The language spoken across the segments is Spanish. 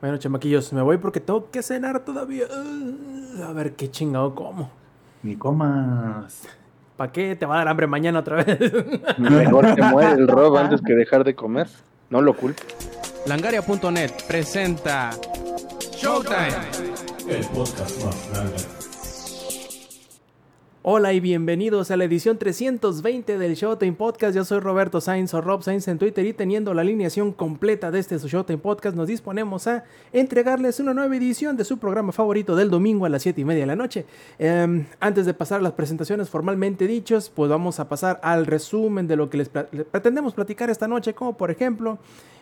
Bueno, chamaquillos, me voy porque tengo que cenar todavía. A ver qué chingado como. Ni comas. ¿Para qué? Te va a dar hambre mañana otra vez. Mejor te muere el Rob antes que dejar de comer. No lo culpo. Langaria.net presenta Showtime. El podcast más grande. Hola y bienvenidos a la edición 320 del Showtime Podcast. Yo soy Roberto Sainz o Rob Sainz en Twitter y teniendo la alineación completa de este Showtime Podcast nos disponemos a entregarles una nueva edición de su programa favorito del domingo a las 7 y media de la noche. Eh, antes de pasar a las presentaciones formalmente dichos, pues vamos a pasar al resumen de lo que les, les pretendemos platicar esta noche, como por ejemplo,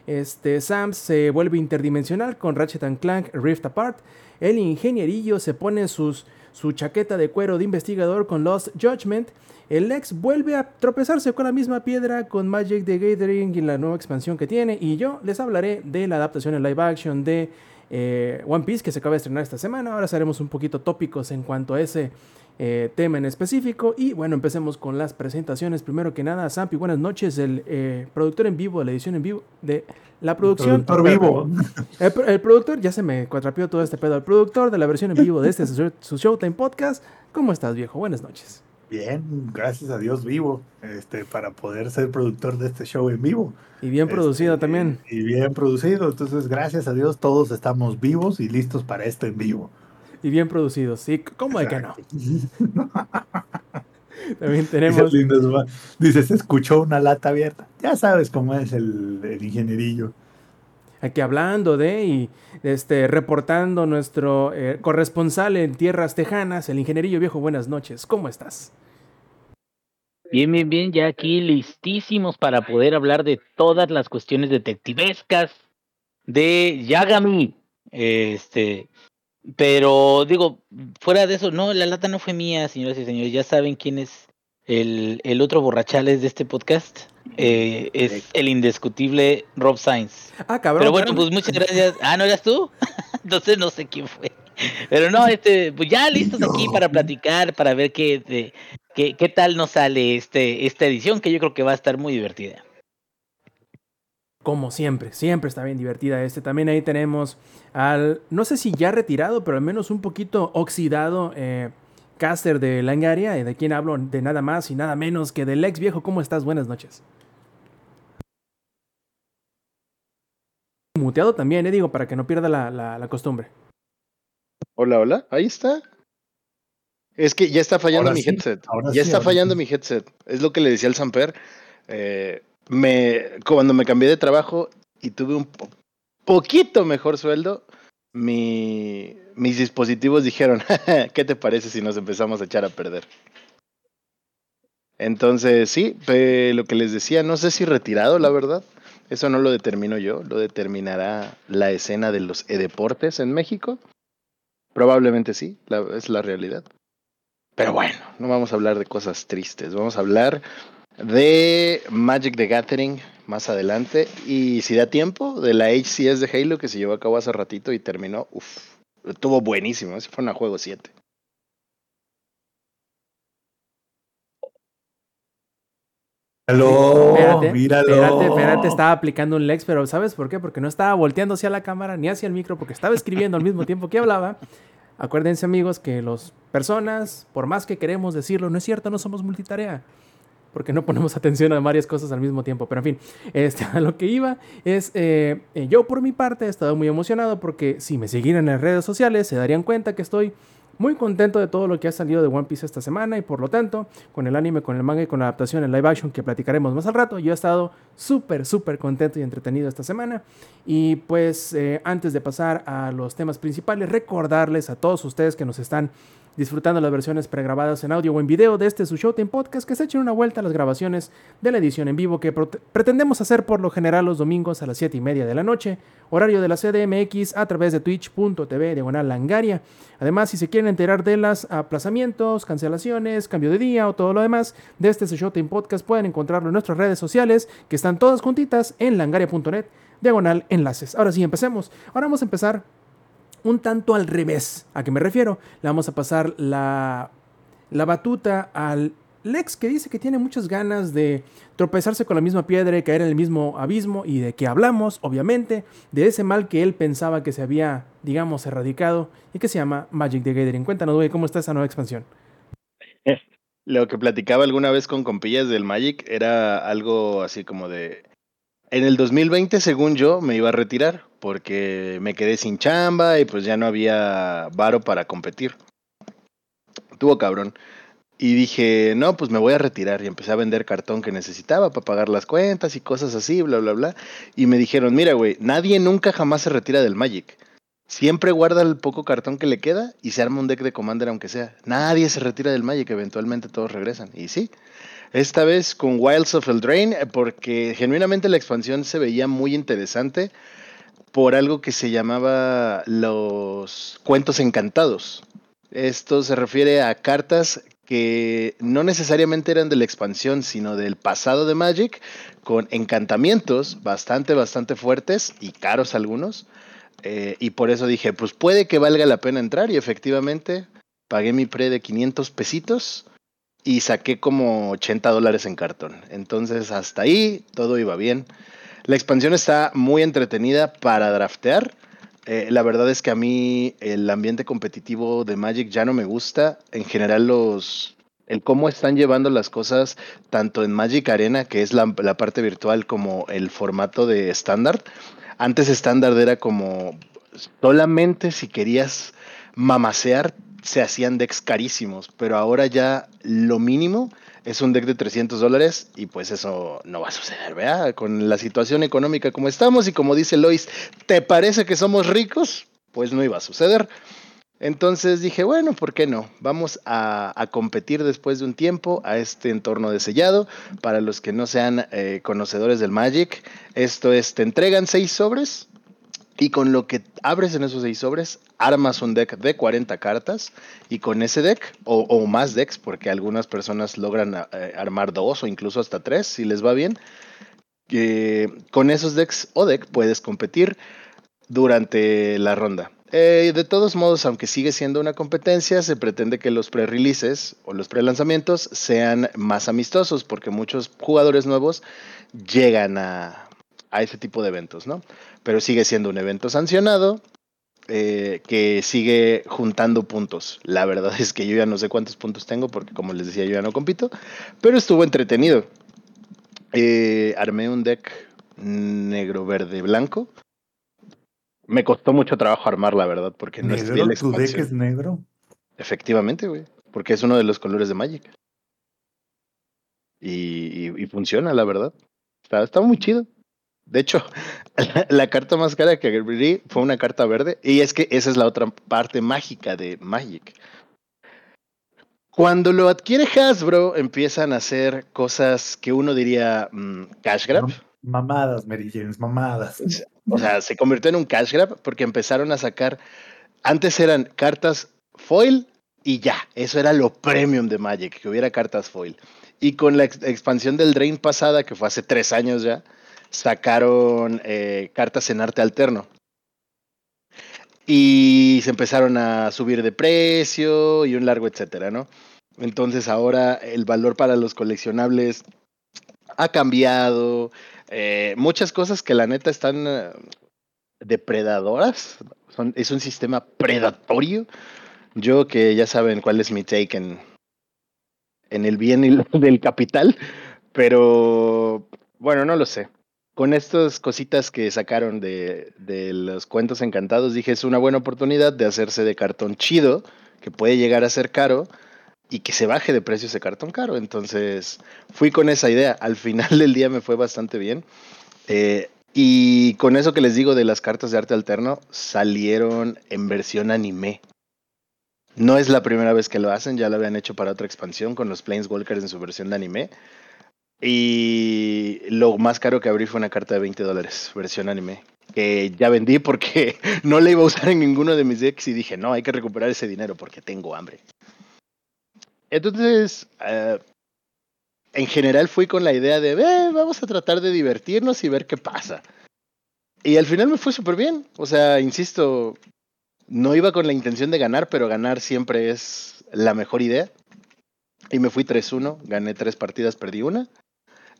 este, Sam se vuelve interdimensional con Ratchet Clank Rift Apart. El ingenierillo se pone sus su chaqueta de cuero de investigador con Lost Judgment, el ex vuelve a tropezarse con la misma piedra con Magic the Gathering y la nueva expansión que tiene. Y yo les hablaré de la adaptación en live action de eh, One Piece que se acaba de estrenar esta semana. Ahora seremos un poquito tópicos en cuanto a ese eh, tema en específico. Y bueno, empecemos con las presentaciones. Primero que nada, Zampi, buenas noches. El eh, productor en vivo, la edición en vivo de la producción. El productor vivo. El, el, productor, ya se me cuatrapió todo este pedo. El productor de la versión en vivo de este su, Showtime Podcast. ¿Cómo estás, viejo? Buenas noches. Bien, gracias a Dios vivo, este, para poder ser productor de este show en vivo. Y bien producido este, también. Y, y bien producido, entonces gracias a Dios todos estamos vivos y listos para esto en vivo. Y bien producidos, sí, ¿cómo de que no? También tenemos. Dice, lindo, dice, se escuchó una lata abierta. Ya sabes cómo es el, el ingenierillo. Aquí hablando de y este, reportando nuestro eh, corresponsal en tierras tejanas, el ingenierillo viejo. Buenas noches, ¿cómo estás? Bien, bien, bien, ya aquí listísimos para poder hablar de todas las cuestiones detectivescas de Yagami. Este, pero digo, fuera de eso, no, la lata no fue mía, señoras y señores. Ya saben quién es el, el otro borrachales de este podcast. Eh, es el indiscutible Rob Sainz. Ah, cabrón. Pero bueno, pues muchas gracias. Ah, ¿no eras tú? Entonces no sé quién fue. Pero no, este, pues ya listos No. aquí para platicar, para ver qué, de, qué, qué tal nos sale este, esta edición, que yo creo que va a estar muy divertida. Como siempre, siempre está bien divertida este. También ahí tenemos al, no sé si ya retirado, pero al menos un poquito oxidado eh, caster de Langaria, de quien hablo de nada más y nada menos que del ex viejo. ¿Cómo estás? Buenas noches. Muteado también, eh, digo, para que no pierda la, la, la costumbre. Hola, hola, ahí está. Es que ya está fallando Ahora mi sí, headset. ahora ya sí, está fallando sí. mi headset. Es lo que le decía al Samper. Eh, me, cuando me cambié de trabajo y tuve un po- poquito mejor sueldo, mi, mis dispositivos dijeron, ¿qué te parece si nos empezamos a echar a perder? Entonces, sí, lo que les decía, no sé si retirado, la verdad. Eso no lo determino yo, lo determinará la escena de los e-deportes en México. Probablemente sí, es la realidad. Pero bueno, no vamos a hablar de cosas tristes, vamos a hablar de Magic the Gathering más adelante y si da tiempo, de la HCS de Halo que se llevó a cabo hace ratito y terminó, uff, estuvo buenísimo, ese fue un juego 7. Míralo, Espérate, míralo. espérate, espérate, estaba aplicando un Lex, pero ¿sabes por qué? Porque no estaba volteando hacia la cámara ni hacia el micro, porque estaba escribiendo al mismo tiempo que hablaba. Acuérdense, amigos, que las personas, por más que queremos decirlo, no es cierto, no somos multitarea. Porque no ponemos atención a varias cosas al mismo tiempo. Pero en fin, este, a lo que iba es, eh, yo por mi parte he estado muy emocionado porque si me siguieran en las redes sociales se darían cuenta que estoy muy contento de todo lo que ha salido de One Piece esta semana y por lo tanto, con el anime, con el manga y con la adaptación en live action que platicaremos más al rato, yo he estado súper, súper contento y entretenido esta semana. Y pues eh, antes de pasar a los temas principales, recordarles a todos ustedes que nos están disfrutando las versiones pregrabadas en audio o en video de este su Showtime Podcast, que se echen una vuelta a las grabaciones de la edición en vivo que pretendemos hacer por lo general los domingos a las 7 y media de la noche, horario de la CDMX a través de twitch.tv diagonal langaria. Además, si se quieren enterar de los aplazamientos, cancelaciones, cambio de día o todo lo demás de este su Showtime Podcast, pueden encontrarlo en nuestras redes sociales, que están todas juntitas en langaria.net diagonal enlaces. Ahora sí, empecemos. Ahora vamos a empezar un tanto al revés. ¿A qué me refiero? Le vamos a pasar la, la batuta al Lex que dice que tiene muchas ganas de tropezarse con la misma piedra y caer en el mismo abismo y de que hablamos, obviamente, de ese mal que él pensaba que se había, digamos, erradicado y que se llama Magic the Gathering. Cuéntanos, güey, ¿cómo está esa nueva expansión? Lo que platicaba alguna vez con compillas del Magic era algo así como de... En el 2020, según yo, me iba a retirar porque me quedé sin chamba y pues ya no había varo para competir. Tuvo cabrón. Y dije, no, pues me voy a retirar. Y empecé a vender cartón que necesitaba para pagar las cuentas y cosas así, bla, bla, bla. Y me dijeron, mira, güey, nadie nunca jamás se retira del Magic. Siempre guarda el poco cartón que le queda y se arma un deck de Commander aunque sea. Nadie se retira del Magic, eventualmente todos regresan. Y sí, esta vez con Wilds of Eldraine, porque genuinamente la expansión se veía muy interesante por algo que se llamaba los cuentos encantados. Esto se refiere a cartas que no necesariamente eran de la expansión, sino del pasado de Magic, con encantamientos bastante, bastante fuertes y caros algunos. Eh, y por eso dije, pues puede que valga la pena entrar y efectivamente pagué mi pre de 500 pesitos y saqué como 80 dólares en cartón. Entonces hasta ahí todo iba bien. La expansión está muy entretenida para draftear. Eh, la verdad es que a mí el ambiente competitivo de Magic ya no me gusta. En general los, el cómo están llevando las cosas tanto en Magic Arena, que es la, parte virtual, como el formato de estándar. Antes estándar era como solamente si querías mamasear se hacían decks carísimos, pero ahora ya lo mínimo es un deck de 300 dólares y pues eso no va a suceder, ¿verdad? Con la situación económica como estamos y como dice Lois, ¿te parece que somos ricos? Pues no iba a suceder. Entonces dije, bueno, ¿por qué no? Vamos a, competir después de un tiempo a este entorno de sellado. Para los que no sean eh, conocedores del Magic, esto es, te entregan seis sobres y con lo que abres en esos seis sobres, armas un deck de 40 cartas y con ese deck, o, más decks, porque algunas personas logran eh, armar dos o incluso hasta tres, si les va bien, eh, con esos decks o deck puedes competir durante la ronda. Eh, de todos modos, aunque sigue siendo una competencia, se pretende que los pre-releases o los pre-lanzamientos sean más amistosos, porque muchos jugadores nuevos llegan a, a ese tipo de eventos, ¿no? Pero sigue siendo un evento sancionado eh, que sigue juntando puntos. La verdad es que yo ya no sé cuántos puntos tengo porque como les decía yo ya no compito, pero estuvo entretenido. Eh, armé un deck negro, verde, blanco. Me costó mucho trabajo armar, la verdad, porque no ¿Negro? la ¿Tu deck es negro? Efectivamente, güey. Porque es uno de los colores de Magic. Y, y- y funciona, la verdad. Está, está muy chido. De hecho, la, la carta más cara que abrí fue una carta verde. Y es que esa es la otra parte mágica de Magic. Cuando lo adquiere Hasbro, empiezan a hacer cosas que uno diría mm, cash grab. Mamadas, Mary James, mamadas. O sea, se convirtió en un cash grab porque empezaron a sacar. Antes eran cartas foil y ya. Eso era lo premium de Magic, que hubiera cartas foil. Y con la ex- expansión del Drain pasada, que fue hace tres años ya, sacaron eh, cartas en arte alterno. Y se empezaron a subir de precio y un largo etcétera, ¿no? Entonces ahora el valor para los coleccionables ha cambiado. eh, muchas cosas que la neta están eh, depredadoras. Es un sistema predatorio. Yo que ya saben cuál es mi take en, en el bien y lo del capital. Pero bueno, no lo sé. Con estas cositas que sacaron de, de los cuentos encantados, dije es una buena oportunidad de hacerse de cartón chido, que puede llegar a ser caro, y que se baje de precio ese cartón caro. Entonces fui con esa idea. Al final del día me fue bastante bien. Eh, y con eso que les digo de las cartas de arte alterno, salieron en versión anime. No es la primera vez que lo hacen, ya lo habían hecho para otra expansión con los Planeswalkers en su versión de anime. Y lo más caro que abrí fue una carta de 20 dólares, versión anime. Que ya vendí porque no la iba a usar en ninguno de mis decks y dije, no, hay que recuperar ese dinero porque tengo hambre. Entonces, eh, en general fui con la idea de, "Eh, vamos a tratar de divertirnos y ver qué pasa. Y al final me fue súper bien. O sea, insisto, no iba con la intención de ganar, pero ganar siempre es la mejor idea. y me fui 3-1, gané tres partidas, perdí una.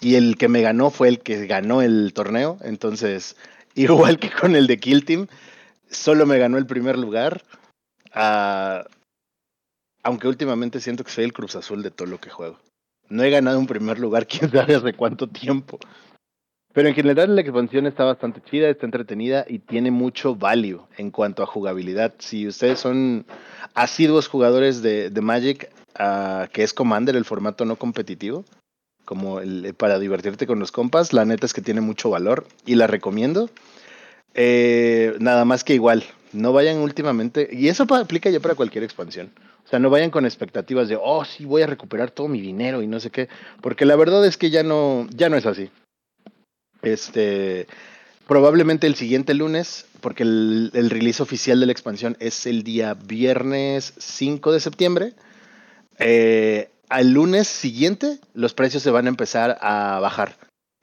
Y el que me ganó fue el que ganó el torneo. Entonces, igual que con el de Kill Team, solo me ganó el primer lugar. Ah, aunque últimamente siento que soy el Cruz Azul de todo lo que juego. No he ganado un primer lugar, quién sabe hace cuánto tiempo. Pero en general la expansión está bastante chida, está entretenida y tiene mucho value en cuanto a jugabilidad. Si ustedes son asiduos jugadores de, de Magic, ah, que es Commander, el formato no competitivo, como el, para divertirte con los compas, la neta es que tiene mucho valor y la recomiendo. Eh, nada más que igual, no vayan últimamente, y eso aplica ya para cualquier expansión. O sea, no vayan con expectativas de, oh, sí, voy a recuperar todo mi dinero y no sé qué, porque la verdad es que ya no, ya no es así. Este, probablemente el siguiente lunes, porque el, el release oficial de la expansión es el día viernes 5 de septiembre. eh, al lunes siguiente, los precios se van a empezar a bajar.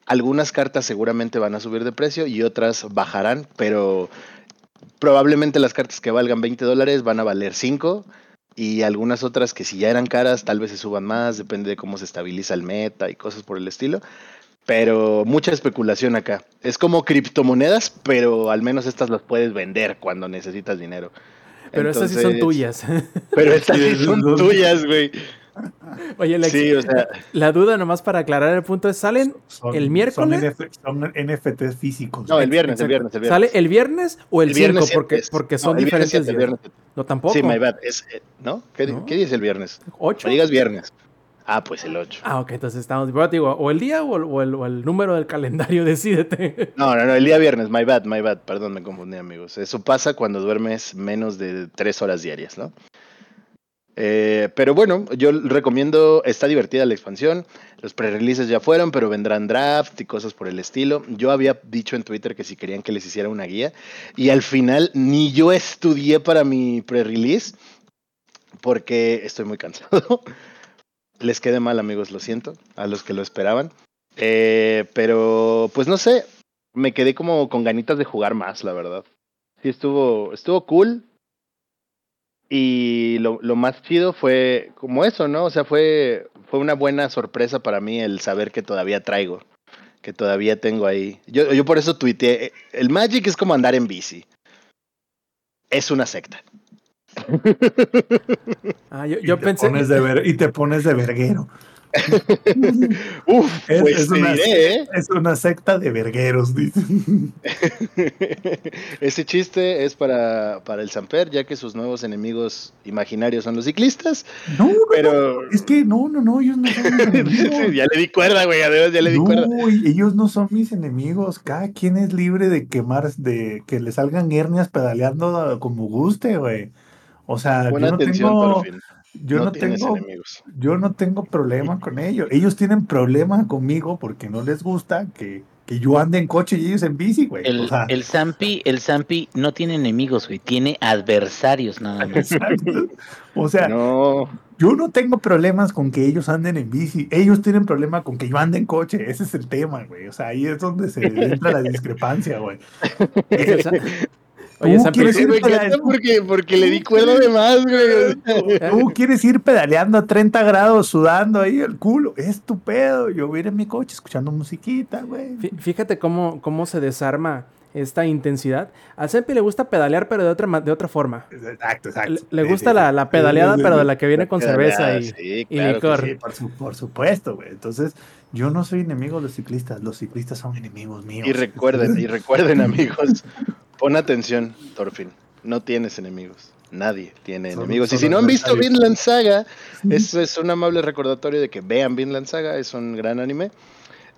Algunas cartas seguramente van a subir de precio y otras bajarán, pero probablemente las cartas que valgan 20 dólares van a valer 5 y algunas otras que si ya eran caras tal vez se suban más, depende de cómo se estabiliza el meta y cosas por el estilo. Pero mucha especulación acá. Es como criptomonedas, pero al menos estas las puedes vender cuando necesitas dinero. Pero esas sí son tuyas. Pero estas Sí, son- tuyas, güey. Oye, Lex, Sí, o sea, la duda nomás para aclarar el punto es, ¿salen Son- el miércoles? Son, NF son NFTs físicos. no, el viernes, el viernes, el viernes. ¿Sale el viernes o el, El viernes 5? Porque, es. porque No, son el viernes diferentes siete, el días. viernes No, tampoco. Sí, my bad. Es, eh, ¿No? ¿Qué, No. qué dice el viernes? ¿Ocho? No digas viernes. Ah, pues el 8. Ah, ok, entonces estamos. pero te digo, o el día o el, o el- o el número del calendario, decídete. No, no, no, el día viernes, my bad, my bad, perdón, me confundí amigos. Eso pasa cuando duermes menos de tres horas diarias, ¿no? Eh, pero bueno, yo recomiendo, está divertida la expansión, los pre-releases ya fueron, pero vendrán draft y cosas por el estilo. Yo había dicho en Twitter que si querían que les hiciera una guía y al final ni yo estudié para mi pre-release porque estoy muy cansado. les quede mal amigos, lo siento, a los que lo esperaban. Eh, pero pues no sé, me quedé como con ganitas de jugar más, la verdad. Sí, estuvo, estuvo cool. Y lo, lo más chido fue como eso, ¿no? O sea, fue, fue una buena sorpresa para mí el saber que todavía traigo, que todavía tengo ahí. Yo, yo por eso tuiteé, el Magic es como andar en bici. Es una secta. Ah, yo, Y te pensé. pones de ver- y te pones de verguero. Uf, Es- pues es te una- diré, ¿eh? Es una secta de vergueros, dicen. Ese chiste es para, para el Samper, ya que sus nuevos enemigos imaginarios son los ciclistas. No, no, Pero. es que no, no, no, ellos no son mis enemigos. ya le di cuerda, güey, además ya le di no, cuerda. ellos no son mis enemigos. Cada quien es libre de quemar, de que le salgan hernias pedaleando como guste, güey. O sea, yo no tengo. Yo no, tengo, enemigos. yo no tengo problema con ellos. Ellos tienen problema conmigo porque no les gusta que, que yo ande en coche y ellos en bici, güey. El, o sea, el Zampi, el Zampi no tiene enemigos, güey, tiene adversarios nada más. exacto. O sea, No, yo no tengo problemas con que ellos anden en bici. Ellos tienen problema con que yo ande en coche. Ese es el tema, güey. O sea, ahí es donde se entra la discrepancia, güey. Oye, Tú quieres ir pedaleando. porque, porque le di cuerda de más, güey. Tú quieres ir pedaleando a 30 grados, sudando ahí el culo. Es tu pedo. Yo voy a ir en mi coche escuchando musiquita, güey. fí- fíjate cómo, cómo se desarma esta intensidad. A Sempi le gusta pedalear, pero de otra, de otra forma. Exacto, exacto. Le, gusta sí, la, la pedaleada, Sí, pero de la que viene con cerveza y, Sí, claro licor. Sí, por, su- por supuesto, güey. Entonces, yo no soy enemigo de los ciclistas. Los ciclistas son enemigos míos. Y recuerden, y recuerden, amigos, pon atención, Thorfinn. No tienes enemigos. Nadie tiene Son- enemigos. Y si no han visto. Vinland Saga, eso es un amable recordatorio de que vean Vinland Saga, es un gran anime.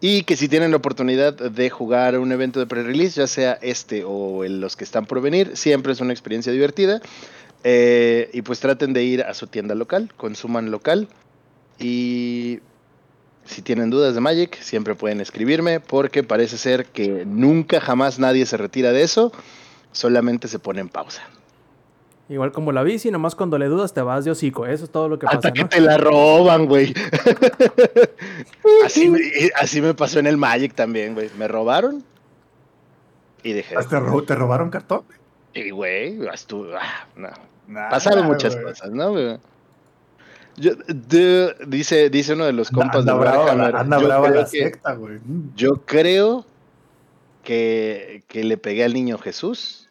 Y que si tienen la oportunidad de jugar un evento de pre-release, ya sea este o el- los que están por venir, siempre es una experiencia divertida. Eh, y pues traten de ir a su tienda local, consuman local. Y si tienen dudas de Magic, siempre pueden escribirme, porque parece ser que nunca jamás nadie se retira de eso, solamente se pone en pausa. Igual como la bici, nomás cuando le dudas te vas de hocico. Eso es todo lo que Hasta pasa, que ¿no? te la roban, güey. así, me, así me pasó en el Magic también, güey. Me robaron y dejé. de ¿Te, ro- te robaron cartón? Y, güey, estuvo- ah, no. Nah, pasaron muchas cosas, ¿no? güey? Yo- de- dice, dice uno de los compas anda de Warhammer. la, anda yo brava creo la que- secta, güey. Yo creo que, que le pegué al niño Jesús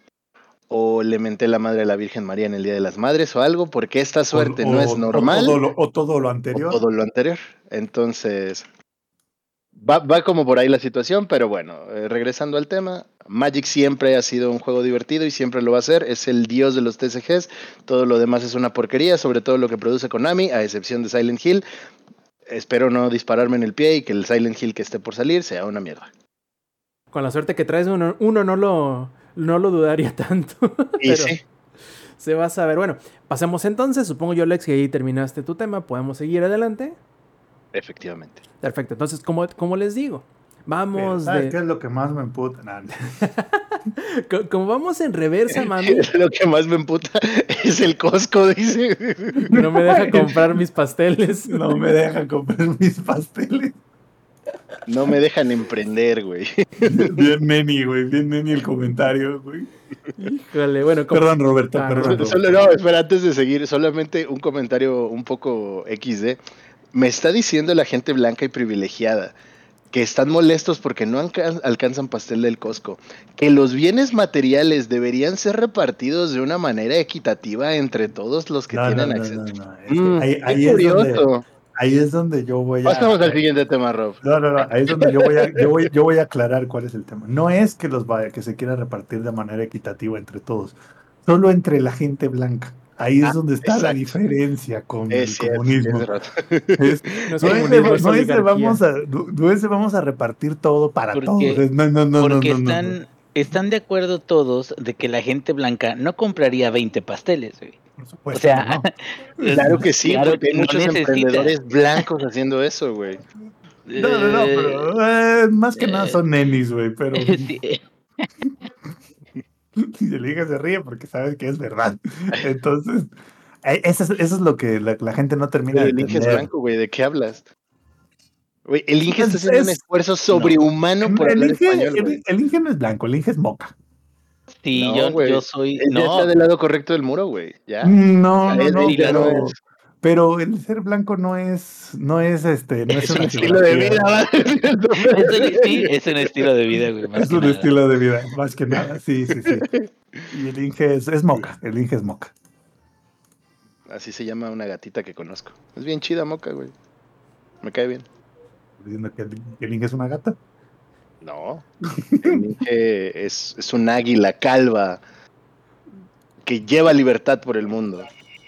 o le menté la madre a la Virgen María en el Día de las Madres o algo, porque esta suerte O- no o- es o normal todo lo- o todo lo anterior. todo lo anterior. Entonces, va, va como por ahí la situación, pero bueno, eh, regresando al tema, Magic siempre ha sido un juego divertido y siempre lo va a ser, es el dios de los TCGs, todo lo demás es una porquería, sobre todo lo que produce Konami, a excepción de Silent Hill. Espero no dispararme en el pie y que el Silent Hill que esté por salir sea una mierda. Con la suerte que traes, uno, uno no, lo, no lo dudaría tanto. Y Pero sí, se va a saber. Bueno, pasemos entonces. Supongo yo, Lex, que ahí terminaste tu tema. Podemos seguir adelante. efectivamente. Perfecto. Entonces, como, como les digo, vamos ¿Sabes de. qué es lo que más me emputa? Nah, Como vamos en reversa, mami. Lo que más me emputa es el Costco, dice. No me deja comprar mis pasteles. no me dejan comprar mis pasteles. No me dejan emprender, güey. Bien neni, güey. Bien neni el comentario, güey. Híjole, bueno, como- Perdón, Roberto, Ah, perdón. Solo, no, espera, antes de seguir, solamente un comentario un poco XD. Me está diciendo la gente blanca y privilegiada que están molestos porque no alca- alcanzan pastel del Costco, que los bienes materiales deberían ser repartidos de una manera equitativa entre todos los que No, tienen no, acceso. no, no. Es que Mm, ahí, qué ahí es donde, curioso. ahí es donde yo voy a. Pasamos al siguiente tema, Rob. No, no, no. Ahí es donde yo voy a, yo voy, yo voy a aclarar cuál es el tema. No es que los vaya, que se quiera repartir de manera equitativa entre todos, solo entre la gente blanca. Ahí es Ah, donde está la diferencia con Es el cierto, comunismo. es no es comunismo, es no es de oligarquía. vamos a, no- no es de vamos a repartir todo para Porque- todos. No, no, no, Porque no, no, no. están, están de acuerdo todos de que la gente blanca no compraría 20 pasteles, güey. Por O supuesto sea, no. Claro que sí, Claro porque hay muchos emprendedores blancos haciendo eso, güey. No, no, no, pero eh, más que nada son nenis, güey, pero Sí, y el hija se ríe porque sabe que es verdad. Entonces, eh, eso es, eso es lo que la, la gente no termina de el Inge es entender. blanco, güey, ¿de qué hablas? Güey, el Inge está Es- haciendo un es- esfuerzo sobrehumano por el, hablar Inge, español, el- el Inge no es blanco, el Inge es moca. sí, No, yo, yo soy. No, está del lado correcto del muro, güey. Ya. No, Ya no, es no, pero. Pero el ser blanco no es, no es este, no es, un estilo de vida, es un, sí, es un estilo de vida, güey. más Es que un nada. estilo de vida, más que nada, sí, sí, sí. Y el Inge es, es moca, el Inge es moca. Así se llama una gatita que conozco. Es bien chida, moca, güey. Me cae bien. Diciendo que el, que el Inge es una gata. No. El Inge es, es un águila calva que lleva libertad por el mundo.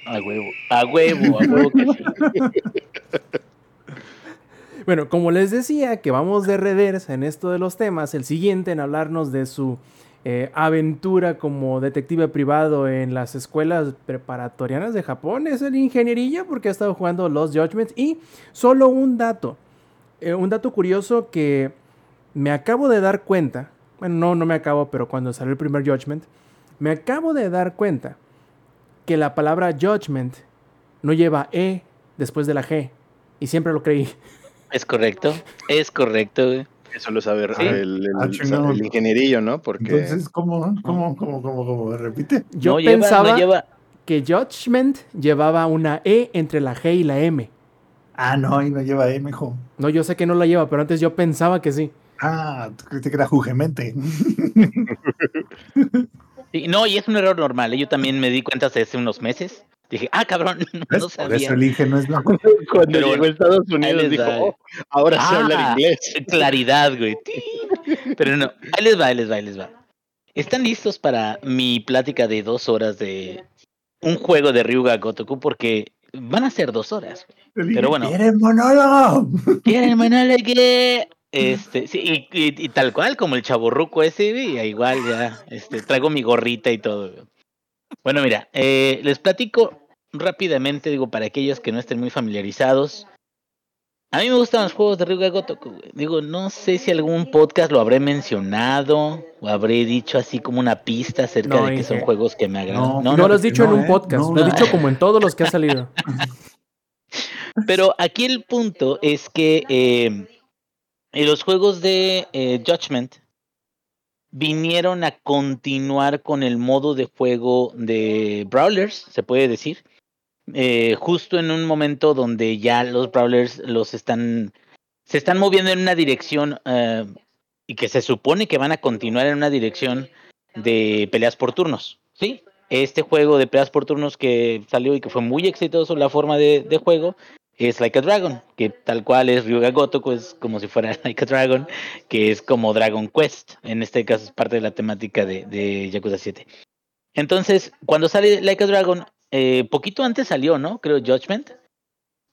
A huevo, a huevo, a huevo. Bueno, como les decía, que vamos de reversa en esto de los temas, el siguiente en hablarnos de su eh, aventura como detective privado en las escuelas preparatorianas de Japón es el ingenierillo porque ha estado jugando los Judgments y solo un dato, eh, un dato curioso que me acabo de dar cuenta, bueno, no, no me acabo, pero cuando salió el primer Judgment, me acabo de dar cuenta que la palabra Judgment no lleva E después de la G y siempre lo creí. Es correcto, es correcto, güey. Eso lo sabe Sí. el, el- Ah, chingón. el ingenierillo, ¿no? Porque Entonces, ¿cómo, cómo, cómo, cómo, cómo? Repite. Yo no lleva, pensaba no lleva. que Judgment llevaba una E entre la G y la M. Ah, no, y no lleva M, hijo. No, yo sé que no la lleva, pero antes yo pensaba que sí. Ah, tú creíste que era Jugemente. Sí, no, y es un error normal. ¿eh? Yo también me di cuenta hace unos meses. Dije, ah, cabrón, no. Por sabía. eso el Inge no es blanco. cuando Pero llegó a Estados Unidos dijo. "Oh, ahora sé hablar Ah, inglés. Claridad, güey. Pero no, ahí les va, ahí les va, ahí les va. ¿Están listos para mi plática de dos horas de un juego de Ryuga Gotoku? Porque van a ser dos horas. Pero bueno. ¿Quieres monólogo? ¿Quieren que? Este, sí, y, y- y tal cual, como el chaborruco ese, igual ya, este, traigo mi gorrita y todo. Bueno, mira, eh, les platico rápidamente, digo, para aquellos que no estén muy familiarizados. A mí me gustan los juegos de Ryuga Gotoku. Digo, no sé si algún podcast lo habré mencionado o habré dicho así como una pista acerca No, de que son juegos que me agradan. No, No, no, lo has dicho no, en un ¿eh? podcast, No. lo has dicho como en todos los que ha salido. Pero aquí el punto es que eh, en los juegos de eh, Judgment vinieron a continuar con el modo de juego de Brawlers, se puede decir, eh, justo en un momento donde ya los Brawlers los están, se están moviendo en una dirección eh, y que se supone que van a continuar en una dirección de peleas por turnos, ¿sí? Este juego de peleas por turnos que salió y que fue muy exitoso la forma de juego es Like a Dragon, que tal cual es Ryuga Gotoku, es como si fuera Like a Dragon, que es como Dragon Quest, en este caso es parte de la temática de, de Yakuza 7. Entonces, cuando sale Like a Dragon, eh, poquito antes salió, ¿no? Creo Judgment,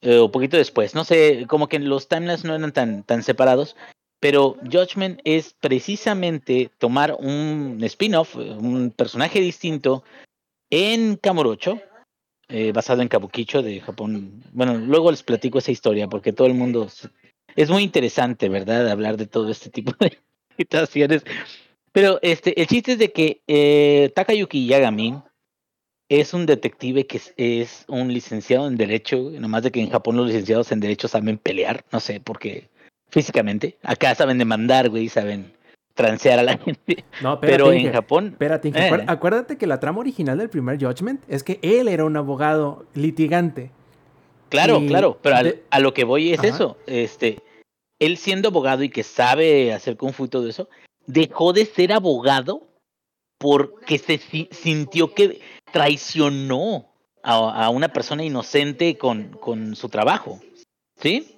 eh, o poquito después, no sé, como que los timelines no eran tan, tan separados, pero Judgment es precisamente tomar un spin-off, un personaje distinto en Kamurocho, eh, basado en Kabukicho de Japón. Bueno, luego les platico esa historia porque todo el mundo es muy interesante, ¿verdad? Hablar de todo este tipo de situaciones. Pero este, el chiste es de que eh, Takayuki Yagami es un detective que es, un licenciado en Derecho, nomás de que en Japón los licenciados en Derecho saben pelear, no sé por qué, físicamente. Acá saben demandar, güey, saben transear a la gente. No, pero en Japón. Espérate, eh. acuérdate que la trama original del primer Judgment es que él era un abogado litigante. Claro, Y claro, pero al- de- a lo que voy es Ajá. eso. Este, él siendo abogado y que sabe hacer kung fu y todo eso, dejó de ser abogado porque se si- sintió que traicionó a, a una persona inocente con, con su trabajo. ¿Sí?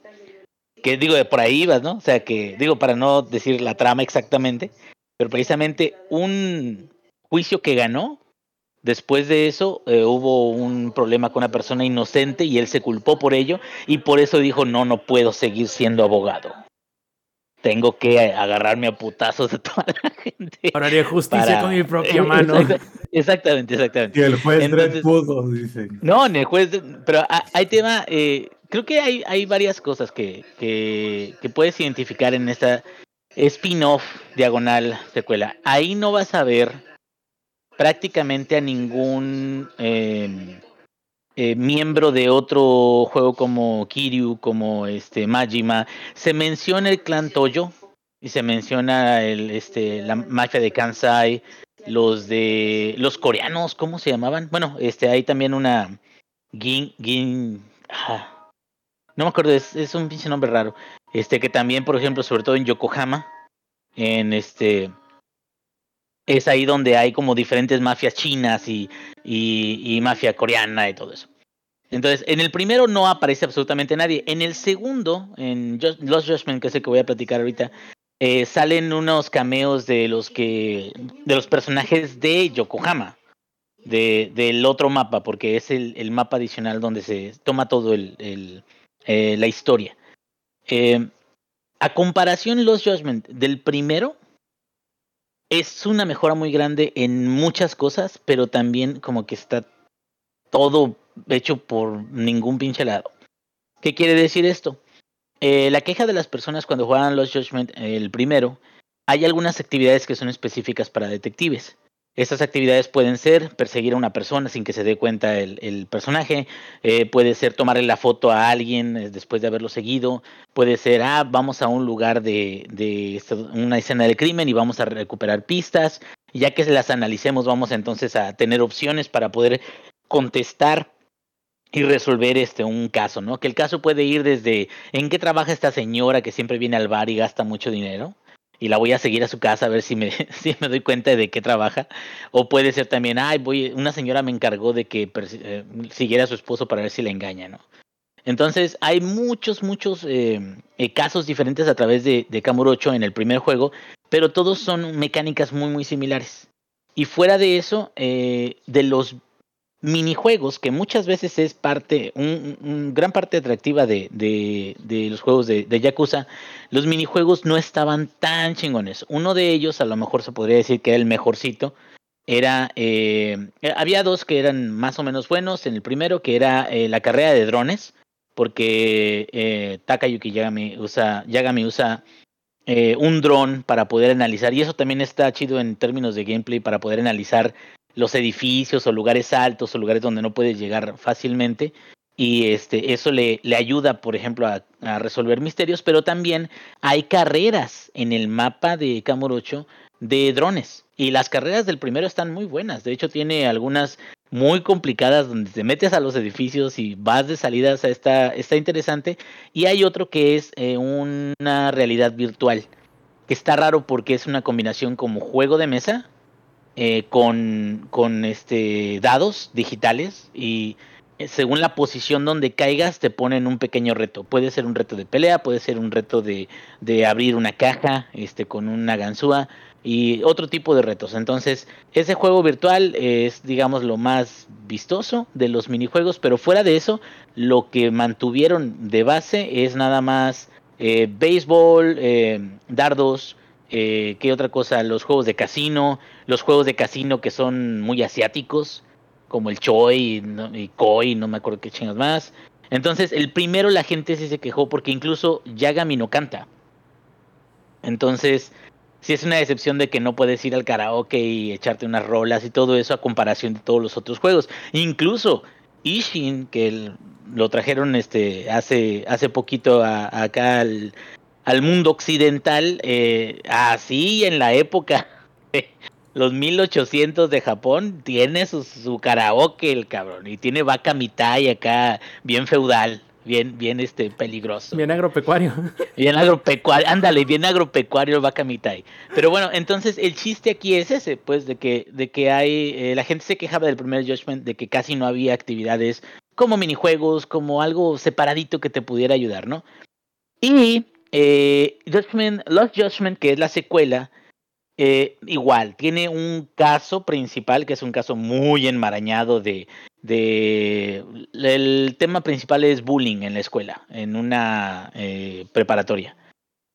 Que digo, de por ahí vas, ¿no? O sea, que digo, para no decir la trama exactamente, pero precisamente un juicio que ganó, después de eso eh, hubo un problema con una persona inocente y él se culpó por ello y por eso dijo, no, no puedo seguir siendo abogado. Tengo que agarrarme a putazos de toda la gente. Ahora haré justicia para- con mi propia mano. Exacta- exactamente, exactamente. Y el juez Entonces- Dredd pudo, dicen. No, en el juez, pero ha- hay tema, eh, creo que hay, hay varias cosas que, que, puedes identificar en esta spin-off diagonal secuela. Ahí no vas a ver prácticamente a ningún eh, eh, miembro de otro juego como Kiryu, como este Majima. Se menciona el clan Toyo y se menciona el, este, la mafia de Kansai, los de los coreanos, ¿cómo se llamaban? Bueno, este hay también una Gin Gin ah, no me acuerdo, es, un pinche nombre raro. Este que también, por ejemplo, sobre todo en Yokohama, en este es ahí donde hay como diferentes mafias chinas y, y, y mafia coreana y todo eso. Entonces, en el primero no aparece absolutamente nadie. En el segundo, en Just- Lost Judgment, que es el que voy a platicar ahorita, eh, salen unos cameos de los que de los personajes de Yokohama de, del otro mapa porque es el, mapa adicional donde se toma todo el, eh, la historia Eh, a comparación Lost Judgment del primero es una mejora muy grande en muchas cosas pero también como que está todo hecho por ningún pinche lado ¿qué quiere decir esto? Eh, la queja de las personas cuando juegan Lost Judgment, el primero, hay algunas actividades que son específicas para detectives. Estas actividades pueden ser perseguir a una persona sin que se dé cuenta el, el personaje, eh, puede ser tomarle la foto a alguien eh, después de haberlo seguido, puede ser, ah, vamos a un lugar de, de una escena del crimen y vamos a recuperar pistas, ya que las analicemos vamos entonces a tener opciones para poder contestar y resolver este un caso, ¿no? Que el caso puede ir desde en qué trabaja esta señora que siempre viene al bar y gasta mucho dinero y la voy a seguir a su casa a ver si me, si me doy cuenta de qué trabaja. O puede ser también, ay, voy, una señora me encargó de que eh, siguiera a su esposo para ver si la engaña, ¿no? Entonces hay muchos, muchos eh, eh, casos diferentes a través de, de Kamurocho en el primer juego, pero todos son mecánicas muy, muy similares. Y fuera de eso, de los minijuegos, que muchas veces es parte, un, gran parte atractiva de, de, los juegos de, de Yakuza, los minijuegos no estaban tan chingones. Uno de ellos, a lo mejor se podría decir que era el mejorcito, era, eh, había dos que eran más o menos buenos. En el primero, que era eh, la carrera de drones, porque eh, Takayuki Yagami usa, Yagami usa eh, un dron para poder analizar, y eso también está chido en términos de gameplay, para poder analizar los edificios o lugares altos o lugares donde no puedes llegar fácilmente y este eso le, le ayuda por ejemplo a, resolver misterios pero también hay carreras en el mapa de Kamurocho de drones y las carreras del primero están muy buenas. De hecho tiene algunas muy complicadas donde te metes a los edificios y vas de salidas a esta está interesante. Y hay otro que es eh, una realidad virtual que está raro porque es una combinación como juego de mesa eh, con con este dados digitales y eh, según la posición donde caigas te ponen un pequeño reto puede ser un reto de pelea puede ser un reto de, de abrir una caja este con una ganzúa y otro tipo de retos. Entonces, ese juego virtual es, digamos, lo más vistoso de los minijuegos, pero fuera de eso, lo que mantuvieron de base es nada más eh, béisbol, eh, dardos, eh, ¿qué otra cosa? Los juegos de casino, los juegos de casino que son muy asiáticos, como el Choi y Koi, no me acuerdo qué chingas más. Entonces, el primero la gente sí se quejó porque incluso Yagami no canta. Entonces, sí es una decepción de que no puedes ir al karaoke y echarte unas rolas y todo eso a comparación de todos los otros juegos. Incluso Ishin, que lo trajeron este hace, hace poquito a- acá al, al mundo occidental, eh, así en la época de los 1800 de Japón, tiene su, su karaoke el cabrón, y tiene vaca mitai acá, bien feudal. Bien, bien este peligroso. Bien agropecuario. Bien agropecuario, ándale, bien agropecuario el vaca mitai. Pero bueno, entonces el chiste aquí es ese, pues, de que, de que hay, eh, la gente se quejaba del primer Judgment de que casi no había actividades como minijuegos, como algo separadito que te pudiera ayudar, ¿no? Y eh, Judgment, Lost Judgment, que es la secuela, eh, igual, tiene un caso principal, que es un caso muy enmarañado de, de el tema principal es bullying en la escuela, en una eh, preparatoria.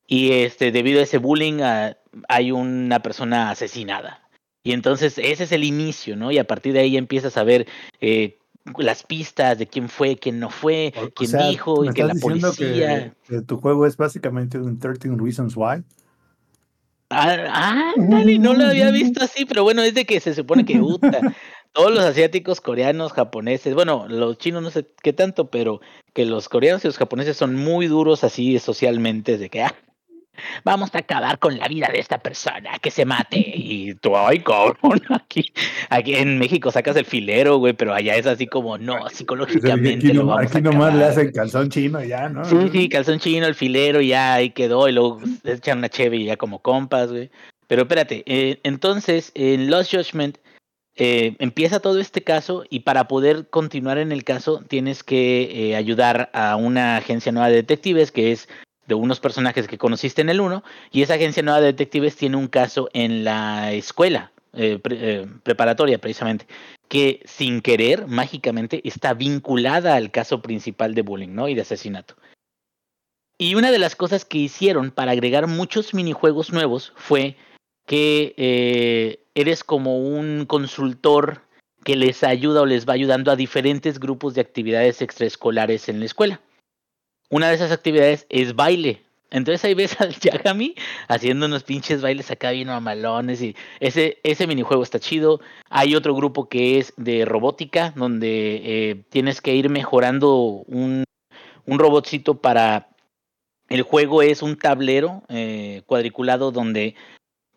Y este, debido a ese bullying, ah, hay una persona asesinada. Y entonces ese es el inicio, ¿no? Y a partir de ahí empiezas a ver eh, las pistas de quién fue, quién no fue, O- o quién sea, dijo, y que la que- policía. que tu juego es básicamente un 13 Reasons Why. Ah, no lo había visto así, pero bueno, es de que se supone que puta, todos los asiáticos, coreanos, japoneses, bueno, los chinos no sé qué tanto, pero que los coreanos y los japoneses son muy duros así socialmente, de que ah, vamos a acabar con la vida de esta persona, que se mate. Y tú, ay, cabrón, aquí, aquí en México sacas el filero, güey, pero allá es así como, no, psicológicamente Aquí, lo vamos aquí nomás le acabar. hacen calzón chino ya, ¿no? Sí, sí, calzón chino, el filero, ya ahí quedó, y luego echan una cheve y ya como compas, güey. Pero espérate, eh, entonces, en Lost Judgment eh, empieza todo este caso y para poder continuar en el caso tienes que eh, ayudar a una agencia nueva de detectives que es de unos personajes que conociste en el 1 y esa agencia nueva de detectives tiene un caso en la escuela eh, eh, preparatoria precisamente que sin querer mágicamente está vinculada al caso principal de bullying ¿no? y de asesinato. Y una de las cosas que hicieron para agregar muchos minijuegos nuevos fue que eh, eres como un consultor que les ayuda o les va ayudando a diferentes grupos de actividades extraescolares en la escuela. Una de esas actividades es baile. Entonces ahí ves al Yagami haciendo unos pinches bailes acá bien mamalones y ese, ese minijuego está chido. Hay otro grupo que es de robótica donde eh, tienes que ir mejorando un, un robotcito para... El juego es un tablero eh, cuadriculado donde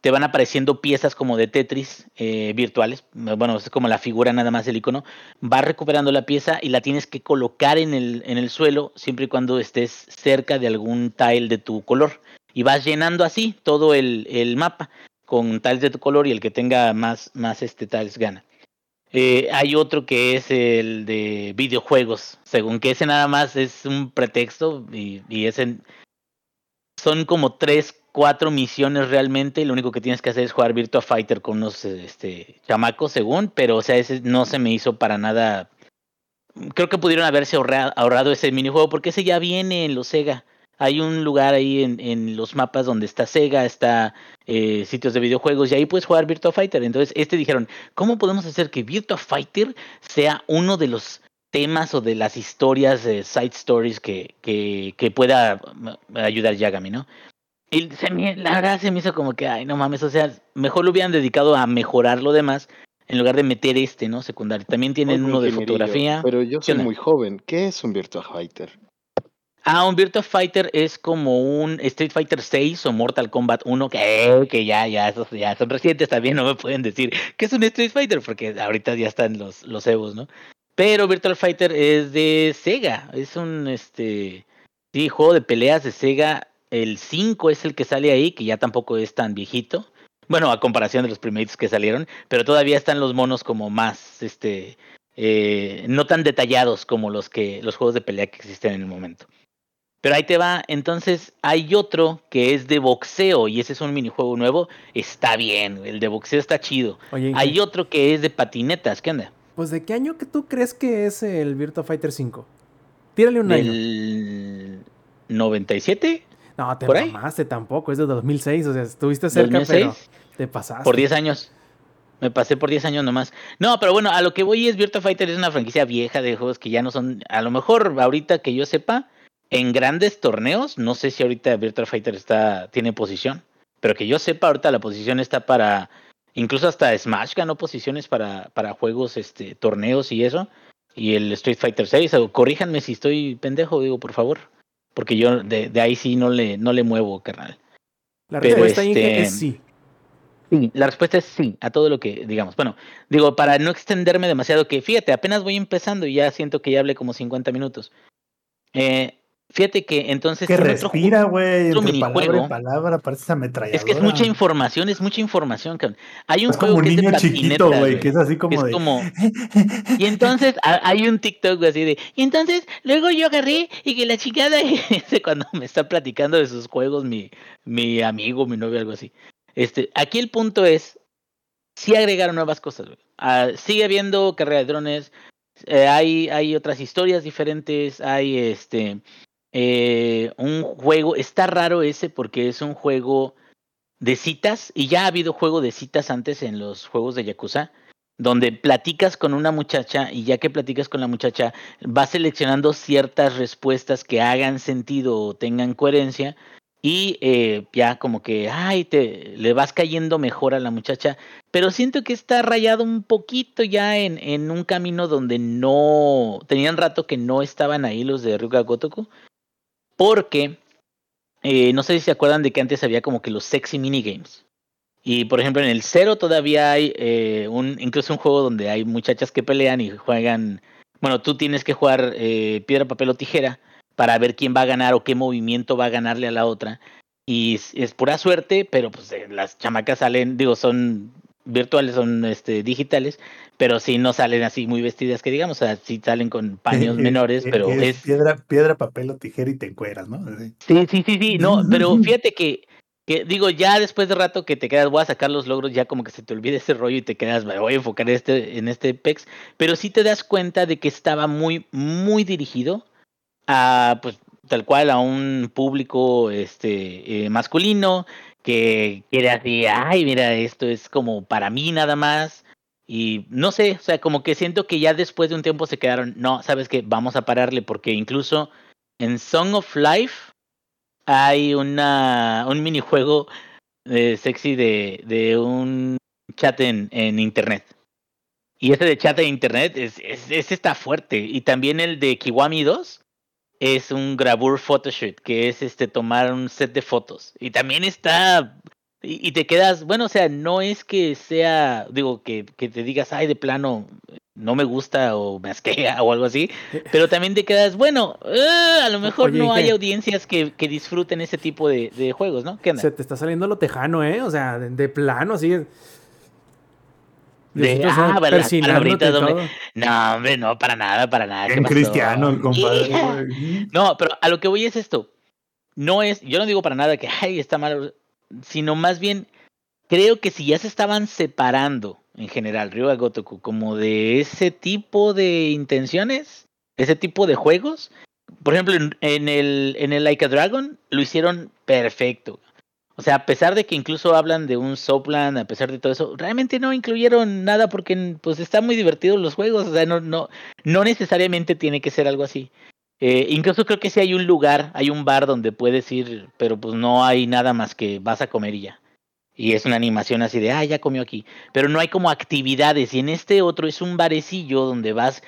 te van apareciendo piezas como de Tetris eh, virtuales. Bueno, es como la figura nada más el icono. Vas recuperando la pieza y la tienes que colocar en el, en el suelo siempre y cuando estés cerca de algún tile de tu color. Y vas llenando así todo el, el mapa con tiles de tu color y el que tenga más, más este tiles gana. Eh, hay otro que es el de videojuegos, según que ese nada más es un pretexto y, y ese son como tres, cuatro misiones realmente. Lo único que tienes que hacer es jugar Virtua Fighter con unos este, chamacos, según, pero o sea, ese no se me hizo para nada. Creo que pudieron haberse ahorra- ahorrado ese minijuego porque ese ya viene en los Sega. Hay un lugar ahí en, en los mapas donde está Sega, está eh, sitios de videojuegos y ahí puedes jugar Virtua Fighter. Entonces, este dijeron, ¿cómo podemos hacer que Virtua Fighter sea uno de los temas o de las historias, side stories que, que, que pueda mm, ayudar Yagami, ¿no? Y se me- la verdad se me hizo como que, ay, no mames, o sea, mejor lo hubieran dedicado a mejorar lo demás en lugar de meter este, ¿no? Secundario. También tienen uno de fotografía. Pero yo ¿Qué soy muy joven. ¿Qué es un Virtua Fighter? Ah, un Virtua Fighter es como un Street Fighter 6 o Mortal Kombat 1, que, que ya, ya, esos ya son recientes también, no me pueden decir que es un Street Fighter, porque ahorita ya están los, los Evos, ¿no? Pero Virtual Fighter es de Sega, es un este sí, juego de peleas de Sega. El 5 es el que sale ahí, que ya tampoco es tan viejito. Bueno, a comparación de los primeritos que salieron, pero todavía están los monos como más, este, eh, no tan detallados como los que los juegos de pelea que existen en el momento. Pero ahí te va. Entonces hay otro que es de boxeo y ese es un minijuego nuevo. Está bien, el de boxeo está chido. Oye, ¿y Hay otro que es de patinetas. ¿Qué onda? Pues ¿de qué año que tú crees que es el Virtua Fighter 5? Tírale un año. ¿Del 97? No, te mamaste tampoco, es de 2006, o sea, estuviste cerca, 2006? pero te pasaste. Por 10 años. Me pasé por 10 años nomás. No, pero bueno, a lo que voy es Virtua Fighter es una franquicia vieja de juegos que ya no son, a lo mejor ahorita que yo sepa, en grandes torneos, no sé si ahorita Virtua Fighter está tiene posición, pero que yo sepa ahorita la posición está para incluso hasta Smash ganó posiciones para para juegos este torneos y eso y el Street Fighter 6, o corríjanme si estoy pendejo, digo, por favor, porque yo de, de ahí sí no le no le muevo, carnal. La respuesta este- es sí. Sí, la respuesta es sí, a todo lo que digamos. Bueno, digo, para no extenderme demasiado, que fíjate, apenas voy empezando y ya siento que ya hablé como 50 minutos. Eh, fíjate que entonces... Que respira, güey, palabra y palabra, parece ametralladora. Es que es mucha información, es mucha información, cabrón. Hay un Es juego como un que es de niño chiquito, güey, que es así como es de... como... Y entonces hay un TikTok así de... Y entonces luego yo agarré y que la chingada... ese cuando me está platicando de sus juegos mi, mi amigo, mi novio, algo así. Este, aquí el punto es... Sí agregaron nuevas cosas. güey. Ah, sigue habiendo carrera de drones. eh, hay, hay otras historias diferentes. Hay este... eh, un juego... Está raro ese porque es un juego de citas. Y ya ha habido juego de citas antes en los juegos de Yakuza donde platicas con una muchacha y ya que platicas con la muchacha, vas seleccionando ciertas respuestas que hagan sentido o tengan coherencia y eh, ya como que, ay, te, le vas cayendo mejor a la muchacha, pero siento que está rayado un poquito ya en, en un camino donde no, tenían rato que no estaban ahí los de Ryuga Gotoku, porque eh, no sé si se acuerdan de que antes había como que los sexy minigames. Y por ejemplo en el cero todavía hay eh, un incluso un juego donde hay muchachas que pelean y juegan. Bueno, tú tienes que jugar eh, piedra, papel o tijera para ver quién va a ganar o qué movimiento va a ganarle a la otra. Y es, es pura suerte, pero pues las chamacas salen, digo, son virtuales, son este digitales, pero sí no salen así muy vestidas que digamos, o sea, sí salen con paños menores, pero es es piedra, piedra, papel o tijera y te encueras, ¿no? Sí, sí, sí, sí, no, pero fíjate que, que digo, ya después de rato que te quedas, voy a sacar los logros, ya como que se te olvida ese rollo y te quedas, me voy a enfocar en este, en este PEX, pero sí te das cuenta de que estaba muy, muy dirigido a, pues, tal cual, a un público, este, eh, masculino, que quiere así, ay, mira, esto es como para mí nada más, y no sé, o sea, como que siento que ya después de un tiempo se quedaron, no, sabes que vamos a pararle, porque incluso en Song of Life, hay una un minijuego eh, sexy de, de un chat en, en internet. Y ese de chat en internet es, es, ese está fuerte. Y también el de Kiwami 2 es un gravure photoshoot, que es este tomar un set de fotos. Y también está. Y, y te quedas, bueno, o sea, no es que sea, digo, que, que te digas, ay, de plano, no me gusta o me asquea o algo así, pero también te quedas, bueno, eh, a lo mejor Oye, no hay audiencias que, que disfruten ese tipo de, de juegos, ¿no? ¿Qué onda? Se te está saliendo lo tejano, ¿eh? O sea, de, de plano, así. De- ah, hombre. todo. No, hombre, no, para nada, para nada. ¿qué En cristiano, el compadre. No, pero a lo que voy es esto. No es, yo no digo para nada que, ay, está mal, sino más bien, creo que si ya se estaban separando en general, Ryuga Gotoku, como de ese tipo de intenciones, ese tipo de juegos, por ejemplo, en, en el, en el Like a Dragon lo hicieron perfecto. O sea, a pesar de que incluso hablan de un Soplan, a pesar de todo eso, realmente no incluyeron nada porque pues están muy divertidos los juegos, o sea, no, no, no necesariamente tiene que ser algo así. Eh, incluso creo que sí hay un lugar, hay un bar donde puedes ir, pero pues no hay nada más que vas a comer y ya. Y es una animación así de, ah, ya comió aquí. Pero no hay como actividades. Y en este otro es un barecillo donde vas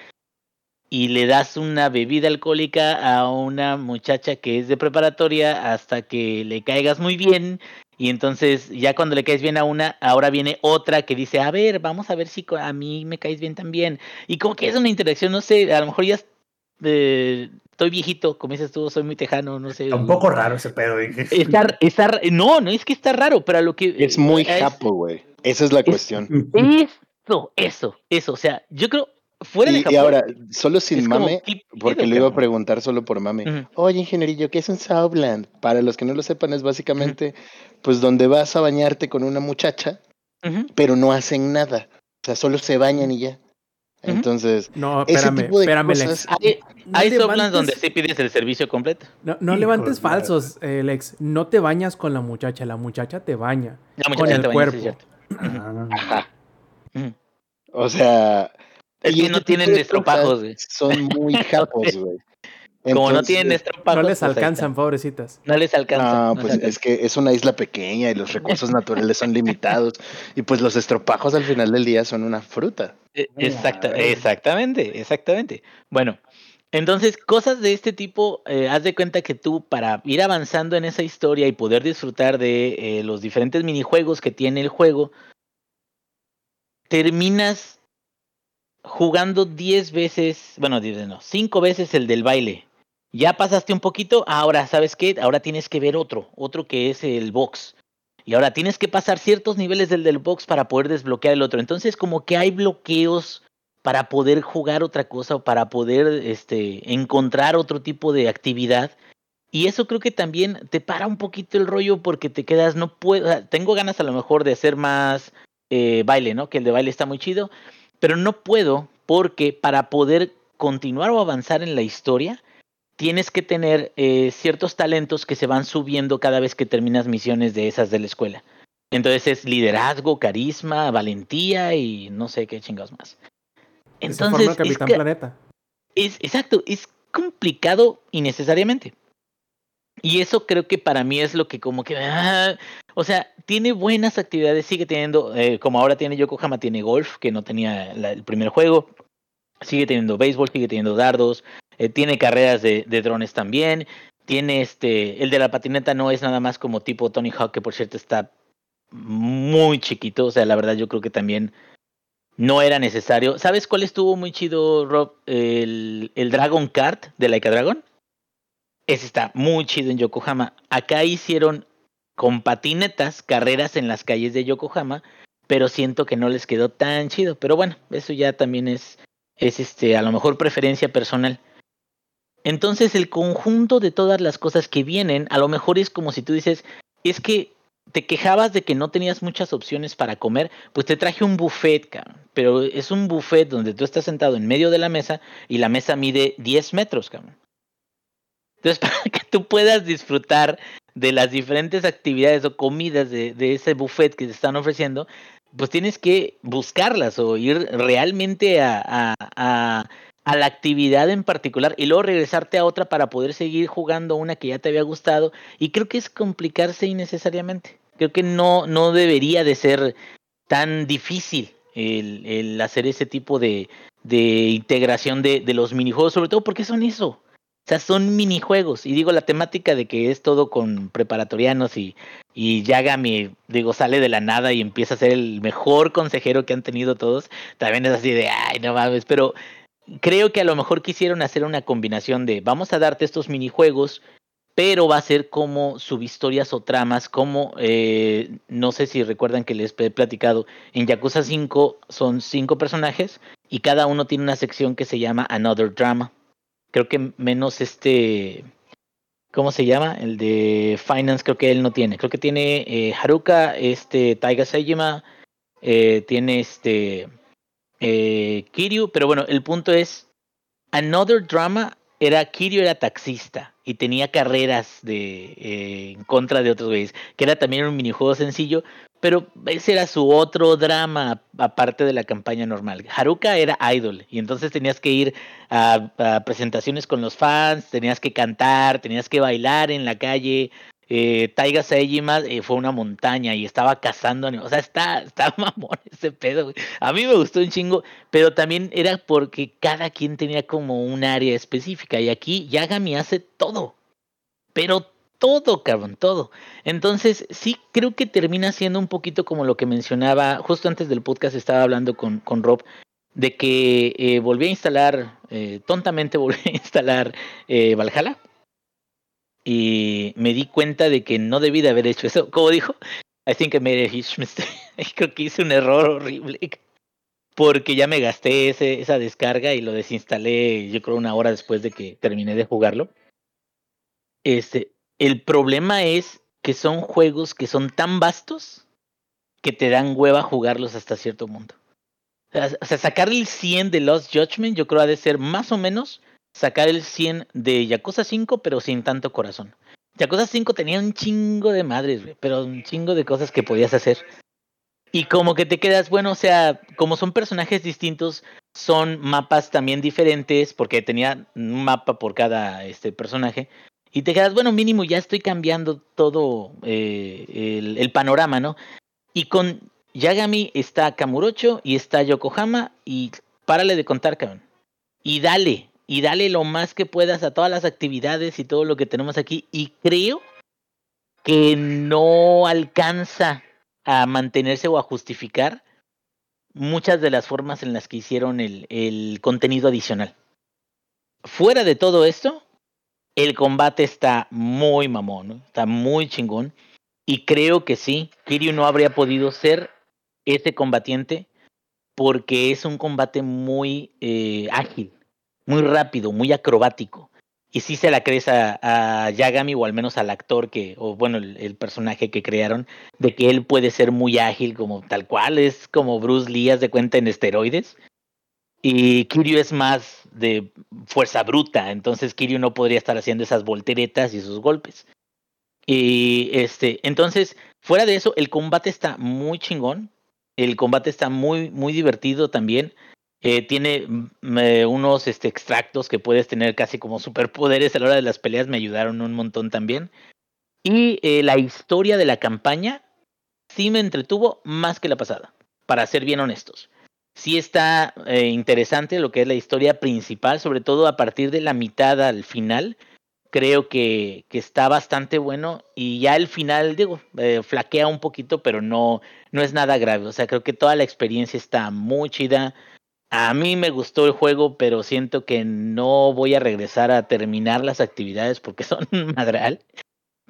y le das una bebida alcohólica a una muchacha que es de preparatoria hasta que le caigas muy bien y entonces ya cuando le caes bien a una, ahora viene otra que dice, a ver, vamos a ver si a mí me caes bien también. Y como que es una interacción, no sé, a lo mejor ya eh, estoy viejito, como dices tú, soy muy tejano, no sé. Está un poco raro ese pedo, dije. Está, está, no, no es que está raro, pero a lo que... Es muy japo, güey. Esa es la cuestión. Eso, eso, eso, o sea, yo creo, fuera de Y, ahora, solo sin como, mame, ¿qué porque lo iba a preguntar solo por mame. Oye, ingenierillo, ¿qué es un Southland? Para los que no lo sepan, es básicamente, pues, donde vas a bañarte con una muchacha, pero no hacen nada. O sea, solo se bañan y ya. Entonces, No, ese espérame, tipo de espérame, cosas- Lex. Hay, No hay levantes- Softlands donde sí pides el servicio completo. No, levantes falsos, eh, Lex. No te bañas con la muchacha, la muchacha te baña. La Con muchacha el te baña, sí, cuerpo. Ajá. O sea... Es y que no tienen estropajos, güey. Son muy japos, güey. Como no tienen estropajos. No les pues alcanzan, pobrecitas. No les alcanza. No, no pues es que es una isla pequeña y los recursos naturales son limitados. Y pues los estropajos al final del día son una fruta. Eh, Exacta, exactamente, exactamente. Bueno, entonces cosas de este tipo, eh, haz de cuenta que tú para ir avanzando en esa historia y poder disfrutar de eh, los diferentes minijuegos que tiene el juego, terminas jugando 10 veces, bueno, 10 no, 5 veces el del baile. Ya pasaste un poquito, ahora, ¿sabes qué? Ahora tienes que ver otro, otro que es el box. Y ahora tienes que pasar ciertos niveles del del box para poder desbloquear el otro. Entonces, como que hay bloqueos para poder jugar otra cosa o para poder este, encontrar otro tipo de actividad. Y eso creo que también te para un poquito el rollo porque te quedas, no puedo, tengo ganas a lo mejor de hacer más eh, baile, ¿no? Que el de baile está muy chido, pero no puedo porque para poder continuar o avanzar en la historia, tienes que tener eh, ciertos talentos que se van subiendo cada vez que terminas misiones de esas de la escuela. Entonces es liderazgo, carisma, valentía y no sé qué chingados más. Forma Entonces, el es, Capitán que- Planeta. es- exacto, es complicado innecesariamente. Y eso creo que para mí es lo que como que... ah, o sea, tiene buenas actividades, sigue teniendo, eh, como ahora tiene Yokohama, tiene golf, que no tenía el primer juego. Sigue teniendo béisbol, sigue teniendo dardos, eh, tiene carreras de, de drones también. Tiene este, el de la patineta no es nada más como tipo Tony Hawk, que por cierto está muy chiquito. O sea, la verdad yo creo que también no era necesario. ¿Sabes cuál estuvo muy chido, Rob? El, el Dragon Kart de Laika Dragon. Ese está muy chido en Yokohama. Acá hicieron con patinetas carreras en las calles de Yokohama, pero siento que no les quedó tan chido. Pero bueno, eso ya también es, es este, a lo mejor preferencia personal. Entonces el conjunto de todas las cosas que vienen, a lo mejor es como si tú dices, es que te quejabas de que no tenías muchas opciones para comer, pues te traje un buffet, cabrón. Pero es un buffet donde tú estás sentado en medio de la mesa y la mesa mide 10 metros, cabrón. Entonces, para que tú puedas disfrutar de las diferentes actividades o comidas de, de ese buffet que te están ofreciendo, pues tienes que buscarlas o ir realmente a, a, a, la actividad en particular y luego regresarte a otra para poder seguir jugando una que ya te había gustado. Y creo que es complicarse innecesariamente. Creo que no, no debería de ser tan difícil el, el hacer ese tipo de, de integración de, de los minijuegos, sobre todo porque son eso. O sea, son minijuegos. Y digo, la temática de que es todo con preparatorianos y, y Yagami, digo, sale de la nada y empieza a ser el mejor consejero que han tenido todos, también es así de, ay, no mames, pero creo que a lo mejor quisieron hacer una combinación de, vamos a darte estos minijuegos, pero va a ser como subhistorias o tramas, como, eh, no sé si recuerdan que les he platicado, en Yakuza 5 son cinco personajes y cada uno tiene una sección que se llama Another Drama creo que menos este, ¿cómo se llama? El de Finance, creo que él no tiene. Creo que tiene eh, Haruka, este, Taiga Seijima, eh, tiene este, eh, Kiryu, pero bueno, el punto es, Another Drama era, Kiryu era taxista y tenía carreras de, eh, en contra de otros güeyes, que era también un minijuego sencillo, pero ese era su otro drama aparte de la campaña normal. Haruka era idol y entonces tenías que ir a, presentaciones con los fans, tenías que cantar, tenías que bailar en la calle, eh, Taiga Seijima eh, fue una montaña y estaba cazando. O sea, está, está mamón ese pedo. A mí me gustó un chingo, pero también era porque cada quien tenía como un área específica. Y aquí Yagami hace todo. Pero todo, cabrón, todo. Entonces, sí creo que termina siendo un poquito como lo que mencionaba, justo antes del podcast estaba hablando con, con Rob, de que eh, volví a instalar, eh, tontamente volví a instalar eh, Valhalla. Y me di cuenta de que no debí de haber hecho eso. Como dijo, I think I made a huge mistake. Creo que hice un error horrible. Porque ya me gasté esa descarga y lo desinstalé, yo creo, una hora después de que terminé de jugarlo. Este, el problema es que son juegos que son tan vastos que te dan hueva jugarlos hasta cierto punto. O sea, sacar el 100 de Lost Judgment yo creo ha de ser más o menos sacar el 100 de Yakuza 5 pero sin tanto corazón. Yakuza 5 tenía un chingo de madres, güey, pero un chingo de cosas que podías hacer. Y como que te quedas, bueno, o sea, como son personajes distintos, son mapas también diferentes, porque tenía un mapa por cada este personaje. Y te quedas, bueno, mínimo ya estoy cambiando todo eh, el, panorama, ¿no? Y con Yagami está Kamurocho y está Yokohama y párale de contar, cabrón. Y dale, y dale lo más que puedas a todas las actividades y todo lo que tenemos aquí. Y creo que no alcanza a mantenerse o a justificar muchas de las formas en las que hicieron el, el contenido adicional. Fuera de todo esto, el combate está muy mamón, está muy chingón. Y creo que sí, Kiryu no habría podido ser ese combatiente porque es un combate muy eh, ágil, muy rápido, muy acrobático. Y sí se la crees a, a, Yagami o al menos al actor que, o bueno, el, personaje que crearon, de que él puede ser muy ágil como tal cual, es como Bruce Lee, de cuenta en esteroides. Y Kiryu es más de fuerza bruta, entonces Kiryu no podría estar haciendo esas volteretas y esos golpes. Y este, entonces, fuera de eso, el combate está muy chingón. El combate está muy, muy divertido también. Eh, tiene eh, unos este, extractos que puedes tener casi como superpoderes a la hora de las peleas, me ayudaron un montón también. Y eh, la historia de la campaña sí me entretuvo más que la pasada, para ser bien honestos. Sí está eh, interesante lo que es la historia principal, sobre todo a partir de la mitad al final. Creo que, que está bastante bueno y ya el final, digo, eh, flaquea un poquito, pero no, no es nada grave. O sea, creo que toda la experiencia está muy chida. A mí me gustó el juego, pero siento que no voy a regresar a terminar las actividades porque son madral.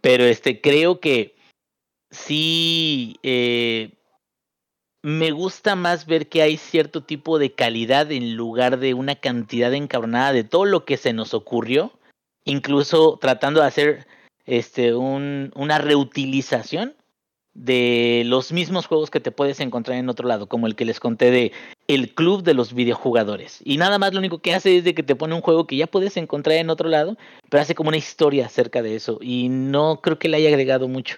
Pero este, creo que sí eh, me gusta más ver que hay cierto tipo de calidad en lugar de una cantidad encabronada de todo lo que se nos ocurrió, incluso tratando de hacer este un, una reutilización de los mismos juegos que te puedes encontrar en otro lado, como el que les conté de el club de los videojugadores. Y nada más lo único que hace es de que te pone un juego que ya puedes encontrar en otro lado, pero hace como una historia acerca de eso. Y no creo que le haya agregado mucho.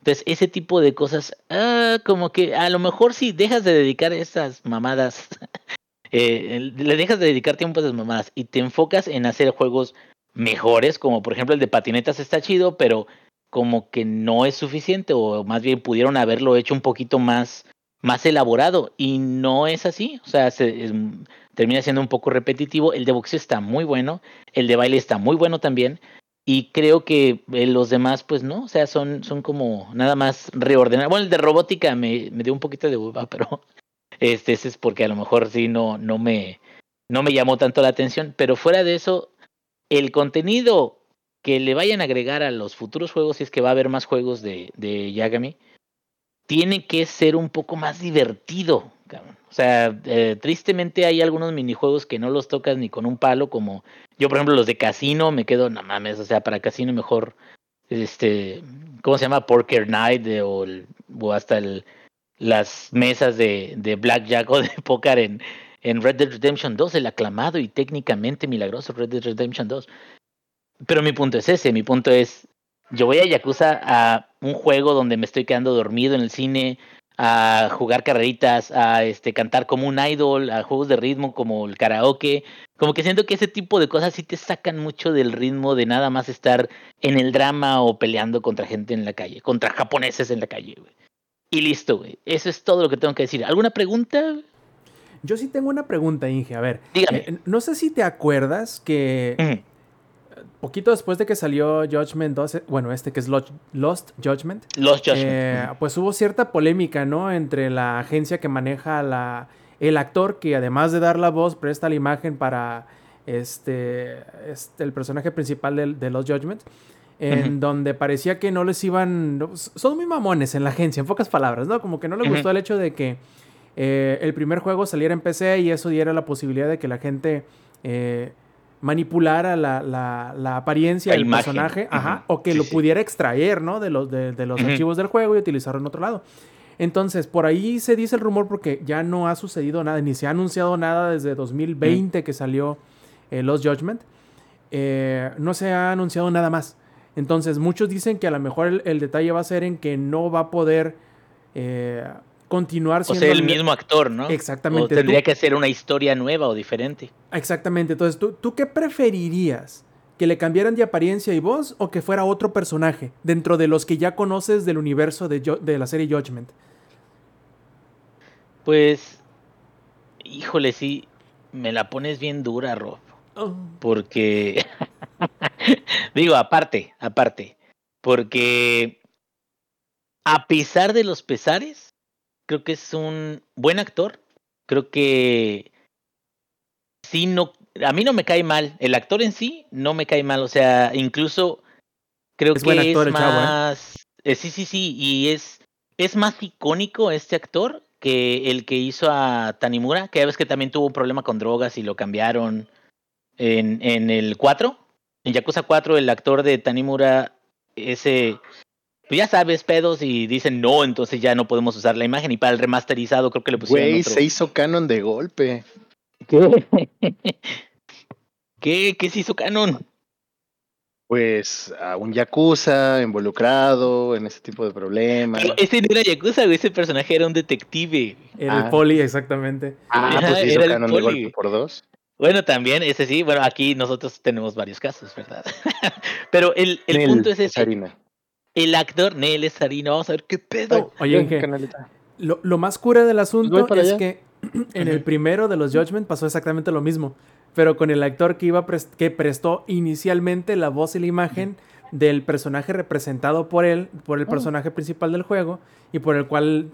Entonces, ese tipo de cosas, ah, como que a lo mejor si dejas de dedicar esas mamadas, eh, le dejas de dedicar tiempo a esas mamadas y te enfocas en hacer juegos mejores, como por ejemplo el de patinetas está chido, pero como que no es suficiente, o más bien pudieron haberlo hecho un poquito más, más elaborado, y no es así, o sea, se, es, termina siendo un poco repetitivo. El de boxeo está muy bueno, el de baile está muy bueno también, y creo que eh, los demás, pues no, o sea, son, son como nada más reordenar. Bueno, el de robótica me, me dio un poquito de hueva, pero este, ese es porque a lo mejor sí no, no me, no me llamó tanto la atención, pero fuera de eso, el contenido que le vayan a agregar a los futuros juegos, si es que va a haber más juegos de, de Yagami, tiene que ser un poco más divertido. Cabrón. O sea, eh, tristemente hay algunos minijuegos que no los tocas ni con un palo, como yo, por ejemplo, los de casino, me quedo, no mames, o sea, para casino mejor, este, ¿cómo se llama? Poker Night de, o, el, o, hasta el, las mesas de, de Blackjack o de póker en, en Red Dead Redemption 2, el aclamado y técnicamente milagroso Red Dead Redemption 2. Pero mi punto es ese, mi punto es, yo voy a Yakuza a un juego donde me estoy quedando dormido en el cine, a jugar carreritas, a este cantar como un idol, a juegos de ritmo como el karaoke. Como que siento que ese tipo de cosas sí te sacan mucho del ritmo de nada más estar en el drama o peleando contra gente en la calle, contra japoneses en la calle, güey. Y listo, güey. Eso es todo lo que tengo que decir. ¿Alguna pregunta? Yo sí tengo una pregunta, Inge. A ver, Dígame. eh, no sé si te acuerdas que. Poquito después de que salió Judgment 2, eh, bueno, este que es Lo- Lost Judgment, Los Judgment. eh, pues hubo cierta polémica, ¿no? Entre la agencia que maneja la, el actor que además de dar la voz presta la imagen para este, este el personaje principal de, de Lost Judgment. En donde parecía que no les iban. Son muy mamones en la agencia, en pocas palabras, ¿no? Como que no les gustó el hecho de que eh, el primer juego saliera en PC y eso diera la posibilidad de que la gente eh, manipulara la, la- la apariencia del personaje, ajá, o que Sí, lo sí. pudiera extraer, ¿no? De los, de, de los archivos del juego y utilizarlo en otro lado. Entonces, por ahí se dice el rumor porque ya no ha sucedido nada, ni se ha anunciado nada desde 2020 que salió eh, Lost Judgment. Eh, no se ha anunciado nada más. Entonces, muchos dicen que a lo mejor el, el detalle va a ser en que no va a poder eh, continuar o siendo sea, el mismo actor, ¿no? Exactamente. O tendría Tú- que hacer una historia nueva o diferente. Exactamente. Entonces, ¿tú, ¿tú qué preferirías? ¿Que le cambiaran de apariencia y voz o que fuera otro personaje dentro de los que ya conoces del universo de, la serie Judgment? Pues, híjole, sí, me la pones bien dura, Rob. Porque, digo, aparte, aparte, porque a pesar de los pesares, creo que es un buen actor. Creo que sí, no, a mí no me cae mal. El actor en sí no me cae mal. O sea, incluso creo Es que buen actor es chavo, ¿eh? más, eh, sí, sí, sí, y es, es más icónico este actor que el que hizo a Tanimura, que ya ves que también tuvo un problema con drogas y lo cambiaron en, en el 4. En Yakuza 4, el actor de Tanimura, ese, pues ya sabes, pedos y dicen no, entonces ya no podemos usar la imagen. Y para el remasterizado creo que le pusieron Güey, otro. se hizo canon de golpe. ¿Qué? ¿Qué? ¿Qué se hizo canon? Pues a un yakuza involucrado en ese tipo de problemas. Ese no era Yakuza, güey, ese personaje era un detective. Era el Ah. poli, exactamente. Ah, Ajá, pues se hizo canon de golpe por dos. Bueno, también, ese sí, bueno, aquí nosotros tenemos varios casos, ¿verdad? Pero el, el punto es ese. harina. El actor, Nel es harina, vamos a ver qué pedo. Oye, Ay, canaleta. lo, lo más cura del asunto es allá. que en el primero de los Judgment pasó exactamente lo mismo. Pero con el actor que, iba pres- que prestó inicialmente la voz y la imagen del personaje representado por él, por el Oh. personaje principal del juego, y por el cual,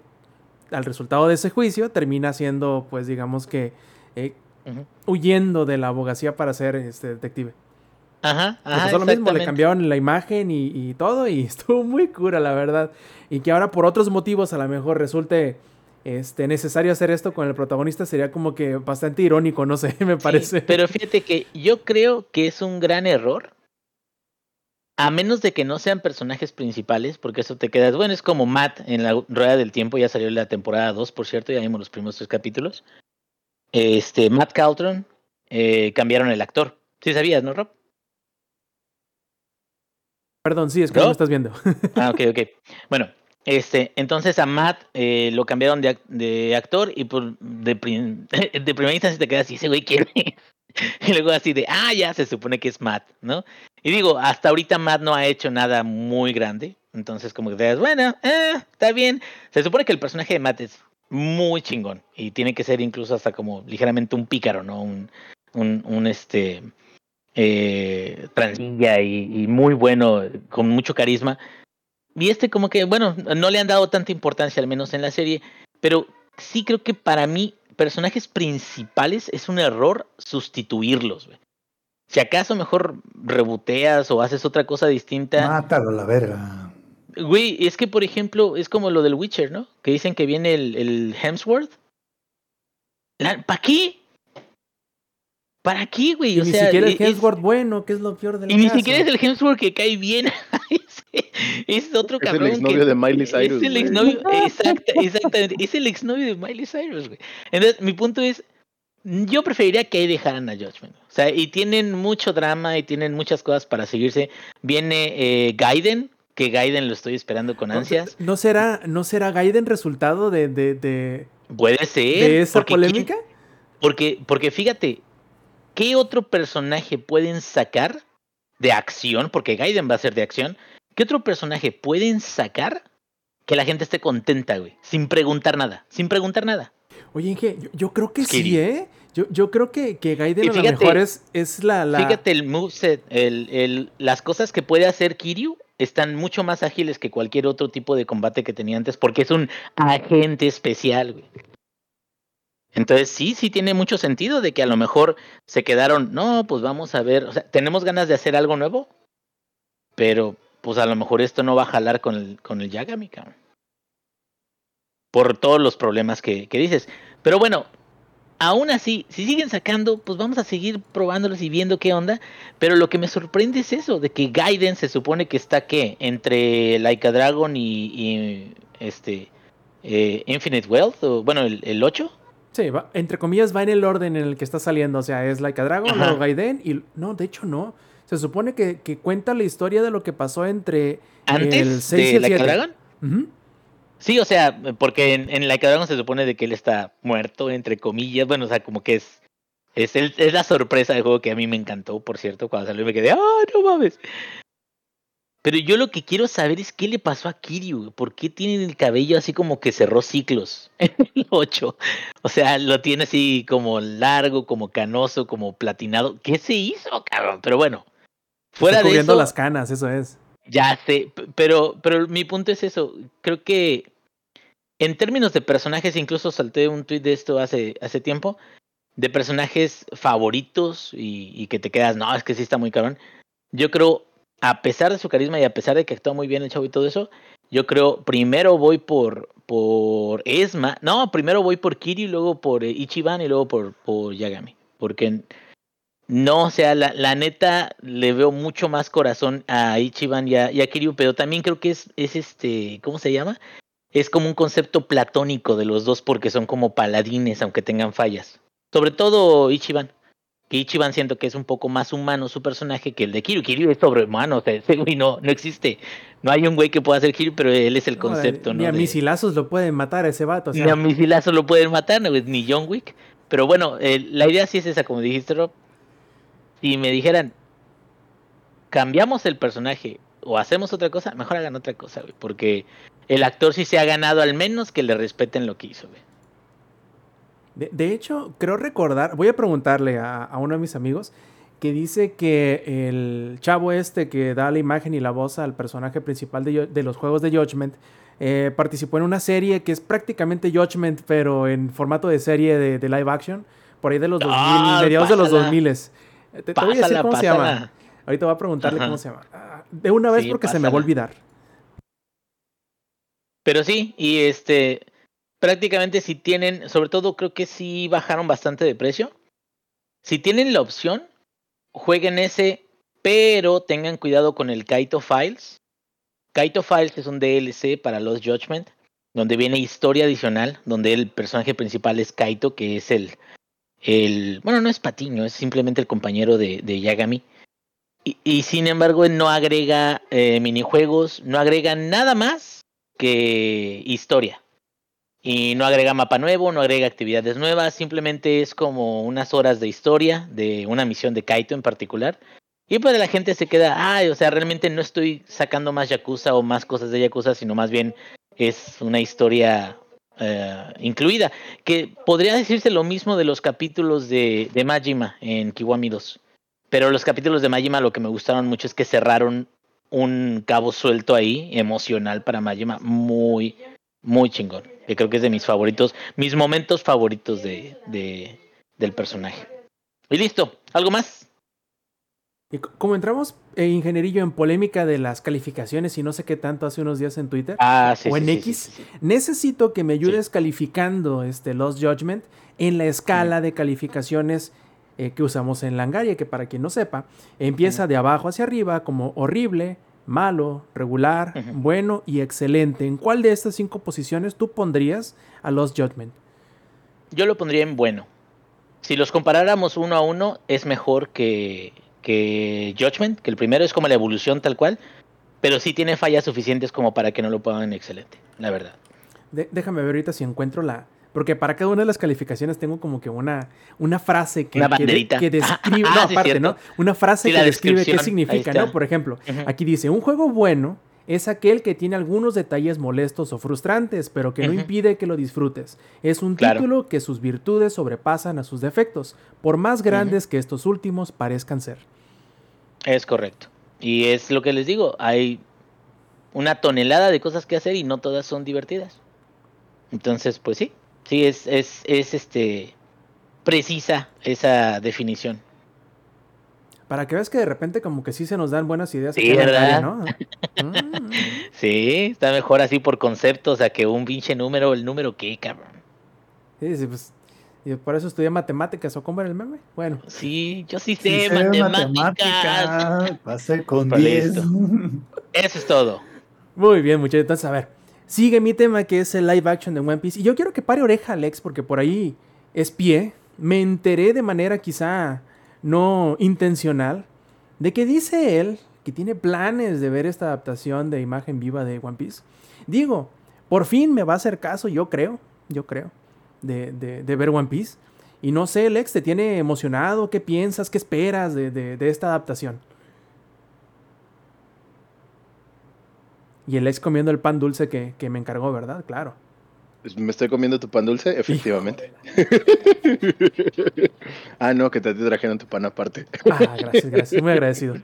al resultado de ese juicio, termina siendo, pues digamos que, eh, huyendo de la abogacía para ser este detective. Ajá, ajá. pasó lo mismo, le cambiaron la imagen y, y todo y estuvo muy cura, la verdad. Y que ahora por otros motivos a lo mejor resulte este, necesario hacer esto con el protagonista sería como que bastante irónico, no sé, me Sí, parece. pero fíjate que yo creo que es un gran error. A menos de que no sean personajes principales, porque eso te quedas. Bueno, es como Matt en la Rueda del Tiempo, ya salió la temporada 2, por cierto, ya vimos los primeros tres capítulos. Este, Matt Caltron, eh, cambiaron el actor. Sí sabías, ¿no, Rob? Perdón, sí, es que no ¿No? me estás viendo. Ah, ok, ok. Bueno, este, entonces a Matt eh, lo cambiaron de, de actor y por de, prim- de primera instancia te quedas así, ese güey quién es?". Y luego así de, ah, ya se supone que es Matt, ¿no? Y digo, hasta ahorita Matt no ha hecho nada muy grande. Entonces, como que te das, bueno, eh, está bien. Se supone que el personaje de Matt es muy chingón. Y tiene que ser incluso hasta como ligeramente un pícaro, ¿no? Un, un, un este eh, transilla y, y muy bueno, con mucho carisma. Y este como que, bueno, no le han dado tanta importancia, al menos en la serie, pero sí creo que para mí, personajes principales es un error sustituirlos. Si acaso mejor reboteas o haces otra cosa distinta. Mátalo a la verga. Güey, es que por ejemplo, es como lo del Witcher, ¿no? Que dicen que viene el, el Hemsworth. ¿Para qué? ¿Para qué, güey? Y O ni sea, siquiera el es- Hemsworth bueno, que es lo peor del y ni caso. siquiera es el Hemsworth que cae bien. Es otro Es el cabrón. exnovio que- de Miley Cyrus, Es el exnovio, exacta- exactamente. Es el exnovio de Miley Cyrus, güey. Entonces, mi punto es. Yo preferiría que ahí dejaran a Judgment. O sea, y tienen mucho drama y tienen muchas cosas para seguirse. Viene eh, Gaiden, que Gaiden lo estoy esperando con ansias. ¿No será, no será Gaiden resultado de, de, de, Puede ser. de esa porque ¿quién- polémica? Porque, porque fíjate, ¿qué otro personaje pueden sacar de acción? Porque Gaiden va a ser de acción. ¿Qué otro personaje pueden sacar que la gente esté contenta, güey? Sin preguntar nada. Sin preguntar nada. Oye, Inge, yo, yo creo que sí. ¿eh? Yo, yo creo que, que Gaiden Y a lo mejor es, es la, la... Fíjate el moveset, el, el, las cosas que puede hacer Kiryu están mucho más ágiles que cualquier otro tipo de combate que tenía antes, porque es un agente especial, güey. Entonces sí, sí tiene mucho sentido de que a lo mejor se quedaron, no, pues vamos a ver, o sea, tenemos ganas de hacer algo nuevo, pero pues a lo mejor esto no va a jalar con el, con el Yagami. Por todos los problemas que, que dices. Pero bueno, aún así, si siguen sacando, pues vamos a seguir probándolos y viendo qué onda. Pero lo que me sorprende es eso, de que Gaiden se supone que está ¿qué? entre Laika Dragon y, este eh, Infinite Wealth, o bueno, el, el 8. Sí, va- entre comillas va en el orden en el que está saliendo. O sea, es Like a Dragon, Ajá. luego Gaiden y... No, de hecho no. Se supone que, que cuenta la historia de lo que pasó entre el Antes 6 y de el Laika 7. Dragon. Ujú. Sí, o sea, porque en, en Laika Dragon se supone de que él está muerto, entre comillas. Bueno, o sea, como que es. Es, el- es la sorpresa del juego que a mí me encantó, por cierto, cuando salió me quedé, ¡ah, no mames! Pero yo lo que quiero saber es qué le pasó a Kiryu. ¿por qué tiene el cabello así como que cerró ciclos en el 8? O sea, lo tiene así como largo, como canoso, como platinado. ¿Qué se hizo, cabrón? Pero bueno, fuera de eso, las canas, eso es. ya sé, pero, pero mi punto es eso. Creo que en términos de personajes, incluso salté un tweet de esto hace, hace tiempo, de personajes favoritos y, y que te quedas, no, es que sí está muy cabrón. Yo creo, a pesar de su carisma y a pesar de que actúa muy bien el chavo y todo eso, yo creo, primero voy por, por Esma, no, primero voy por Kiri, luego por eh, Ichiban y luego por, por Yagami. Porque no, o sea, la, la neta le veo mucho más corazón a Ichiban y a, y Kiryu, pero también creo que es, es este, ¿cómo se llama? Es como un concepto platónico de los dos porque son como paladines, aunque tengan fallas. Sobre todo Ichiban. Que Ichiban siento que es un poco más humano su personaje que el de Kiryu. Kiryu es sobrehumano, o sea, ese güey no, no existe. No hay un güey que pueda ser Kiryu, pero él es el concepto, Ni ¿no? a de- misilazos lo pueden matar a ese vato. O sea, ni a misilazos lo pueden matar, no, ni John Wick. Pero bueno, eh, la idea sí es esa, como dijiste, Rob. Si me dijeran, cambiamos el personaje o hacemos otra cosa, mejor hagan otra cosa, güey. Porque el actor sí se ha ganado al menos que le respeten lo que hizo, güey. De, de hecho, creo recordar, voy a preguntarle a, a uno de mis amigos que dice que el chavo este que da la imagen y la voz al personaje principal de, los juegos de Judgment eh, participó en una serie que es prácticamente Judgment, pero en formato de serie de, de live action, por ahí de los 2000, Ah, mediados de los pásala. 2000. Te, te voy a decir Pásala, cómo se llama. Ahorita voy a preguntarle Ajá. cómo se llama. Ah, De una vez Sí, porque se me va a olvidar. Pero sí, y este, prácticamente si tienen, sobre todo creo que sí bajaron bastante de precio. Si tienen la opción, jueguen ese, pero tengan cuidado con el Kaito Files. Kaito Files es un DLC para los Judgment, donde viene historia adicional, donde el personaje principal es Kaito, que es el, el bueno, no es Patiño, es simplemente el compañero de, Yagami. Y, sin embargo, no agrega eh, minijuegos, no agrega nada más que historia. Y no agrega mapa nuevo, no agrega actividades nuevas, simplemente es como unas horas de historia de una misión de Kaito en particular. Y pues la gente se queda, ay, o sea, realmente no estoy sacando más Yakuza o más cosas de Yakuza, sino más bien es una historia eh, incluida. Que podría decirse lo mismo de los capítulos de, de Majima en Kiwami 2. Pero los capítulos de Majima lo que me gustaron mucho es que cerraron un cabo suelto ahí, emocional para Majima, muy, muy chingón. Que creo que es de mis favoritos, mis momentos favoritos de, de, del personaje. Y listo, ¿algo más? Y co- como entramos, eh, ingenierillo, en polémica de las calificaciones y no sé qué tanto hace unos días en Twitter, Ah, sí. o en sí, X, sí. necesito que me ayudes calificando este Lost Judgment en la escala de calificaciones eh, que usamos en Langaria, que para quien no sepa, empieza de abajo hacia arriba como horrible, malo, regular, bueno y excelente. ¿En cuál de estas cinco posiciones tú pondrías a Lost Judgment? Yo lo pondría en bueno. Si los comparáramos uno a uno, es mejor que, que Judgment, que el primero es como la evolución tal cual. pero sí tiene fallas suficientes como para que no lo pongan excelente, la verdad. De- déjame ver ahorita si encuentro la. Porque para cada una de las calificaciones tengo como que una, una frase que, Una que describe. Ah, no, aparte. ¿no? Una frase Sí, que describe qué significa. ¿no? Por ejemplo, aquí dice: un juego bueno es aquel que tiene algunos detalles molestos o frustrantes, pero que no impide que lo disfrutes. Es un Claro. título que sus virtudes sobrepasan a sus defectos, por más grandes que estos últimos parezcan ser. Es correcto. Y es lo que les digo, hay una tonelada de cosas que hacer y no todas son divertidas. Entonces, pues sí, sí es, es, es este precisa esa definición. Para que veas que de repente como que sí se nos dan buenas ideas. Sí, ¿verdad? ¿no? Mm. Sí, está mejor así por conceptos a que un pinche número, el número qué, cabrón. Sí, sí, pues, y por eso estudié matemáticas, ¿o cómo era el meme? Bueno, Sí, yo sí sé sé matemáticas. matemática, pasé con Pues 10. listo. Eso es todo. muy bien, muchachos. Entonces, a ver, sigue mi tema que es el live action de One Piece. Y yo quiero que pare oreja, Alex, porque por ahí es pie. Me enteré de manera quizá no intencional de que dice él que tiene planes de ver esta adaptación de imagen viva de One Piece. Digo, por fin me va a hacer caso, yo creo, yo creo, de, de- de ver One Piece. Y no sé, Lex, ¿te tiene emocionado? ¿Qué piensas? ¿Qué esperas de, de- de esta adaptación? Y el ex comiendo el pan dulce que, que me encargó, ¿verdad? Claro. Pues, ¿Me estoy comiendo tu pan dulce? Efectivamente. ah, no, que te trajeron tu pan aparte. Ah, gracias, gracias. Muy agradecido.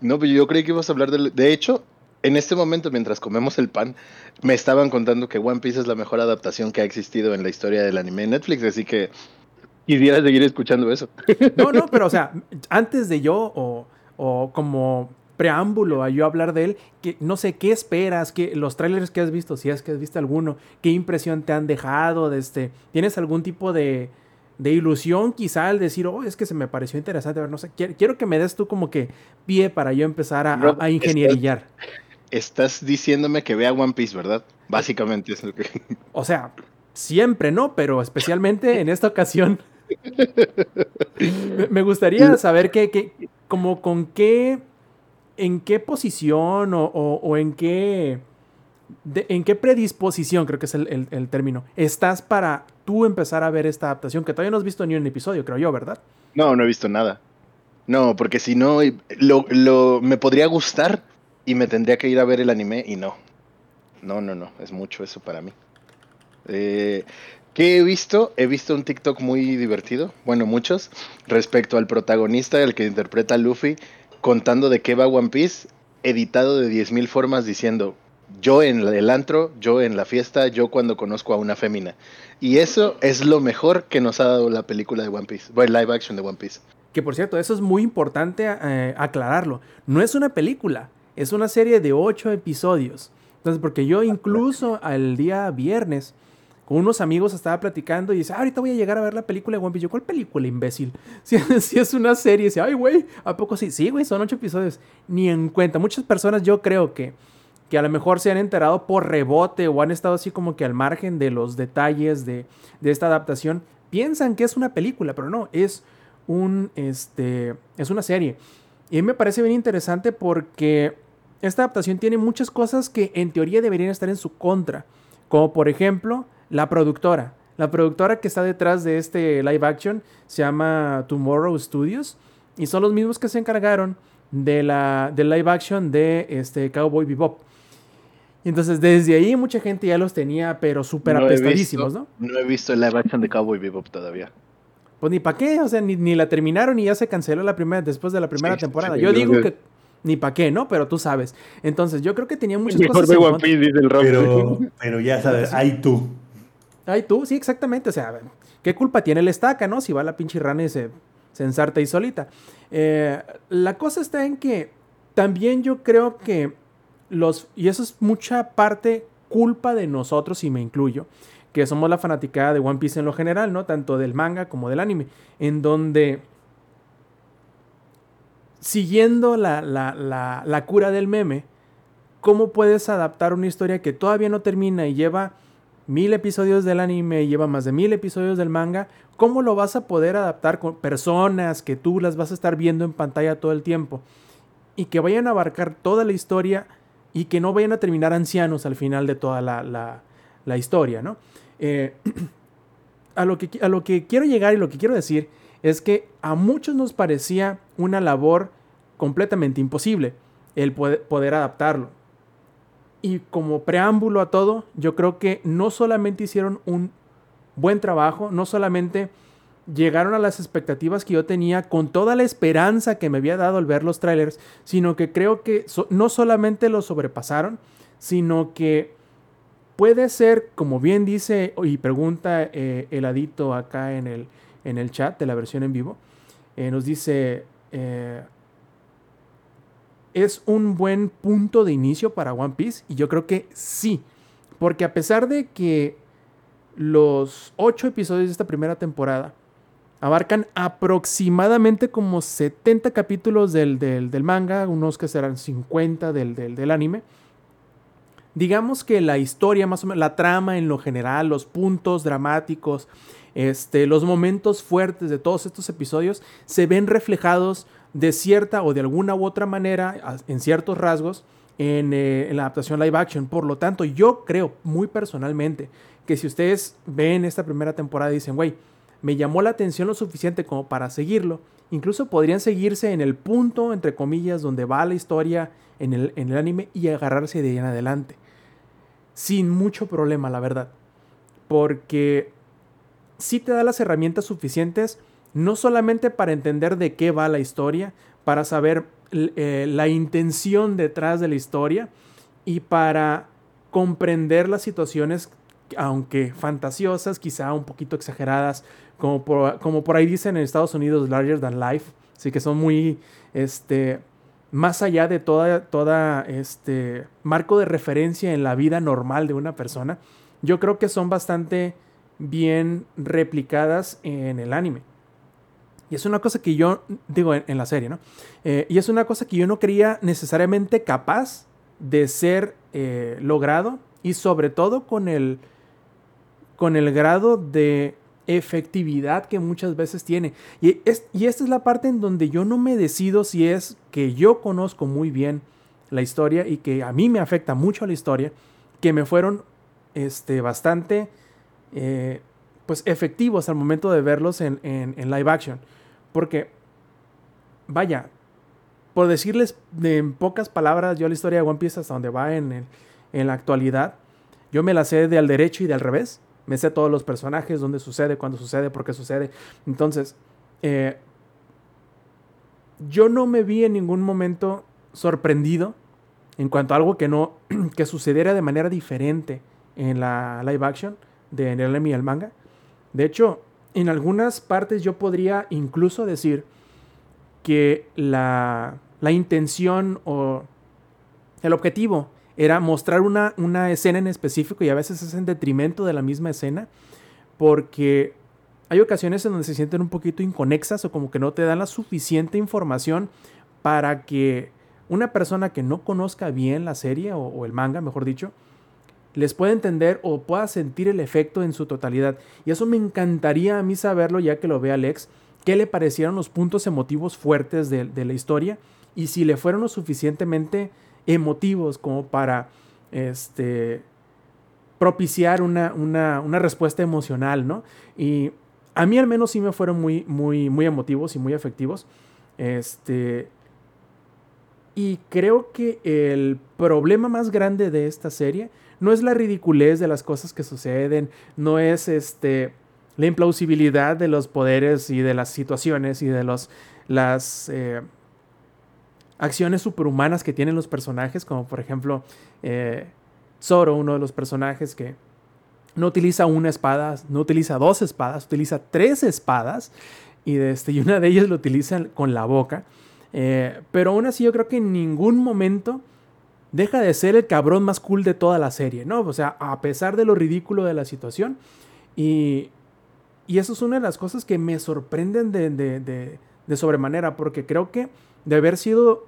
No, pero yo creí que ibas a hablar del... De hecho, en este momento, mientras comemos el pan, me estaban contando que One Piece es la mejor adaptación que ha existido en la historia del anime en Netflix, así que quisiera seguir escuchando eso. No, no, pero o sea, antes de yo o, o como preámbulo a yo hablar de él, que no sé qué esperas, qué, los trailers que has visto, si es que has visto alguno, qué impresión te han dejado, de este, ¿tienes algún tipo de, de ilusión quizá al decir, oh, es que se me pareció interesante, a ver, no sé, quiero, quiero que me des tú como que pie para yo empezar a, a- Rob, a ingenierillar. Estás diciéndome que vea One Piece, ¿verdad? Básicamente es lo que... O sea, siempre no, pero especialmente en esta ocasión. me, me gustaría saber qué, qué- como con qué, en qué posición o, en qué, en qué predisposición, creo que es el término, estás para tú empezar a ver esta adaptación, que todavía no has visto ni un episodio, creo yo, ¿verdad? No, no he visto nada. No, porque si no, lo, lo- me podría gustar y me tendría que ir a ver el anime y no. No, no, no, es mucho eso para mí. Eh, ¿Qué he visto? He visto un TikTok muy divertido, bueno, muchos, respecto al protagonista, el que interpreta a Luffy, contando de qué va One Piece, editado de 10.000 formas diciendo, yo en el antro, yo en la fiesta, yo cuando conozco a una fémina. Y eso es lo mejor que nos ha dado la película de One Piece, bueno, live action de One Piece. Que por cierto, eso es muy importante eh, aclararlo. No es una película, es una serie de ocho episodios. Entonces, porque yo incluso al día viernes con unos amigos estaba platicando y dice, ah, ahorita voy a llegar a ver la película de One Piece. ¿cuál película, imbécil? Si, si es una serie, dice, ay, güey, ¿a poco sí? Sí, güey, son ocho episodios. Ni en cuenta. Muchas personas yo creo que, que a lo mejor se han enterado por rebote o han estado así como que al margen de los detalles de, de esta adaptación, piensan que es una película, pero no, es un, este, es una serie. Y a mí me parece bien interesante porque esta adaptación tiene muchas cosas que en teoría deberían estar en su contra. Como por ejemplo, la productora. La productora que está detrás de este live action se llama Tomorrow Studios. Y son los mismos que se encargaron de la, del live action de este Cowboy Bebop. Y entonces desde ahí mucha gente ya los tenía, pero súper No apestadísimos, visto- ¿no? No he visto el live action de Cowboy Bebop todavía. Pues ni para qué, o sea, ni, ni la terminaron y ya se canceló la primera, después de la primera Sí, temporada. sí, Yo digo que ni para qué, ¿no? Pero tú sabes. Entonces, yo creo que tenía muchas Mejor cosas dice el Rob. Pero, pero ya sabes, ahí tú. Ay, tú, sí, exactamente. O sea, ¿qué culpa tiene el estaca, no? Si va la pinche rana y se, se ensarta ahí solita. Eh, la cosa está en que también yo creo que los. Y eso es mucha parte culpa de nosotros, y me incluyo, que somos la fanaticada de One Piece en lo general, ¿no? Tanto del manga como del anime. En donde. Siguiendo la, la- la- la cura del meme, ¿cómo puedes adaptar una historia que todavía no termina y lleva mil episodios del anime, lleva más de mil episodios del manga, ¿cómo lo vas a poder adaptar con personas que tú las vas a estar viendo en pantalla todo el tiempo? y que vayan a abarcar toda la historia y que no vayan a terminar ancianos al final de toda la, la- la historia, ¿no? Eh, a, lo que, a lo que quiero llegar y lo que quiero decir es que a muchos nos parecía una labor completamente imposible el poder, poder adaptarlo. Y como preámbulo a todo, yo creo que no solamente hicieron un buen trabajo, no solamente llegaron a las expectativas que yo tenía con toda la esperanza que me había dado al ver los trailers, sino que creo que no solamente lo sobrepasaron, sino que puede ser, como bien dice y pregunta eh, el adito acá en el, en el chat de la versión en vivo, eh, nos dice, eh, es un buen punto de inicio para One Piece y yo creo que sí, porque a pesar de que los ocho episodios de esta primera temporada abarcan aproximadamente como 70 capítulos del, del- del manga, unos que serán 50 del, del- anime. Digamos que la historia, más o menos, la trama en lo general, los puntos dramáticos, este, los momentos fuertes de todos estos episodios se ven reflejados de cierta o de alguna u otra manera, en ciertos rasgos, en, eh, en la adaptación live action. Por lo tanto, yo creo muy personalmente que si ustedes ven esta primera temporada y dicen, güey, me llamó la atención lo suficiente como para seguirlo, incluso podrían seguirse en el punto, entre comillas, donde va la historia en el, en el anime y agarrarse de ahí en adelante. Sin mucho problema, la verdad. Porque sí te da las herramientas suficientes, no solamente para entender de qué va la historia, para saber eh, la intención detrás de la historia y para comprender las situaciones, aunque fantasiosas, quizá un poquito exageradas, como por, como por ahí dicen en Estados Unidos, larger than life, así que son muy, este, más allá de toda, toda, este, marco de referencia en la vida normal de una persona, yo creo que son bastante bien replicadas en el anime. Y es una cosa que yo, digo, en, la serie, ¿no? Eh, y es una cosa que yo no creía necesariamente capaz de ser eh, logrado y sobre todo con el, con el grado de efectividad que muchas veces tiene. Y, es, y esta es la parte en donde yo no me decido si es que yo conozco muy bien la historia y que a mí me afecta mucho la historia, que me fueron este, bastante eh, pues efectivos al momento de verlos en- en live action. Porque, vaya, por decirles de- en pocas palabras, yo la historia de One Piece hasta donde va en, el- en la actualidad, yo me la sé de al derecho y de al revés. Me sé todos los personajes, dónde sucede, cuándo sucede, por qué sucede. Entonces, eh, yo no me vi en ningún momento sorprendido en cuanto a algo que no que sucediera de manera diferente en la live action de el y el manga. De hecho, en algunas partes yo podría incluso decir que la, la intención o el objetivo era mostrar una, una escena en específico y a veces es en detrimento de la misma escena porque hay ocasiones en donde se sienten un poquito inconexas o como que no te dan la suficiente información para que una persona que no conozca bien la serie o, o el manga, mejor dicho, les pueda entender o pueda sentir el efecto en su totalidad. Y eso me encantaría a mí saberlo ya que lo ve Alex, qué le parecieron los puntos emotivos fuertes de, de la historia y si le fueron lo suficientemente emotivos como para este, propiciar una, una, una respuesta emocional, ¿no? Y a mí al menos sí me fueron muy, muy, muy emotivos y muy efectivos. Este, y creo que el problema más grande de esta serie no es la ridiculez de las cosas que suceden, no es este la implausibilidad de los poderes y de las situaciones y de los las eh, acciones superhumanas que tienen los personajes, como por ejemplo eh, Zoro, uno de los personajes que no utiliza una espada, no utiliza dos espadas, utiliza tres espadas y, este, y una de ellas lo utiliza con la boca. Eh, pero aún así yo creo que en ningún momento deja de ser el cabrón más cool de toda la serie, ¿no? O sea, a pesar de lo ridículo de la situación. Y, y eso es una de las cosas que me sorprenden de, de, de, sobremanera, porque creo que de haber sido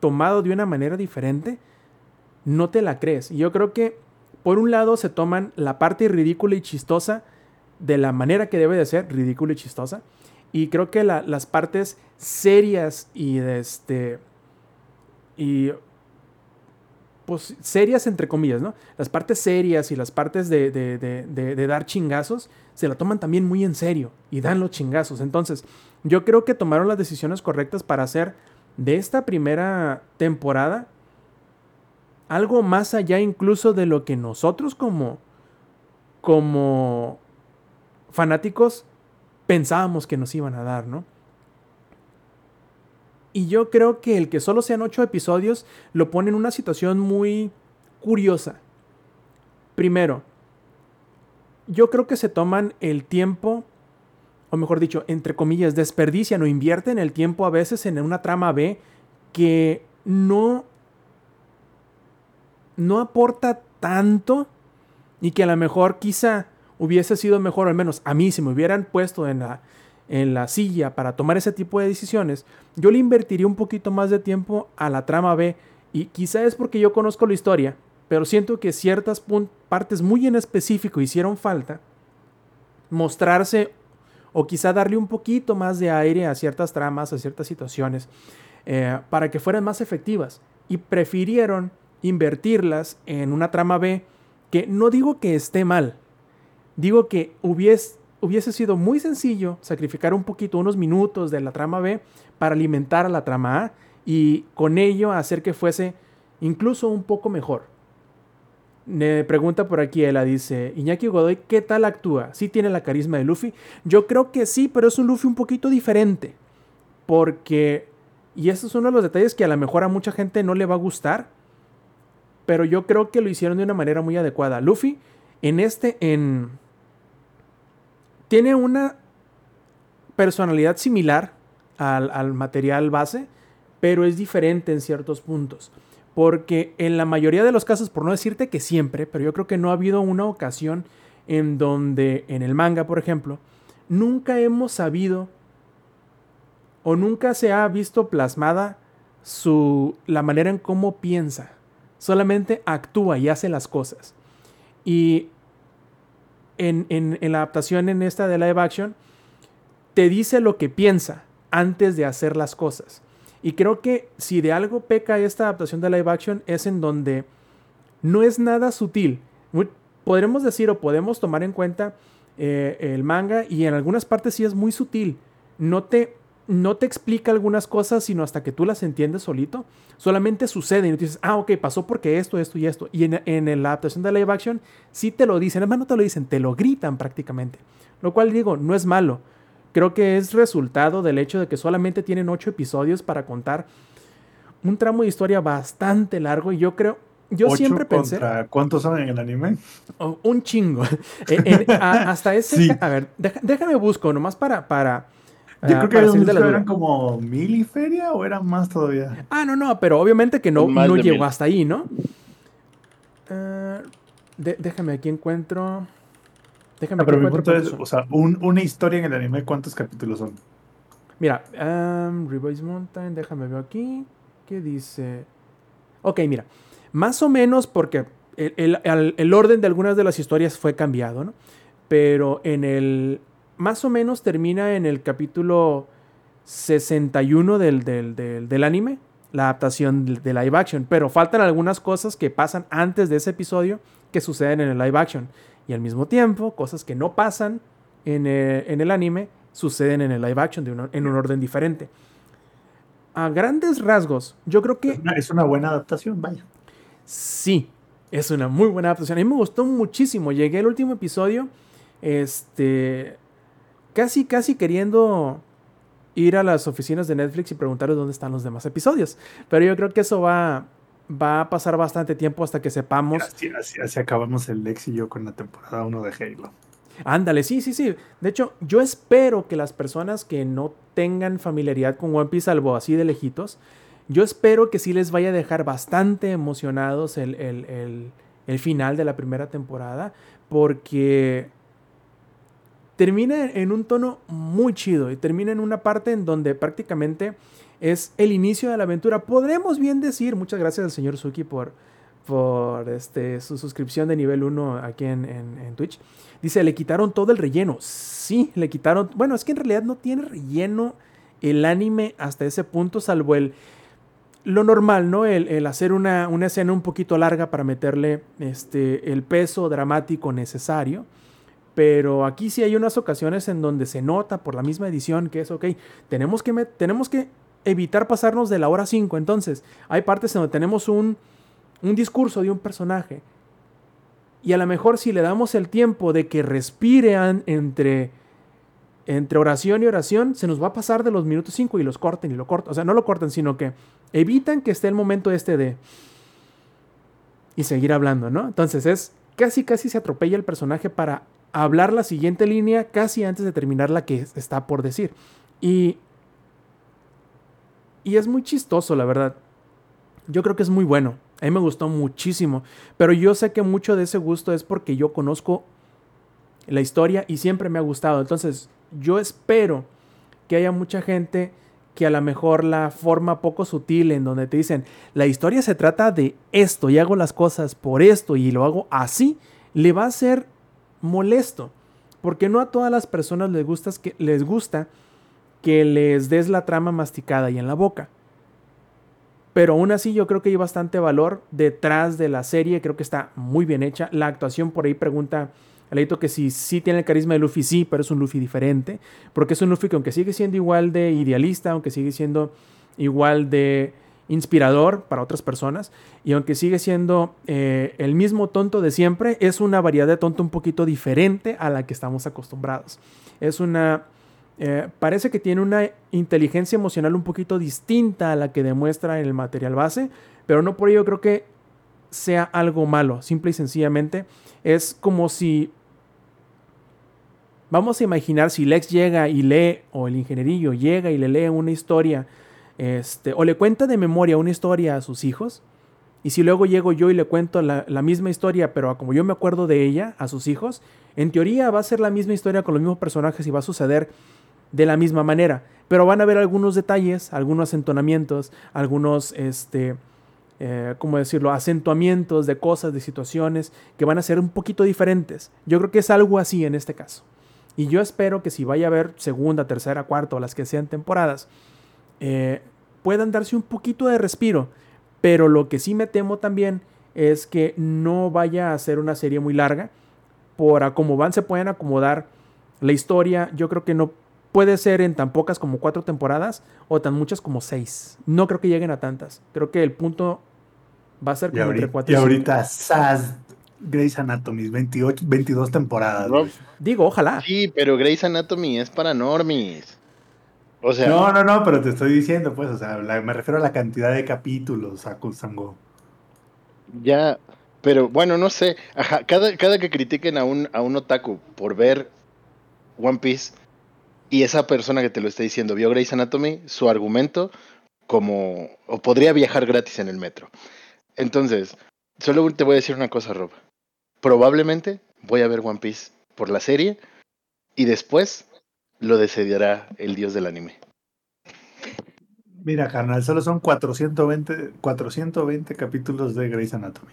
tomado de una manera diferente, no te la crees. Y yo creo que, por un lado, se toman la parte ridícula y chistosa de la manera que debe de ser, ridícula y chistosa. Y creo que la- las partes serias y de este y pues serias entre comillas, ¿no? Las partes serias y las partes de, de, de, de, dar chingazos se la toman también muy en serio y dan los chingazos. Entonces, yo creo que tomaron las decisiones correctas para hacer de esta primera temporada algo más allá incluso de lo que nosotros como como fanáticos pensábamos que nos iban a dar, ¿no? Y yo creo que el que solo sean ocho episodios lo pone en una situación muy curiosa. Primero, yo creo que se toman el tiempo, o mejor dicho, entre comillas, desperdician o invierten el tiempo a veces en una trama B que no, no aporta tanto y que a lo mejor quizá hubiese sido mejor, al menos a mí, si me hubieran puesto en la, en la silla para tomar ese tipo de decisiones, yo le invertiría un poquito más de tiempo a la trama B. Y quizá es porque yo conozco la historia, pero siento que ciertas partes muy en específico hicieron falta mostrarse o quizá darle un poquito más de aire a ciertas tramas, a ciertas situaciones, eh, para que fueran más efectivas. Y prefirieron invertirlas en una trama B que no digo que esté mal, digo que hubiese, hubiese sido muy sencillo sacrificar un poquito, unos minutos de la trama B para alimentar a la trama A y con ello hacer que fuese incluso un poco mejor. Me pregunta por aquí, ella dice, Iñaki Godoy, ¿qué tal actúa? ¿Sí tiene la carisma de Luffy? Yo creo que sí, pero es un Luffy un poquito diferente. Porque, y esto es uno de los detalles que a lo mejor a mucha gente no le va a gustar, pero yo creo que lo hicieron de una manera muy adecuada. Luffy, en este, en... Tiene una personalidad similar al, al material base, pero es diferente en ciertos puntos. Porque en la mayoría de los casos, por no decirte que siempre, pero yo creo que no ha habido una ocasión en donde en el manga, por ejemplo, nunca hemos sabido o nunca se ha visto plasmada su, la manera en cómo piensa. Solamente actúa y hace las cosas. Y en, en, la adaptación en esta de live action, te dice lo que piensa antes de hacer las cosas. Y creo que si de algo peca esta adaptación de live action es en donde no es nada sutil. Podremos decir o podemos tomar en cuenta eh, el manga y en algunas partes sí es muy sutil. No te, no te explica algunas cosas sino hasta que tú las entiendes solito. Solamente sucede y tú dices, ah, ok, pasó porque esto, esto y esto. Y en, en la adaptación de live action sí te lo dicen. Además no te lo dicen, te lo gritan prácticamente. Lo cual digo, no es malo creo que es resultado del hecho de que solamente tienen ocho episodios para contar un tramo de historia bastante largo y yo creo, yo siempre pensé... ¿Cuántos son en el anime? Oh, un chingo. en, en, a, hasta ese... Sí. A ver, déjame busco, nomás para... para yo uh, creo que los eran como mil y feria o eran más todavía. Ah, no, no, pero obviamente que no, no llegó mil. hasta ahí, ¿no? Uh, de, déjame aquí encuentro... Déjame ah, pero mi punto es, o sea, un, una historia en el anime, ¿cuántos capítulos son? Mira, um, Revised Mountain, déjame ver aquí. ¿Qué dice? Ok, mira. Más o menos porque el, el, el, orden de algunas de las historias fue cambiado, ¿no? Pero en el... Más o menos termina en el capítulo 61 del, del, del, del anime, la adaptación de, de live action. Pero faltan algunas cosas que pasan antes de ese episodio que suceden en el live action. Y al mismo tiempo, cosas que no pasan en el, eh, en el anime suceden en el live action de un, en un orden diferente. A grandes rasgos, yo creo que... Es una, es una, buena adaptación, vaya. Sí, es una muy buena adaptación. A mí me gustó muchísimo. Llegué al último episodio, este... Casi, casi queriendo ir a las oficinas de Netflix y preguntarles dónde están los demás episodios. Pero yo creo que eso va, va a pasar bastante tiempo hasta que sepamos. Así, así, así acabamos el Lex y yo con la temporada 1 de Halo. Ándale, sí, sí, sí. De hecho, yo espero que las personas que no tengan familiaridad con One Piece, salvo así de lejitos, yo espero que sí les vaya a dejar bastante emocionados el, el, el, el final de la primera temporada, porque termina en un tono muy chido y termina en una parte en donde prácticamente es el inicio de la aventura. Podremos bien decir, muchas gracias al señor Suki por, por este, su suscripción de nivel 1 aquí en, en, Twitch. Dice, le quitaron todo el relleno. Sí, le quitaron... Bueno, es que en realidad no tiene relleno el anime hasta ese punto, salvo el... lo normal, ¿no? El, el hacer una, una, escena un poquito larga para meterle este, el peso dramático necesario. Pero aquí sí hay unas ocasiones en donde se nota por la misma edición que es, ok, tenemos que, tenemos que evitar pasarnos de la hora 5. Entonces, hay partes en donde tenemos un, un discurso de un personaje. Y a lo mejor si le damos el tiempo de que respiren entre, entre oración y oración, se nos va a pasar de los minutos 5 y los corten y lo cortan. O sea, no lo cortan, sino que evitan que esté el momento este de... Y seguir hablando, ¿no? Entonces es casi, casi se atropella el personaje para hablar la siguiente línea casi antes de terminar la que está por decir. Y... Y es muy chistoso, la verdad. Yo creo que es muy bueno. A mí me gustó muchísimo. Pero yo sé que mucho de ese gusto es porque yo conozco la historia y siempre me ha gustado. Entonces, yo espero que haya mucha gente que a lo mejor la forma poco sutil en donde te dicen, la historia se trata de esto y hago las cosas por esto y lo hago así, le va a ser molesto. Porque no a todas las personas les gusta que les, gusta que les des la trama masticada y en la boca. Pero aún así yo creo que hay bastante valor detrás de la serie, creo que está muy bien hecha. La actuación por ahí pregunta Leito que si sí tiene el carisma de Luffy, sí, pero es un Luffy diferente. Porque es un Luffy que aunque sigue siendo igual de idealista, aunque sigue siendo igual de inspirador para otras personas, y aunque sigue siendo eh, el mismo tonto de siempre, es una variedad de tonto un poquito diferente a la que estamos acostumbrados. Es una eh, parece que tiene una inteligencia emocional un poquito distinta a la que demuestra en el material base, pero no por ello creo que sea algo malo. Simple y sencillamente es como si... Vamos a imaginar si Lex llega y lee, o el ingenierillo llega y le lee una historia, este, o le cuenta de memoria una historia a sus hijos, y si luego llego yo y le cuento la, misma historia, pero como yo me acuerdo de ella, a sus hijos, en teoría va a ser la misma historia con los mismos personajes y va a suceder de la misma manera. Pero van a haber algunos detalles, algunos entonamientos, algunos, este, eh, ¿cómo decirlo?, acentuamientos de cosas, de situaciones que van a ser un poquito diferentes. Yo creo que es algo así en este caso. Y yo espero que si vaya a haber segunda, tercera, cuarta o las que sean temporadas, eh, puedan darse un poquito de respiro. Pero lo que sí me temo también es que no vaya a ser una serie muy larga. Por a cómo van, se pueden acomodar la historia. Yo creo que no puede ser en tan pocas como cuatro temporadas o tan muchas como seis. No creo que lleguen a tantas. Creo que el punto va a ser como entre cuatro y, y ahorita SAS Grey's Anatomy, 28, 22 temporadas. Digo, ojalá. Sí, pero Grey's Anatomy es para normies. O sea, no, no, no, pero te estoy diciendo, pues, o sea, me refiero a la cantidad de capítulos, a Sango. Ya, pero bueno, no sé. Ajá, cada, cada que critiquen a un, a un otaku por ver One Piece, y esa persona que te lo está diciendo vio Grey's Anatomy, su argumento como o podría viajar gratis en el metro. Entonces, solo te voy a decir una cosa, Rob. Probablemente voy a ver One Piece por la serie y después lo decidirá el dios del anime. Mira, carnal, solo son 420, 420 capítulos de Grey's Anatomy.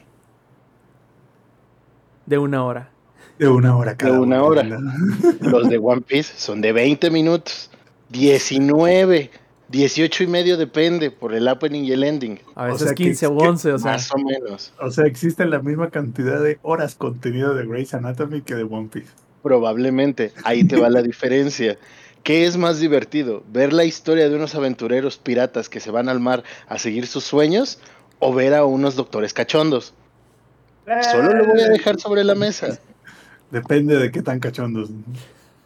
De una hora. De una hora cada De una hora. Los de One Piece son de 20 minutos. 19. 18 y medio depende por el opening y el ending. A veces o sea 15 o 11, o sea. Más o menos. O sea, existe la misma cantidad de horas contenido de Grey's Anatomy que de One Piece. Probablemente. Ahí te va la diferencia. ¿Qué es más divertido? ¿Ver la historia de unos aventureros piratas que se van al mar a seguir sus sueños? ¿O ver a unos doctores cachondos? Solo lo voy a dejar sobre la mesa. Depende de qué tan cachondos.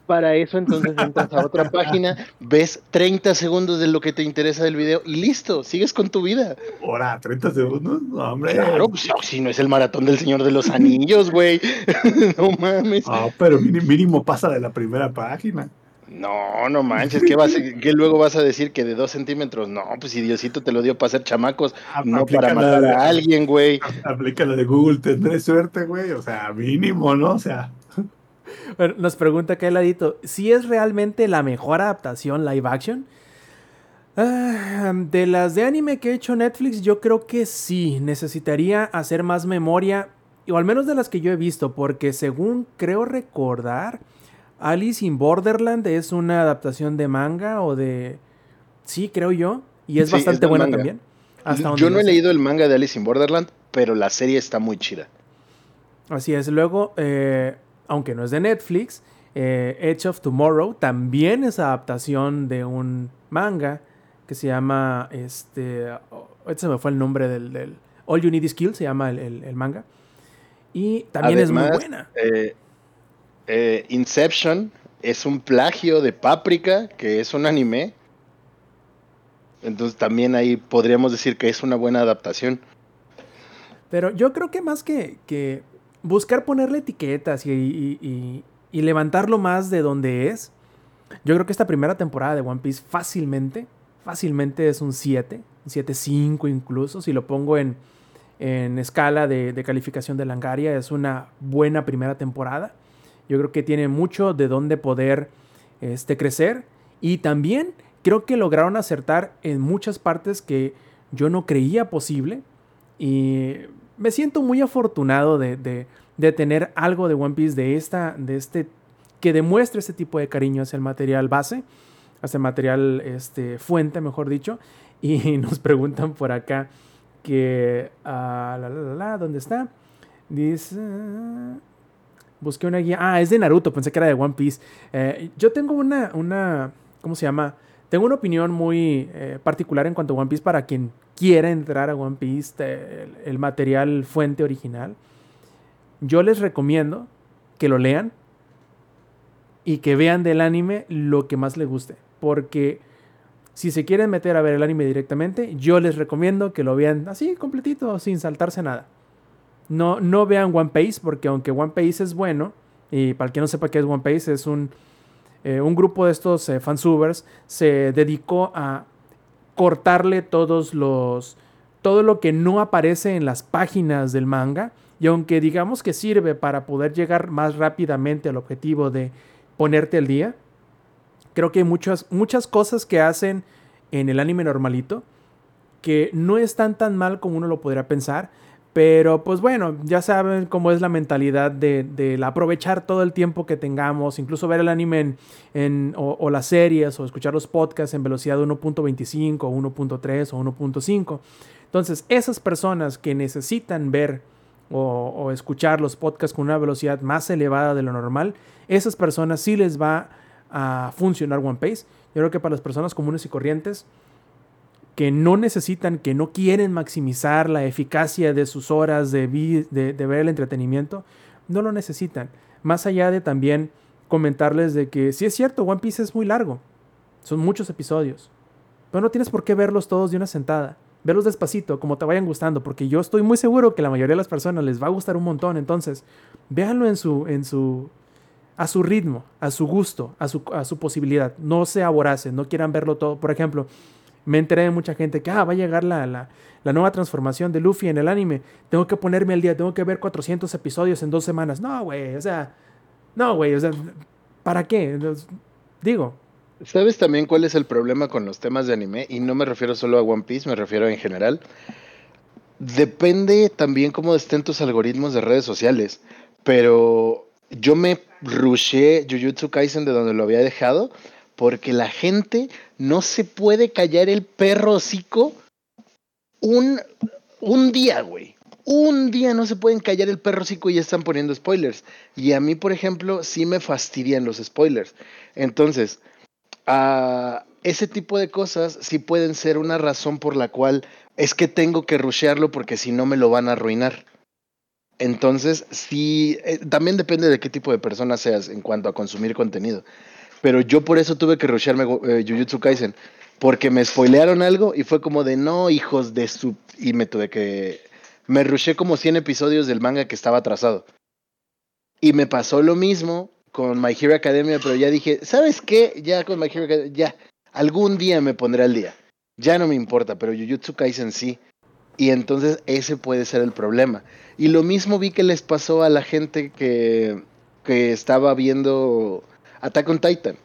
Para eso entonces entras a otra página, ves 30 segundos de lo que te interesa del video y listo, sigues con tu vida. Ahora, 30 segundos, no, hombre. Claro, pues, si no es el maratón del Señor de los Anillos, güey. no mames. Ah, pero mínimo pasa de la primera página. No, no manches, ¿qué, vas, ¿qué luego vas a decir que de dos centímetros? No, pues si Diosito te lo dio para ser chamacos, ah, no para matar a alguien, güey. Aplica la de Google, tendré suerte, güey, o sea, mínimo, ¿no? O sea. Bueno, nos pregunta acá ladito, si es realmente la mejor adaptación live action. Ah, de las de anime que ha hecho Netflix, yo creo que sí, necesitaría hacer más memoria, o al menos de las que yo he visto, porque según creo recordar, Alice in Borderland es una adaptación de manga o de... Sí, creo yo. Y es bastante buena también. Hasta donde Yo no he leído el manga de Alice in Borderland, pero la serie está muy chida. Así es. Luego, eh, aunque no es de Netflix, eh, Edge of Tomorrow también es adaptación de un manga que se llama, este, oh, ahorita se me fue el nombre del, del All You Need Is Kill, se llama el, el- el manga. Y también es muy buena. eh, eh, Inception es un plagio de Paprika, que es un anime. Entonces también ahí podríamos decir que es una buena adaptación. Pero yo creo que más que, que buscar ponerle etiquetas y, y- y- levantarlo más de donde es, yo creo que esta primera temporada de One Piece fácilmente, fácilmente es un 7, un 7.5 incluso, si lo pongo en, en escala de, de calificación de Langaria, es una buena primera temporada. Yo creo que tiene mucho de dónde poder este, crecer y también creo que lograron acertar en muchas partes que yo no creía posible. Y me siento muy afortunado de, de- de tener algo de One Piece de esta, de este, que demuestre este tipo de cariño hacia el material base, hacia el material este, fuente, mejor dicho. Y nos preguntan por acá que, ah, la, la, la, la, ¿dónde está? Dice, busqué una guía. Ah, es de Naruto, pensé que era de One Piece. Eh, yo tengo una, una, ¿cómo se llama? Tengo una opinión muy eh, particular en cuanto a One Piece para quien quiera entrar a One Piece, el material fuente original. Yo les recomiendo que lo lean y que vean del anime lo que más les guste. Porque si se quieren meter a ver el anime directamente, yo les recomiendo que lo vean así, completito, sin saltarse nada. No, no vean One Piece, porque aunque One Piece es bueno, y para el que no sepa qué es One Piece, es un, eh, un grupo de estos eh, fansubers se dedicó a cortarle todos los todo lo que no aparece en las páginas del manga. Y aunque digamos que sirve para poder llegar más rápidamente al objetivo de ponerte al día creo que hay muchas muchas cosas que hacen en el anime normalito que no están tan mal como uno lo podría pensar pero pues bueno, ya saben cómo es la mentalidad de, aprovechar todo el tiempo que tengamos, incluso ver el anime o, las series o escuchar los podcasts en velocidad 1.25 o 1.3 o 1.5. Entonces, esas personas que necesitan ver o, o escuchar los podcasts con una velocidad más elevada de lo normal, esas personas sí les va a funcionar One Piece. Yo creo que para las personas comunes y corrientes, que no necesitan, que no quieren maximizar la eficacia de sus horas de, ver el entretenimiento, no lo necesitan. Más allá de también comentarles de que sí es cierto, One Piece es muy largo, son muchos episodios, pero no tienes por qué verlos todos de una sentada. Verlos despacito, como te vayan gustando, porque yo estoy muy seguro que la mayoría de las personas les va a gustar un montón. Entonces, véanlo en su, en su, a su ritmo, a su gusto, a su, a su posibilidad. No se aboracen, no quieran verlo todo. Por ejemplo, me enteré de mucha gente que ah, va a llegar la, la, la nueva transformación de Luffy en el anime. Tengo que ponerme al día, tengo que ver 400 episodios en dos semanas. No, güey, o sea, no, güey, o sea, ¿para qué? Digo, ¿Sabes también cuál es el problema con los temas de anime? Y no me refiero solo a One Piece, me refiero en general. Depende también cómo estén tus algoritmos de redes sociales. Pero yo me rushé Jujutsu Kaisen de donde lo había dejado porque la gente no se puede callar el perro hocico un, un día, güey. Un día no se pueden callar el perro hocico y ya están poniendo spoilers. Y a mí, por ejemplo, sí me fastidian los spoilers. Entonces, ah, ese tipo de cosas sí pueden ser una razón por la cual es que tengo que rushearlo porque si no me lo van a arruinar. Entonces, sí, eh, también depende de qué tipo de persona seas en cuanto a consumir contenido. Pero yo por eso tuve que rushearme eh, Jujutsu Kaisen. Porque me spoilearon algo y fue como de no, hijos de su. Y me tuve que. Me rusheé como 100 episodios del manga que estaba atrasado. Y me pasó lo mismo con My Hero Academia, pero ya dije, ¿sabes qué? Ya con My Hero Academia, ya. Algún día me pondré al día. Ya no me importa, pero Jujutsu Kaisen sí. Y entonces ese puede ser el problema. Y lo mismo vi que les pasó a la gente que, que estaba viendo Attack on Titan.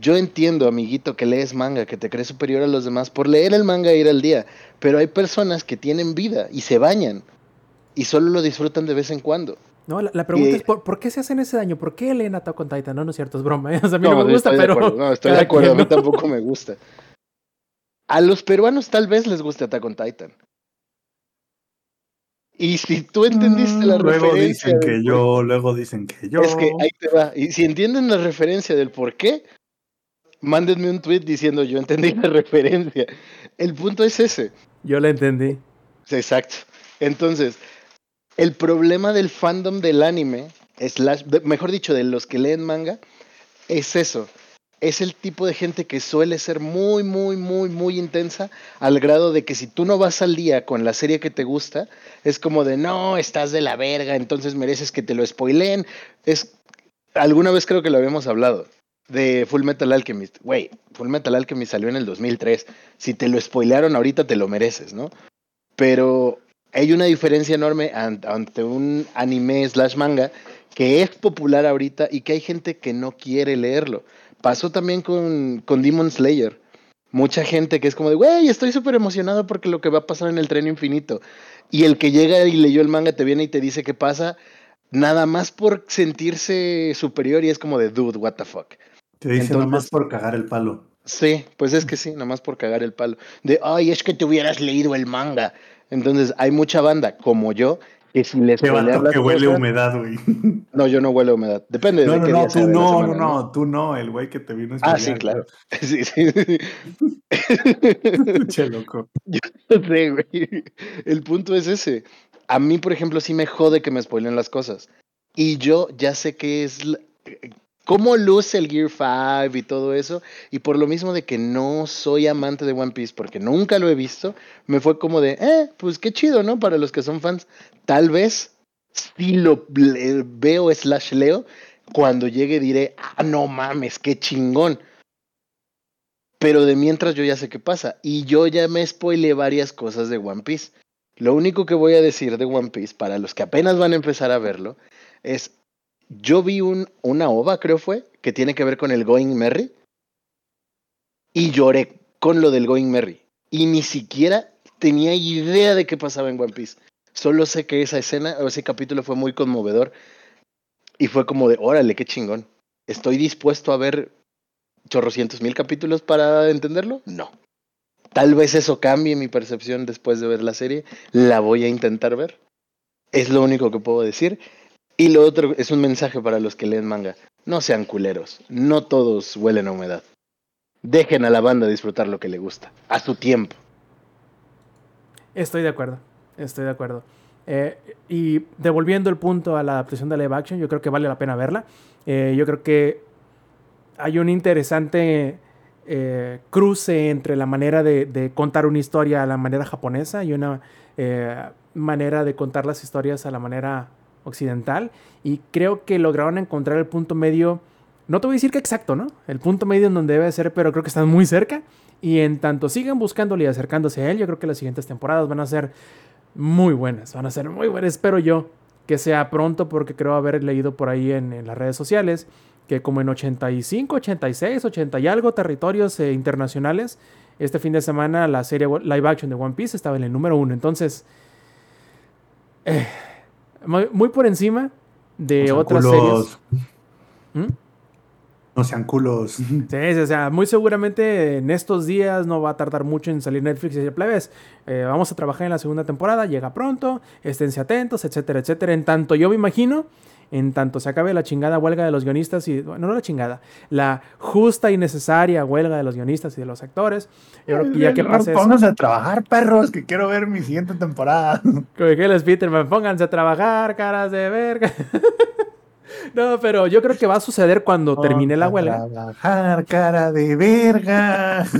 Yo entiendo, amiguito, que lees manga, que te crees superior a los demás por leer el manga e ir al día. Pero hay personas que tienen vida y se bañan. Y solo lo disfrutan de vez en cuando. no, la, la pregunta Y- es, ¿por, por qué se hacen ese daño? ¿Por qué leen Attack on Titan? No, no es cierto, es broma. ¿eh? O sea, a mí no, me gusta, de pero... acuerdo, no, estoy de acuerdo, a mí ¿no? tampoco me gusta. A los peruanos tal vez les guste Attack on Titan. Y si tú entendiste la Mm, luego referencia. dicen que yo, luego dicen que yo. Es que ahí te va. Y si entienden la referencia del por qué, mándenme un tweet diciendo yo entendí la referencia. El punto es ese. Yo la entendí. Exacto. Entonces, el problema del fandom del anime, slash, mejor dicho, de los que leen manga, es eso. Es el tipo de gente que suele ser muy, muy, muy, muy intensa, al grado de que si tú no vas al día con la serie que te gusta, es como de no, estás de la verga, entonces mereces que te lo spoileen. Es, alguna vez creo que lo habíamos hablado de Full Metal Alchemist. Güey, Full Metal Alchemist salió en el 2003. Si te lo spoilearon ahorita, te lo mereces, ¿no? Pero hay una diferencia enorme an- ante un anime slash manga que es popular ahorita y que hay gente que no quiere leerlo. Pasó también con, con Demon Slayer. Mucha gente que es como de, güey, estoy súper emocionado porque lo que va a pasar en el tren infinito. Y el que llega y leyó el manga te viene y te dice qué pasa, nada más por sentirse superior y es como de, dude, what the fuck. Te dicen Entonces- nomás por cagar el palo. Sí, pues es que sí, nada más por cagar el palo. De, ay, es que te hubieras leído el manga. Entonces, hay mucha banda como yo que si les las que huele cosas- humedad, güey. No, yo no huelo a humedad. Depende No, de no, qué no, día tú no, no, no, tú no, el güey que te vino a Ah, sí, claro. Sí, sí. Che, loco. No sé, güey. El punto es ese. A mí, por ejemplo, sí me jode que me spoilen las cosas. Y yo ya sé que es... cómo luce el Gear 5 y todo eso. Y por lo mismo de que no soy amante de One Piece, porque nunca lo he visto, me fue como de, eh, pues qué chido, ¿no? Para los que son fans. Tal vez si lo veo slash leo, cuando llegue diré, ah, no mames, qué chingón. Pero de mientras yo ya sé qué pasa. Y yo ya me spoileé varias cosas de One Piece. Lo único que voy a decir de One Piece para los que apenas van a empezar a verlo es, yo vi un, una ova, creo fue, que tiene que ver con el Going Merry. Y lloré con lo del Going Merry. Y ni siquiera tenía idea de qué pasaba en One Piece. Solo sé que esa escena o ese capítulo fue muy conmovedor. Y fue como de, órale, qué chingón. ¿Estoy dispuesto a ver chorrocientos mil capítulos para entenderlo? No. Tal vez eso cambie mi percepción después de ver la serie. La voy a intentar ver. Es lo único que puedo decir. Y lo otro es un mensaje para los que leen manga. No sean culeros. No todos huelen a humedad. Dejen a la banda disfrutar lo que le gusta. A su tiempo. Estoy de acuerdo. Estoy de acuerdo. Eh, y devolviendo el punto a la adaptación de live action, yo creo que vale la pena verla. Eh, yo creo que hay un interesante eh, cruce entre la manera de, contar una historia a la manera japonesa y una manera de contar las historias a la manera occidental. Y creo que lograron encontrar el punto medio. No te voy a decir que exacto, ¿no? El punto medio en donde debe ser, pero creo que están muy cerca. Y en tanto sigan buscándole y acercándose a él, yo creo que las siguientes temporadas van a ser muy buenas. Van a ser muy buenas. Espero yo que sea pronto, porque creo haber leído por ahí en, en las redes sociales que como en 85, 86, 80 y algo territorios eh, internacionales, este fin de semana la serie live action de One Piece estaba en el número uno. Entonces, eh, muy, muy, por encima de no otras culos. series. ¿Mm? No sean culos. Sí, o sea, muy seguramente en estos días no va a tardar mucho en salir Netflix y decir, plebes, eh, vamos a trabajar en la segunda temporada, llega pronto, esténse atentos, etcétera, etcétera. En tanto, yo me imagino, en tanto se acabe la chingada huelga de los guionistas y, bueno, no la chingada, la justa y necesaria huelga de los guionistas y de los actores. Yo creo que ya que pase eso. Pónganse a trabajar, perros, que quiero ver mi siguiente temporada. Como que les Peterman, pónganse a trabajar, caras de verga. No, pero yo creo que va a suceder cuando termine la huelga. Trabajar, cara de verga.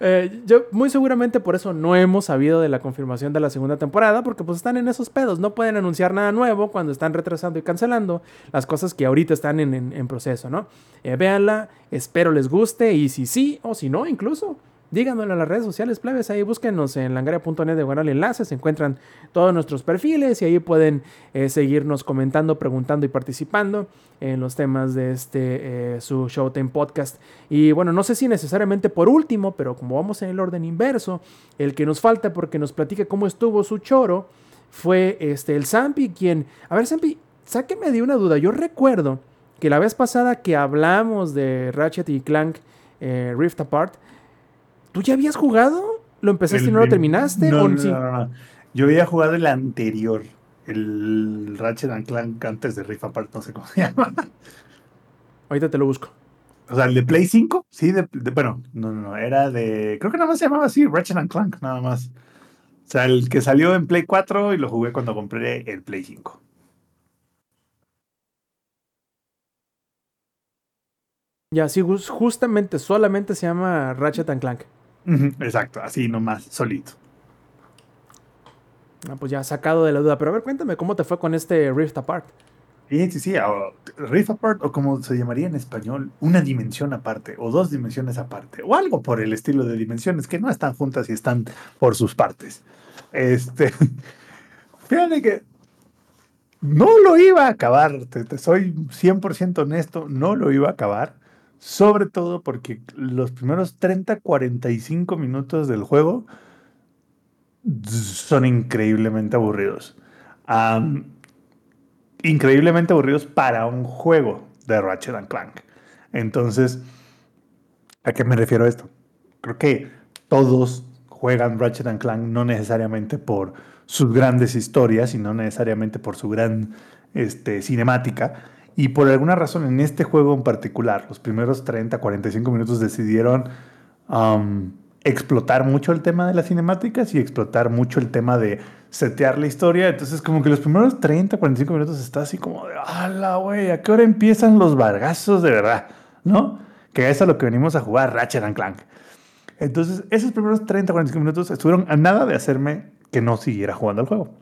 Eh, yo muy seguramente por eso no hemos sabido de la confirmación de la segunda temporada, porque pues están en esos pedos, no pueden anunciar nada nuevo cuando están retrasando y cancelando las cosas que ahorita están en, en, en proceso, ¿no? Eh, véanla, espero les guste y si sí o si no incluso, díganmelo en las redes sociales, plebes, ahí búsquenos en langaria.net de Guanal Enlaces, se encuentran todos nuestros perfiles y ahí pueden eh, seguirnos comentando, preguntando y participando en los temas de este eh, su Showtime Podcast. Y bueno, no sé si necesariamente por último, pero como vamos en el orden inverso, el que nos falta porque nos platique cómo estuvo su choro fue este el Zampi quien, a ver Zampi, sáqueme de una duda, yo recuerdo que la vez pasada que hablamos de Ratchet y Clank eh, Rift Apart, ¿Tú ya habías jugado? ¿Lo empezaste y no lo terminaste? No, ¿O no, sí? no, no. Yo había jugado el anterior, el Ratchet and Clank antes de Rift Apart, no sé cómo se llama. Ahorita te lo busco. O sea, el de Play 5, sí, de, de- bueno, no, no, no, era de, creo que nada más se llamaba así, Ratchet and Clank, nada más. O sea, el que salió en Play 4 y lo jugué cuando compré el Play 5. Ya, sí, jus- justamente, solamente se llama Ratchet and Clank. Exacto, así nomás, solito. Ah, pues ya sacado de la duda. Pero a ver, cuéntame, ¿cómo te fue con este Rift Apart? Sí, sí, sí, o Rift Apart, o como se llamaría en español, una dimensión aparte, o dos dimensiones aparte, o algo por el estilo de dimensiones que no están juntas y están por sus partes. Este, fíjate que no lo iba a acabar, te, te soy 100% honesto, no lo iba a acabar, sobre todo porque los primeros 30, 45 minutos del juego son increíblemente aburridos. Increíblemente aburridos para un juego de Ratchet and Clank. Entonces, ¿a qué me refiero a esto? Creo que todos juegan Ratchet and Clank no necesariamente por sus grandes historias y no necesariamente por su gran este, cinemática. Y por alguna razón en este juego en particular, los primeros 30, 45 minutos decidieron um, explotar mucho el tema de las cinemáticas y explotar mucho el tema de setear la historia. Entonces, como que los primeros 30, 45 minutos está así como de, ¡hala, güey! ¿A qué hora empiezan los vargazos de verdad? ¿No? Que es a lo que venimos a jugar Ratchet and Clank. Entonces, esos primeros 30, 45 minutos estuvieron a nada de hacerme que no siguiera jugando al juego.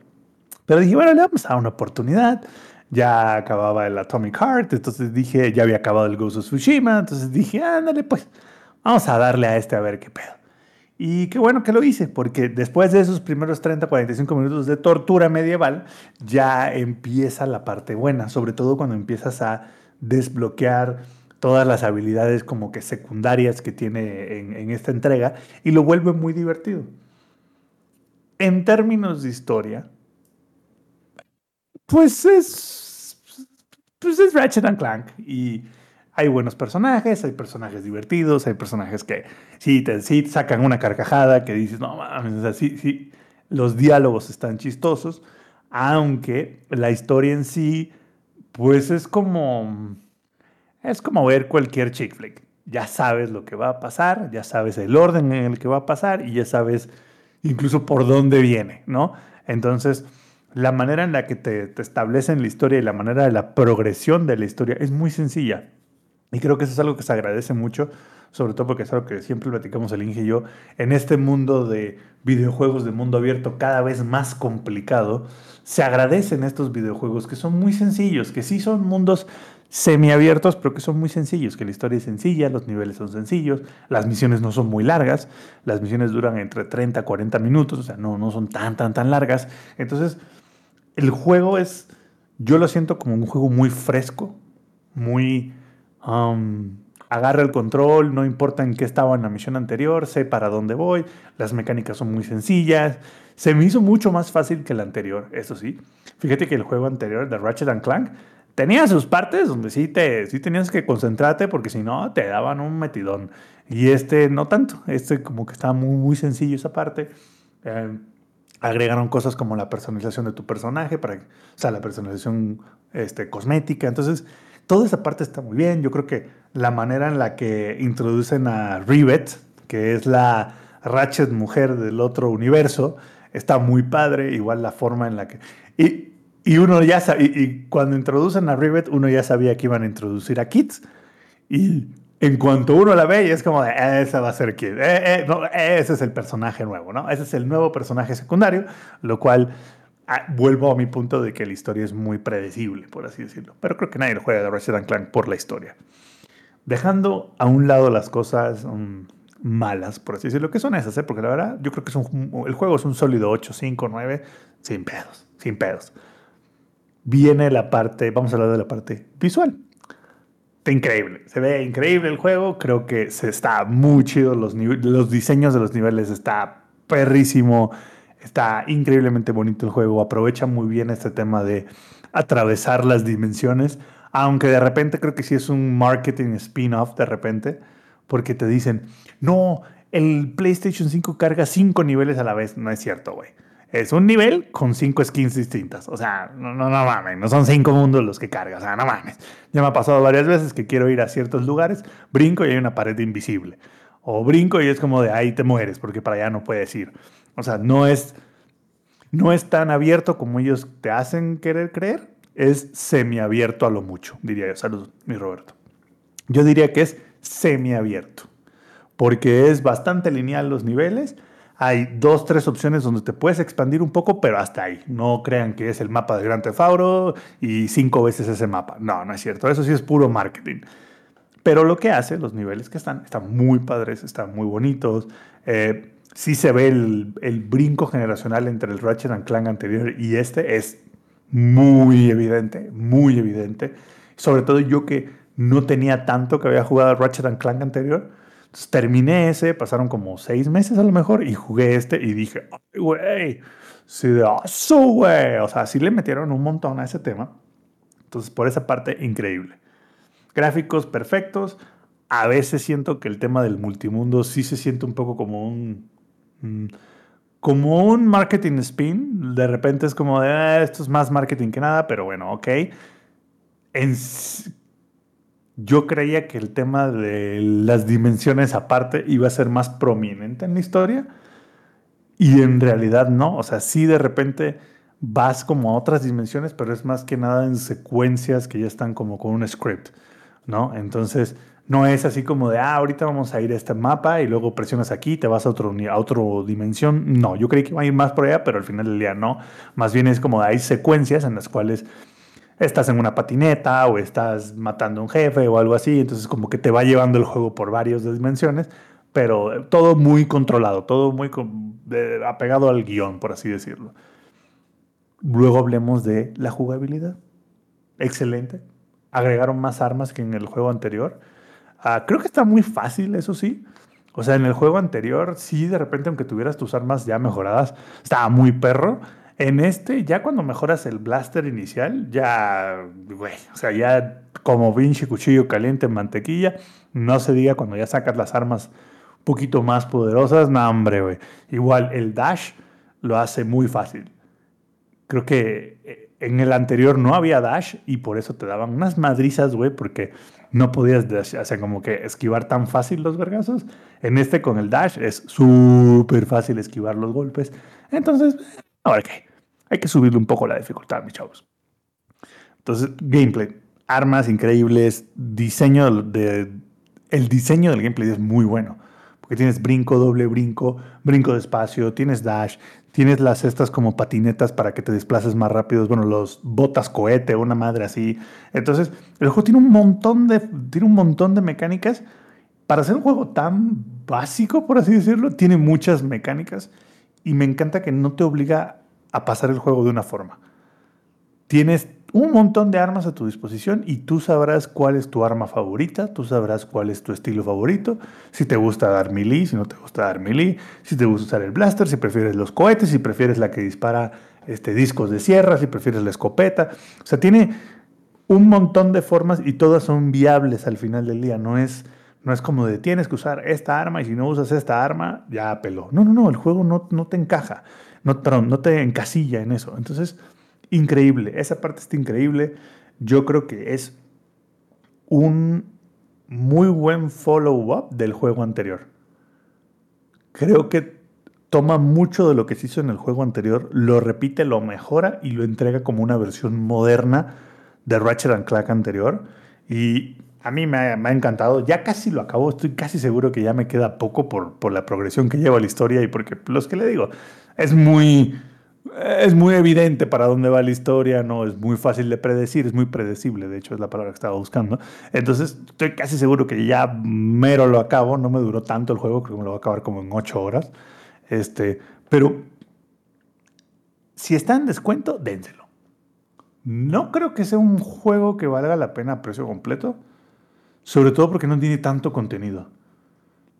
Pero dije, bueno, le vamos a dar una oportunidad. Ya acababa el Atomic Heart, entonces dije, ya había acabado el Ghost of Tsushima, entonces dije, ándale, pues, vamos a darle a este a ver qué pedo. Y qué bueno que lo hice, porque después de esos primeros 30, 45 minutos de tortura medieval, ya empieza la parte buena, sobre todo cuando empiezas a desbloquear todas las habilidades como que secundarias que tiene en, en esta entrega y lo vuelve muy divertido. En términos de historia, pues es, pues es Ratchet and Clank y hay buenos personajes, hay personajes divertidos, hay personajes que sí te, sí sacan una carcajada que dices, no mames, o sea, sí, sí, los diálogos están chistosos, aunque la historia en sí, pues es como, es como ver cualquier chick flick. Ya sabes lo que va a pasar, ya sabes el orden en el que va a pasar y ya sabes incluso por dónde viene, ¿no? Entonces, la manera en la que te, te establecen la historia y la manera de la progresión de la historia es muy sencilla. Y creo que eso es algo que se agradece mucho, sobre todo porque es algo que siempre platicamos el Inge y yo, en este mundo de videojuegos de mundo abierto cada vez más complicado, se agradecen estos videojuegos que son muy sencillos, que sí son mundos semiabiertos, pero que son muy sencillos, que la historia es sencilla, los niveles son sencillos, las misiones no son muy largas, las misiones duran entre 30 a 40 minutos, o sea, no, no son tan, tan, tan largas. Entonces, el juego es, yo lo siento como un juego muy fresco, muy... um, agarra el control, no importa en qué estaba en la misión anterior, sé para dónde voy, las mecánicas son muy sencillas. Se me hizo mucho más fácil que el anterior, eso sí. Fíjate que el juego anterior de Ratchet and Clank tenía sus partes donde sí, te, sí tenías que concentrarte porque si no te daban un metidón. Y este no tanto, este como que estaba muy, muy sencillo esa parte. Eh, agregaron cosas como la personalización de tu personaje, para, o sea, la personalización este, cosmética. Entonces, toda esa parte está muy bien. Yo creo que la manera en la que introducen a Rivet, que es la Ratchet mujer del otro universo, está muy padre. Igual la forma en la que... Y, y uno ya sa- y, y cuando introducen a Rivet, uno ya sabía que iban a introducir a Kit. Y en cuanto uno la ve, y es como de, "Eh, esa va a ser Kid. Eh, eh, ese es el personaje nuevo, ¿no? Ese es el nuevo personaje secundario, lo cual ah, vuelvo a mi punto de que la historia es muy predecible, por así decirlo. Pero creo que nadie lo juega de Ratchet Clank por la historia. Dejando a un lado las cosas mm, malas, por así decirlo, que son esas, ¿eh? Porque la verdad, yo creo que el juego es un sólido 8, 5, 9, sin pedos, sin pedos. Viene la parte, vamos a hablar de la parte visual. Está increíble, se ve increíble el juego, creo que se está muy chido, los, los diseños de los niveles está perrísimo, está increíblemente bonito el juego, aprovecha muy bien este tema de atravesar las dimensiones, aunque de repente creo que sí es un marketing spin-off de repente, porque te dicen, no, el PlayStation 5 carga cinco niveles a la vez. No es cierto, güey. Es un nivel con cinco skins distintas. O sea, no, no, no mames, no son cinco mundos los que carga. O sea, no mames. Ya me ha pasado varias veces que quiero ir a ciertos lugares, brinco y hay una pared invisible. O brinco y es como de ahí te mueres porque para allá no puedes ir. O sea, no es, no es tan abierto como ellos te hacen querer creer. Es semiabierto a lo mucho, diría yo. Salud, mi Roberto. Yo diría que es semiabierto porque es bastante lineal los niveles. Hay dos, tres opciones donde te puedes expandir un poco, pero hasta ahí. No crean que es el mapa de Gran Theft Auto y cinco veces ese mapa. No, no es cierto. Eso sí es puro marketing. Pero lo que hace, los niveles que están, están muy padres, están muy bonitos. Eh, sí se ve el, brinco generacional entre el Ratchet and Clank anterior y este. Es muy evidente, muy evidente. Sobre todo yo que no tenía tanto que había jugado al Ratchet and Clank anterior entonces, terminé ese, pasaron como seis meses a lo mejor, y jugué este y dije, güey, sí, güey. O sea, sí le metieron un montón a ese tema. Entonces, por esa parte, increíble. Gráficos perfectos. A veces siento que el tema del multimundo sí se siente un poco como un. Mm, como un marketing spin. De repente es como de, ah, esto es más marketing que nada, pero bueno, ok. En, yo creía que el tema de las dimensiones aparte iba a ser más prominente en la historia y en realidad no. O sea, sí de repente vas como a otras dimensiones, pero es más que nada en secuencias que ya están como con un script, ¿no? Entonces no es así como de, ah, ahorita vamos a ir a este mapa y luego presionas aquí, te vas a otro a otra dimensión. No, yo creí que iba a ir más por allá, pero al final del día no. Más bien es como hay secuencias en las cuales estás en una patineta o estás matando un jefe o algo así, entonces como que te va llevando el juego por varias dimensiones, pero todo muy controlado, todo muy apegado al guion, por así decirlo. Luego hablemos de la jugabilidad. Excelente. Agregaron más armas que en el juego anterior. Ah, creo que está muy fácil, eso sí. O sea, en el juego anterior, sí, de repente, aunque tuvieras tus armas ya mejoradas, estaba muy perro. En este, ya cuando mejoras el blaster inicial, ya, güey, o sea, ya como Vinci cuchillo caliente en mantequilla, no se diga cuando ya sacas las armas un poquito más poderosas, no, hombre, güey. Igual el dash lo hace muy fácil. Creo que eh, en el anterior no había dash y por eso te daban unas madrizas, güey, porque no podías, o sea, como que esquivar tan fácil los vergazos. En este con el dash es súper fácil esquivar los golpes. Entonces, Ahora qué, hay que subirle un poco la dificultad, mis chavos. Entonces, gameplay, armas increíbles, diseño de, el diseño del gameplay es muy bueno. Porque tienes brinco, doble brinco, brinco de espacio, tienes dash, tienes las estas como patinetas para que te desplaces más rápido, bueno, los botas cohete, una madre así. Entonces, el juego tiene un montón de, tiene un montón de mecánicas. Para ser un juego tan básico, por así decirlo, tiene muchas mecánicas y me encanta que no te obliga a pasar el juego de una forma. Tienes un montón de armas a tu disposición y tú sabrás cuál es tu arma favorita, tú sabrás cuál es tu estilo favorito, si te gusta dar melee, si no te gusta dar melee, si te gusta usar el blaster, si prefieres los cohetes, si prefieres la que dispara este, discos de sierra, si prefieres la escopeta. O sea, tiene un montón de formas y todas son viables al final del día. No es, no es como de tienes que usar esta arma y si no usas esta arma, ya peló. No, no, no, el juego no, no te encaja, no, no te encasilla en eso. Entonces, increíble, esa parte está increíble. Yo creo que es un muy buen follow-up del juego anterior. Creo que toma mucho de lo que se hizo en el juego anterior, lo repite, lo mejora y lo entrega como una versión moderna de Ratchet and Clank anterior. Y a mí me ha, encantado. Ya casi lo acabo. Estoy casi seguro que ya me queda poco por, por la progresión que lleva la historia y porque los que le digo, es muy, es muy evidente para dónde va la historia, no es muy fácil de predecir, es muy predecible, de hecho es la palabra que estaba buscando. Entonces estoy casi seguro que ya mero lo acabo, no me duró tanto el juego, creo que me lo voy a acabar como en ocho horas. Este, pero si está en descuento, dénselo. No creo que sea un juego que valga la pena a precio completo sobre todo porque no tiene tanto contenido.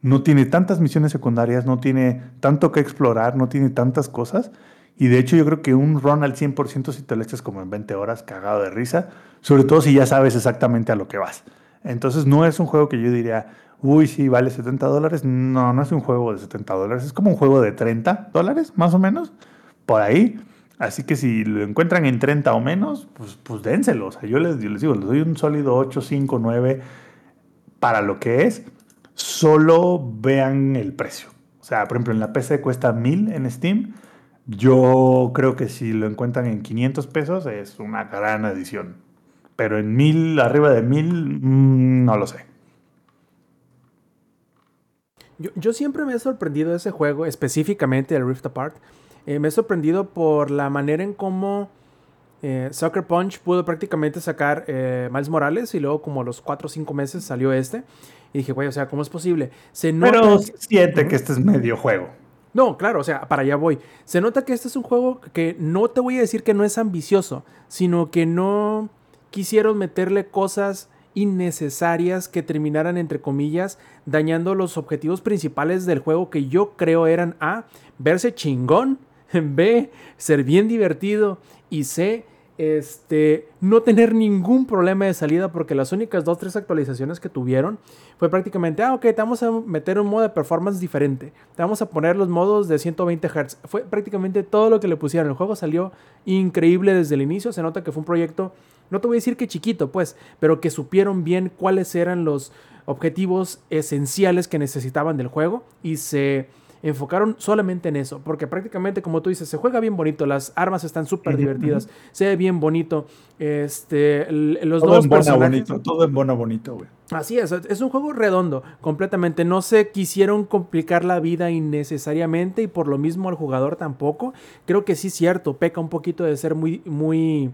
No tiene tantas misiones secundarias, no tiene tanto que explorar, no tiene tantas cosas. Y de hecho yo creo que un run al 100% si te lo echas como en 20 horas cagado de risa, sobre todo si ya sabes exactamente a lo que vas. Entonces no es un juego que yo diría, uy, sí, vale 70 dólares. No, no es un juego de 70 dólares, es como un juego de 30 dólares, más o menos, por ahí. Así que si lo encuentran en 30 o menos, pues, pues dénselo. O sea, yo les, yo les digo, les doy un sólido 8, 5, 9 para lo que es. Solo vean el precio. O sea, por ejemplo, en la PC cuesta 1000 en Steam. Yo creo que si lo encuentran en 500 pesos es una gran edición. Pero en 1000, arriba de 1000, mm, no lo sé. Yo, yo siempre me he sorprendido de ese juego, específicamente el Rift Apart. Eh, me he sorprendido por la manera en cómo eh, Sucker Punch pudo prácticamente sacar eh, Miles Morales y luego como a los 4 o 5 meses salió este. Y dije, güey, o sea, ¿cómo es posible? Se nota Pero siente que este es medio juego. No, claro, o sea, para allá voy. Se nota que este es un juego que no te voy a decir que no es ambicioso, sino que no quisieron meterle cosas innecesarias que terminaran, entre comillas, dañando los objetivos principales del juego que yo creo eran A, verse chingón, B, ser bien divertido y C, este, no tener ningún problema de salida porque las únicas dos, tres actualizaciones que tuvieron fue prácticamente, ah, ok, te vamos a meter un modo de performance diferente, te vamos a poner los modos de 120 Hz. Fue prácticamente todo lo que le pusieron. El juego salió increíble desde el inicio, se nota que fue un proyecto, no te voy a decir que chiquito, pues, pero que supieron bien cuáles eran los objetivos esenciales que necesitaban del juego y se enfocaron solamente en eso, porque prácticamente como tú dices, se juega bien bonito, las armas están súper divertidas, se ve bien bonito, este, los Todo nuevos en bona personajes- bonito, todo en bona bonito, güey. Así es, es un juego redondo, completamente. No se quisieron complicar la vida innecesariamente y por lo mismo al jugador tampoco. Creo que sí es cierto, peca un poquito de ser muy, muy,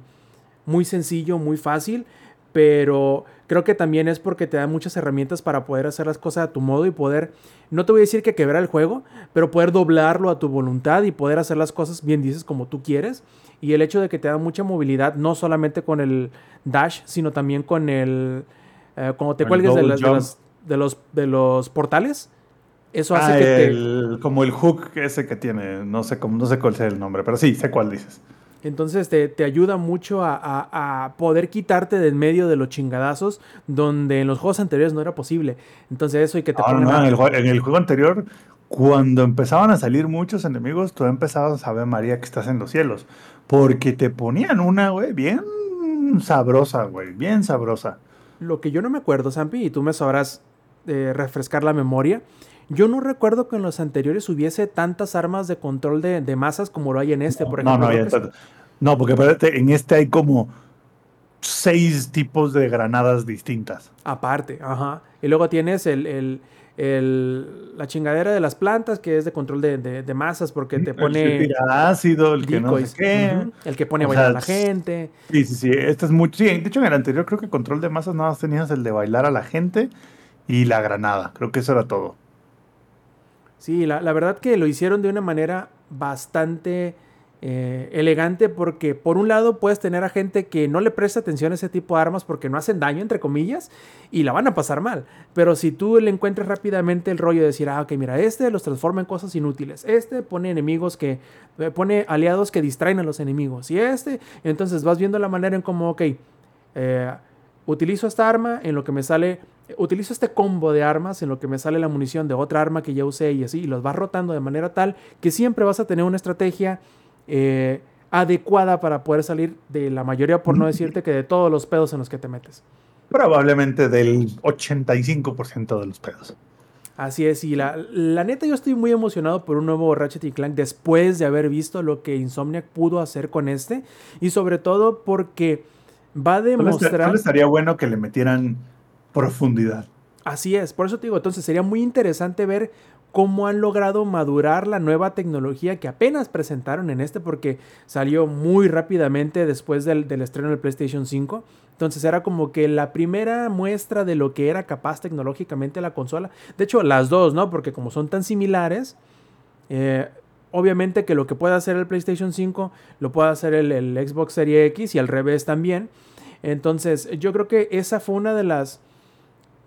muy sencillo, muy fácil, pero creo que también es porque te da muchas herramientas para poder hacer las cosas a tu modo y poder, no te voy a decir que quebrar el juego, pero poder doblarlo a tu voluntad y poder hacer las cosas, bien dices, como tú quieres. Y el hecho de que te da mucha movilidad, no solamente con el dash, sino también con el... eh, cuando te cuelgues de, las- de jump. las- de los, de los portales, eso hace Ah, que te... como el hook ese que tiene, no sé cómo, no sé cuál sea el nombre, pero sí, sé cuál dices. Entonces te, te ayuda mucho a, a- a poder quitarte del medio de los chingadazos donde en los juegos anteriores no era posible. Entonces eso y que te No, no, en, el, jue- en el juego anterior, cuando empezaban a salir muchos enemigos, tú empezabas a ver, María, que estás en los cielos. Porque te ponían una, güey, bien sabrosa, güey, bien sabrosa. Lo que yo no me acuerdo, Zampi, y tú me sabrás eh, refrescar la memoria. Yo no recuerdo que en los anteriores hubiese tantas armas de control de, de masas como lo hay en este, por no, ejemplo. no, Creo ya está- no, porque espérate, en este hay como seis tipos de granadas distintas. Aparte, ajá. Y luego tienes el, el- el- la chingadera de las plantas, que es de control de, de- de masas, porque te El que pone tira ácido, el que no sé qué. El que pone a bailar a la gente. Sí, sí, sí. Este es mucho. Sí, de hecho, en el anterior creo que control de masas nada más tenías el de bailar a la gente y la granada. Creo que eso era todo. Sí, la, la verdad que lo hicieron de una manera bastante eh, elegante porque por un lado puedes tener a gente que no le presta atención a ese tipo de armas porque no hacen daño, entre comillas, y la van a pasar mal. Pero si tú le encuentras rápidamente el rollo de decir, ah, ok, mira, este los transforma en cosas inútiles, este pone enemigos que, eh, pone aliados que distraen a los enemigos, y este, entonces vas viendo la manera en cómo, ok, eh, utilizo esta arma en lo que me sale, utilizo este combo de armas en lo que me sale la munición de otra arma que ya usé y así, y los vas rotando de manera tal que siempre vas a tener una estrategia eh, adecuada para poder salir de la mayoría, por no decirte que de todos los pedos en los que te metes. Probablemente del 85% de los pedos. Así es, y la, la neta yo estoy muy emocionado por un nuevo Ratchet y Clank después de haber visto lo que Insomniac pudo hacer con este, y sobre todo porque va a demostrar... solo estaría bueno que le metieran profundidad. Así es, por eso te digo, entonces sería muy interesante ver cómo han logrado madurar la nueva tecnología que apenas presentaron en este, porque salió muy rápidamente después del, del estreno del PlayStation 5. Entonces era como que la primera muestra de lo que era capaz tecnológicamente la consola. De hecho, las dos, ¿no? Porque como son tan similares, eh, obviamente que lo que puede hacer el PlayStation 5 lo puede hacer el, el Xbox Series X y al revés también. Entonces, yo creo que esa fue una de las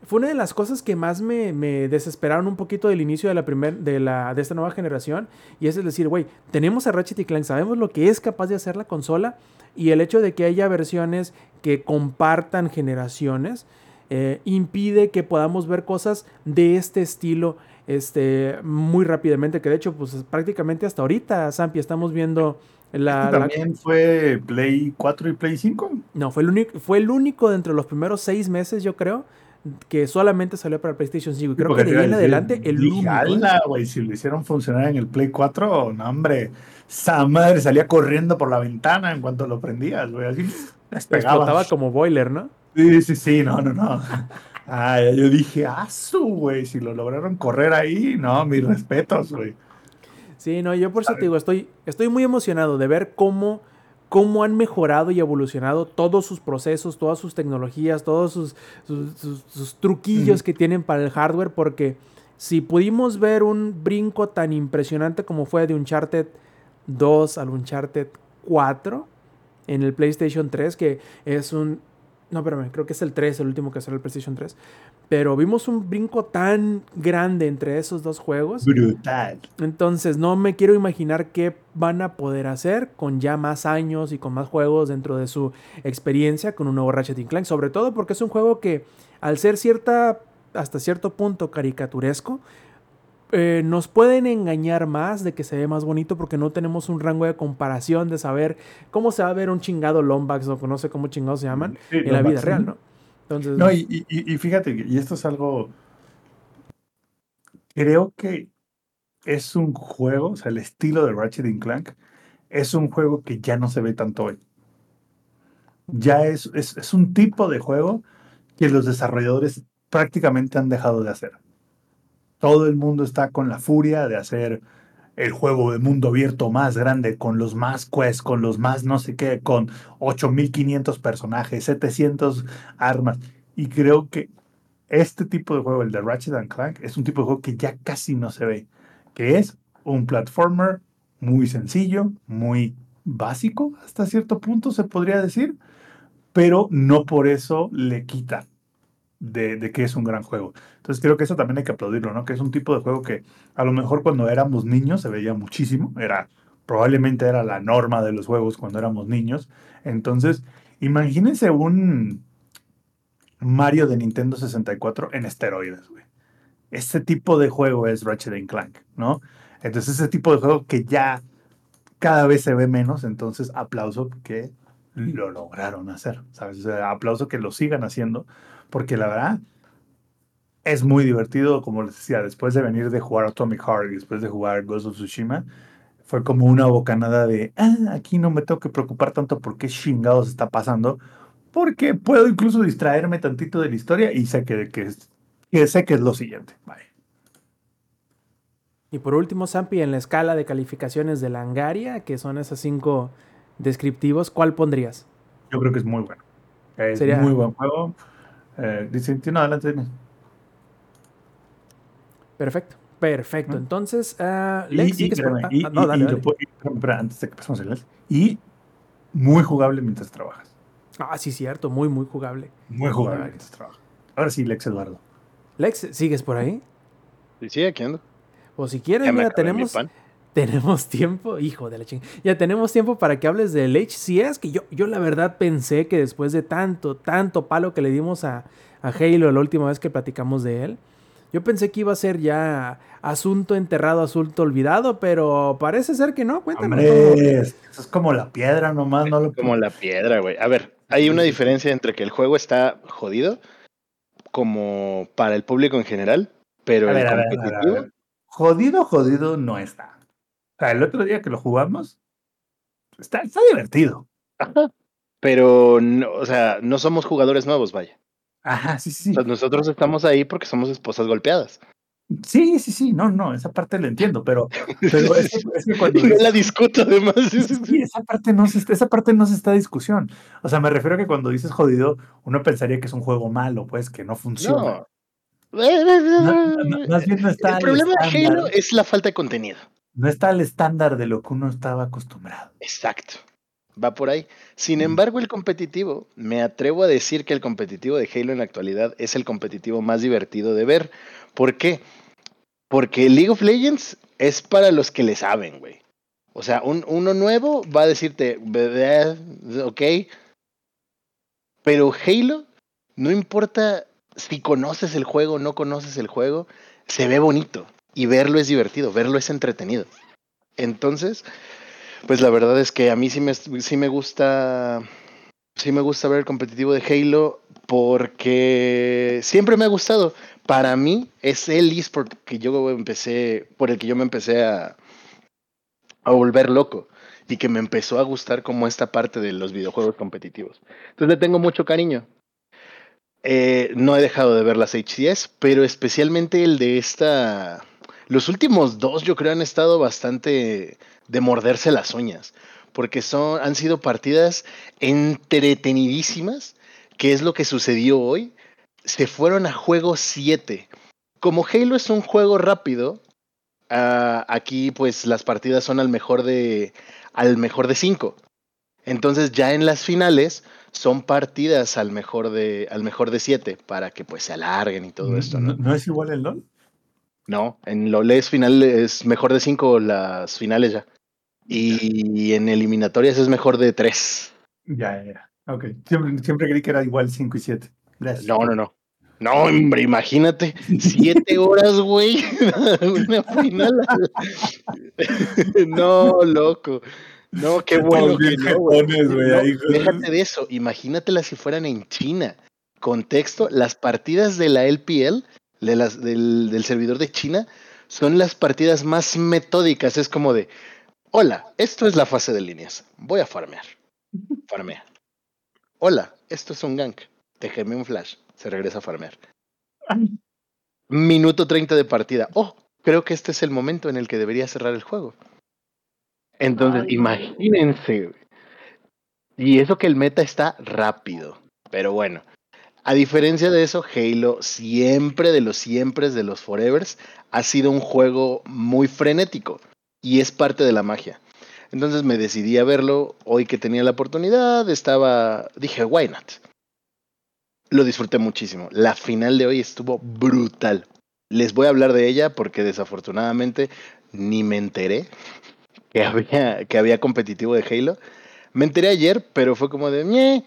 fue una de las cosas que más me, me desesperaron un poquito del inicio de la primer, de, la, de esta nueva generación. Y es decir, güey, tenemos a Ratchet y Clank, sabemos lo que es capaz de hacer la consola. Y el hecho de que haya versiones que compartan generaciones, eh, impide que podamos ver cosas de este estilo este, muy rápidamente, que de hecho, pues prácticamente hasta ahorita, Zampi, estamos viendo la... Este la- También fue Play 4 y Play 5. No, fue el, único, fue el único dentro de los primeros seis meses, yo creo, que solamente salió para PlayStation 5. Y creo que de ahí en adelante el dije, único. ¿eh? "Ala, güey, si lo hicieron funcionar en el Play 4, no, hombre, esa madre salía corriendo por la ventana en cuanto lo prendías, güey, así. Explotaba como boiler, ¿no? Sí, sí, sí, no, no, no. Ah, yo dije, ah, su, güey, si lo lograron correr ahí, no, mis respetos, güey. Sí, no, yo por eso te digo, estoy, estoy muy emocionado de ver cómo, cómo han mejorado y evolucionado todos sus procesos, todas sus tecnologías, todos sus, sus, sus- sus truquillos que tienen para el hardware, porque si pudimos ver un brinco tan impresionante como fue de Uncharted 2 al Uncharted 4 en el PlayStation 3, que es un... No, espérame, creo que es el 3, el último que salió el PlayStation 3. Pero vimos un brinco tan grande entre esos dos juegos. Brutal. Entonces no me quiero imaginar qué van a poder hacer con ya más años y con más juegos dentro de su experiencia con un nuevo Ratchet Clank. Sobre todo porque es un juego que al ser cierta, hasta cierto punto caricaturesco, eh, nos pueden engañar más de que se ve más bonito porque no tenemos un rango de comparación de saber cómo se va a ver un chingado Lombax o no sé cómo chingados se llaman Sí, en la vida real. ¿no? Entonces, No, y, y- y- y fíjate, y esto es algo. Creo que es un juego, o sea, el estilo de Ratchet and Clank es un juego que ya no se ve tanto hoy. Ya es, es, es un tipo de juego que los desarrolladores prácticamente han dejado de hacer. Todo el mundo está con la furia de hacer el juego de mundo abierto más grande, con los más quests, con los más no sé qué, con 8500 personajes, 700 armas. Y creo que este tipo de juego, el de Ratchet and Clank, es un tipo de juego que ya casi no se ve, que es un platformer muy sencillo, muy básico, hasta cierto punto se podría decir, pero no por eso le quita de, de que es un gran juego. Entonces creo que eso también hay que aplaudirlo, ¿no? Que es un tipo de juego que a lo mejor cuando éramos niños se veía muchísimo, era probablemente era la norma de los juegos cuando éramos niños. Entonces, imagínense un Mario de Nintendo 64 en esteroides, güey. Ese tipo de juego es Ratchet Clank, ¿no? Entonces, ese tipo de juego que ya cada vez se ve menos, entonces aplauso que lo lograron hacer, ¿sabes? Aplauso que lo sigan haciendo, porque la verdad es muy divertido, como les decía, después de venir de jugar Atomic Heart y después de jugar Ghost of Tsushima, fue como una bocanada de, ah, aquí no me tengo que preocupar tanto por qué chingados está pasando, porque puedo incluso distraerme tantito de la historia y sé que, que, es- que sé que es lo siguiente. Vale. Y por último, Zampi, en la escala de calificaciones de Langaria, que son esos cinco descriptivos, ¿cuál pondrías? Yo creo que es muy bueno. Es Sería- muy buen juego. Eh, dice, no, adelante, dime. Perfecto, perfecto. Entonces, ah, Y- Lex, y, espérame, ah, y- ah, no, dale, dale. puedo- antes de que pasemos Lex. Y muy jugable mientras trabajas. Ah, sí, cierto, muy, muy jugable. Muy jugable mientras trabajas. Ahora sí, Lex Eduardo. Lex, ¿sigues por ahí? Y sí, aquí ando. O si quieres, mira, tenemos. Tenemos tiempo, hijo de la chingada. Ya tenemos tiempo para que hables del HCS, que yo, yo la verdad pensé que después de tanto, tanto palo que le dimos a, a Halo la última vez que platicamos de él, yo pensé que iba a ser ya asunto enterrado, asunto olvidado, pero parece ser que no. Hombre, es- eso es como la piedra nomás, no lo Como la piedra, güey. A ver, hay una diferencia entre que el juego está jodido, como para el público en general, pero A el ver, a ver, a ver, a competitivo, ver. Jodido, jodido no está. O sea, el otro día que lo jugamos, está, está divertido. pero, no, o sea, no somos jugadores nuevos, vaya. Ajá, sí, sí, O sea, nosotros estamos ahí porque somos esposas golpeadas. Sí, sí, sí, no, no, esa parte la entiendo, pero, pero es, que, es que cuando Y no dices- la discuto, además. Sí, esa parte no se está, esa parte no se está a discusión. O sea, me refiero a que cuando dices jodido, uno pensaría que es un juego malo, pues, que no funciona. No. No, no, más bien no está el problema de. Halo es la falta de contenido. No está al estándar de lo que uno estaba acostumbrado. Exacto. Va por ahí. Sin Mm. embargo, el competitivo, me atrevo a decir que el competitivo de Halo en la actualidad es el competitivo más divertido de ver. ¿Por qué? Porque League of Legends es para los que le saben, güey. O sea, un, uno nuevo va a decirte, "Bleh, ok. Pero Halo, no importa si conoces el juego o no conoces el juego, se ve bonito. Y verlo es divertido, verlo es entretenido. Entonces, pues la verdad es que a mí sí me, sí me gusta. Sí me gusta ver el competitivo de Halo porque siempre me ha gustado. Para mí es el eSport que yo empecé, por el que yo me empecé a, a volver loco y que me empezó a gustar como esta parte de los videojuegos competitivos. Entonces le tengo mucho cariño. Eh, no he dejado de ver las HCS, pero especialmente el de esta... Los últimos dos yo creo han estado bastante de morderse las uñas, porque son, han sido partidas entretenidísimas, que es lo que sucedió hoy. Se fueron a juego 7. Como Halo es un juego rápido, uh, aquí pues las partidas son al mejor de al mejor de 5. Entonces ya en las finales son partidas al mejor de al mejor de 7 para que pues se alarguen y todo esto, ¿no? ¿No es igual el LOL? No, en es final es mejor de 5 las finales ya. Y en eliminatorias es mejor de 3. Ya, ya, ya. Ok. Siempre, siempre creí que era igual 5 y 7. No, no, no. No, hombre, imagínate, siete horas, güey, una final. no, loco. No, qué bueno que no. Déjate de eso, imagínatela si fueran en China. Contexto, las partidas de la LPL, de las, del, del servidor de China, son las partidas más metódicas. Es como de, hola, esto es la fase de líneas, voy a farmear. Farmea. Hola, esto es un gank, déjeme un flash se regresa a farmear. Minuto 30 de partida. Oh, creo que este es el momento en el que debería cerrar el juego. Entonces, imagínense. Y eso que el meta está rápido. Pero bueno, a diferencia de eso, Halo siempre de los siempre de los Forevers ha sido un juego muy frenético y es parte de la magia. Entonces me decidí a verlo hoy que tenía la oportunidad, estaba, dije, why not? lo disfruté muchísimo. La final de hoy estuvo brutal. Les voy a hablar de ella porque desafortunadamente ni me enteré que había, que había competitivo de Halo. Me enteré ayer, pero fue como de...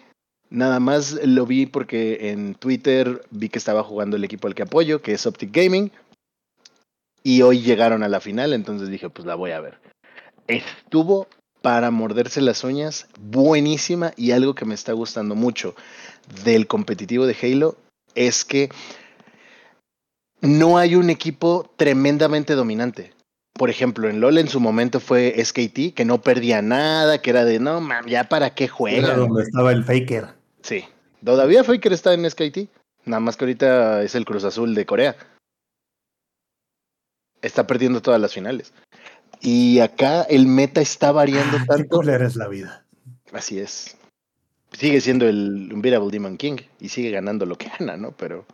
Nada más lo vi porque en Twitter vi que estaba jugando el equipo al que apoyo, que es Optic Gaming. Y hoy llegaron a la final, entonces dije, pues la voy a ver. Estuvo para morderse las uñas, buenísima y algo que me está gustando mucho del competitivo de Halo es que no hay un equipo tremendamente dominante. Por ejemplo, en LOL en su momento fue SKT, que no perdía nada, que era de, no, man, ya para qué juega. Era donde estaba el Faker. Sí, todavía Faker está en SKT, nada más que ahorita es el Cruz Azul de Corea. Está perdiendo todas las finales. Y acá el meta está variando ah, tanto. Qué es la vida. Así es. Sigue siendo el Unbeatable Demon King y sigue ganando lo que gana, ¿no? Pero.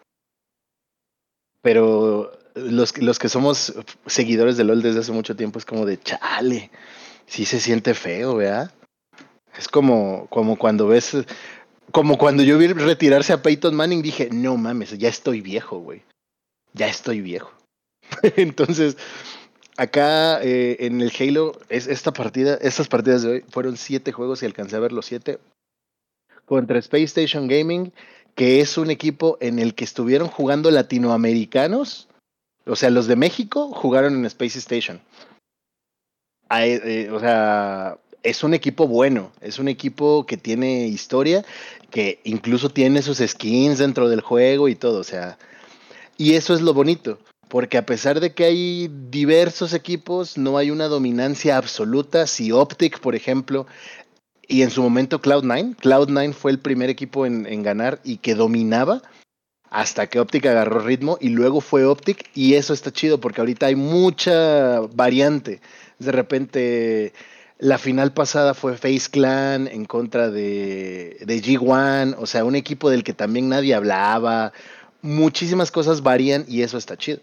Pero los, los que somos seguidores de LOL desde hace mucho tiempo es como de chale. Sí se siente feo, ¿verdad? Es como, como cuando ves. Como cuando yo vi retirarse a Peyton Manning, dije, no mames, ya estoy viejo, güey. Ya estoy viejo. Entonces, acá eh, en el Halo, es, esta partida, estas partidas de hoy fueron siete juegos y alcancé a ver los siete. Contra Space Station Gaming, que es un equipo en el que estuvieron jugando latinoamericanos. O sea, los de México jugaron en Space Station. Eh, o sea, es un equipo bueno, es un equipo que tiene historia, que incluso tiene sus skins dentro del juego y todo, o sea, y eso es lo bonito, porque a pesar de que hay diversos equipos, no hay una dominancia absoluta. Si Optic, por ejemplo, y en su momento Cloud9, Cloud9 fue el primer equipo en, en ganar y que dominaba hasta que Optic agarró ritmo y luego fue Optic y eso está chido porque ahorita hay mucha variante. De repente la final pasada fue Face Clan en contra de, de G1, o sea, un equipo del que también nadie hablaba. Muchísimas cosas varían y eso está chido.